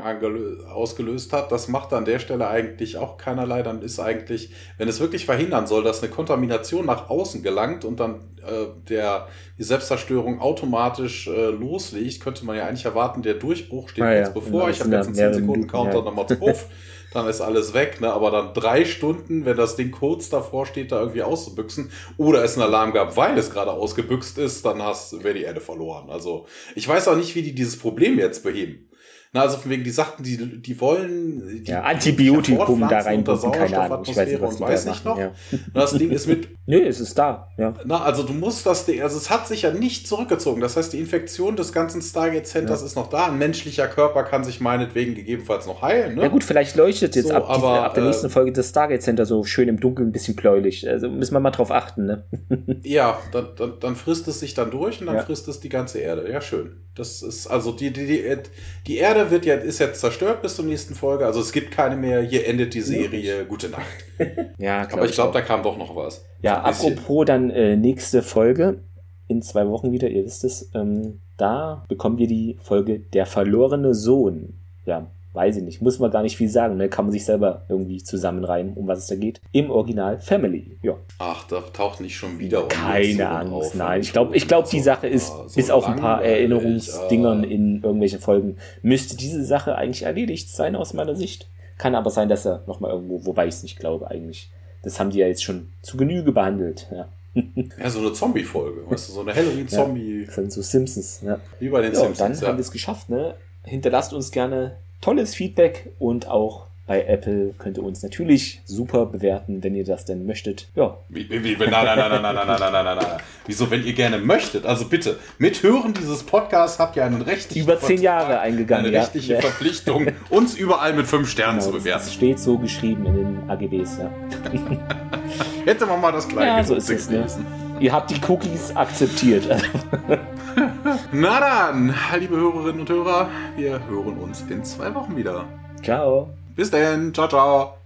ausgelöst hat, das macht an der Stelle eigentlich auch keinerlei. Dann ist eigentlich, wenn es wirklich verhindern soll, dass eine Kontamination nach außen gelangt und dann äh, der die Selbstzerstörung automatisch äh, loslegt, könnte man ja eigentlich erwarten, der Durchbruch steht ah, jetzt ja. bevor. Ich habe jetzt einen 10 Sekunden Counter ja. nochmal drauf. dann ist alles weg, ne? Aber dann drei Stunden, wenn das Ding kurz davor steht, da irgendwie auszubüchsen, oder es einen Alarm gab, weil es gerade ausgebüxt ist, dann hast wäre die Erde verloren. Also ich weiß auch nicht, wie die dieses Problem jetzt beheben. Na, also von wegen, die sagten, die, die wollen die, ja, Antibiotikum da reinbringen, keine Ahnung. Ich weiß nicht, was und weiß nicht noch. Ja. Das Ding ist mit. Nö, es ist da, ja. Na, also du musst das Ding, also es hat sich ja nicht zurückgezogen. Das heißt, die Infektion des ganzen Stargate Centers ja. ist noch da. Ein menschlicher Körper kann sich meinetwegen gegebenenfalls noch heilen. Ne? Ja gut, vielleicht leuchtet jetzt so, ab, aber, diese, ab der nächsten äh, Folge das Stargate Center so schön im Dunkeln ein bisschen bläulich. Also müssen wir mal drauf achten, ne? ja, dann, dann, dann frisst es sich dann durch und dann frisst es die ganze Erde. Ja, schön. Das ist, also die, die, die, die Erde wird ja, ist jetzt zerstört bis zur nächsten Folge. Also es gibt keine mehr. Hier endet die Serie. Gute Nacht. ja, Aber ich glaube, da kam doch noch was. Ja, apropos dann äh, nächste Folge. in zwei Wochen wieder, ihr wisst es. Ähm, da bekommen wir die Folge Der verlorene Sohn. Ja, weiß ich nicht, muss man gar nicht viel sagen, ne? kann man sich selber irgendwie zusammenreimen, um was es da geht. Im Original Family, ja. Ach, da taucht nicht schon wieder Keine Angst, auf, nein. Ich glaube, ich glaub, die Sache ist, so bis auf ein paar Erinnerungsdingern in irgendwelche Folgen, müsste diese Sache eigentlich erledigt sein aus meiner Sicht. Kann aber sein, dass er nochmal irgendwo, wobei ich es nicht glaube eigentlich. Das haben die ja jetzt schon zu Genüge behandelt, ja. Ja, so eine Zombie-Folge, weißt du, so eine Halloween-Zombie. Ja, das sind so Simpsons, ja. Wie bei den ja, Simpsons. Und dann ja. haben wir es geschafft, ne? Hinterlasst uns gerne tolles Feedback und auch bei Apple könnt ihr uns natürlich super bewerten, wenn ihr das denn möchtet. Ja. Wie, wie, wie, nein, nein, nein, nein, nein, nein, nein, nein, nein, nein. Wieso, wenn ihr gerne möchtet? Also bitte, mithören dieses Podcasts habt ihr einen rechtlichen Über zehn Jahre eingegangen. Eine rechtliche ja. Verpflichtung, uns überall mit fünf Sternen genau, zu bewerten. Das steht so geschrieben in den AGBs, ja. Hätte man mal das kleine ja, so ist es, ne? Ihr habt die Cookies akzeptiert. Na dann, liebe Hörerinnen und Hörer, wir hören uns in zwei Wochen wieder. Ciao. Bis dann. Ciao, ciao.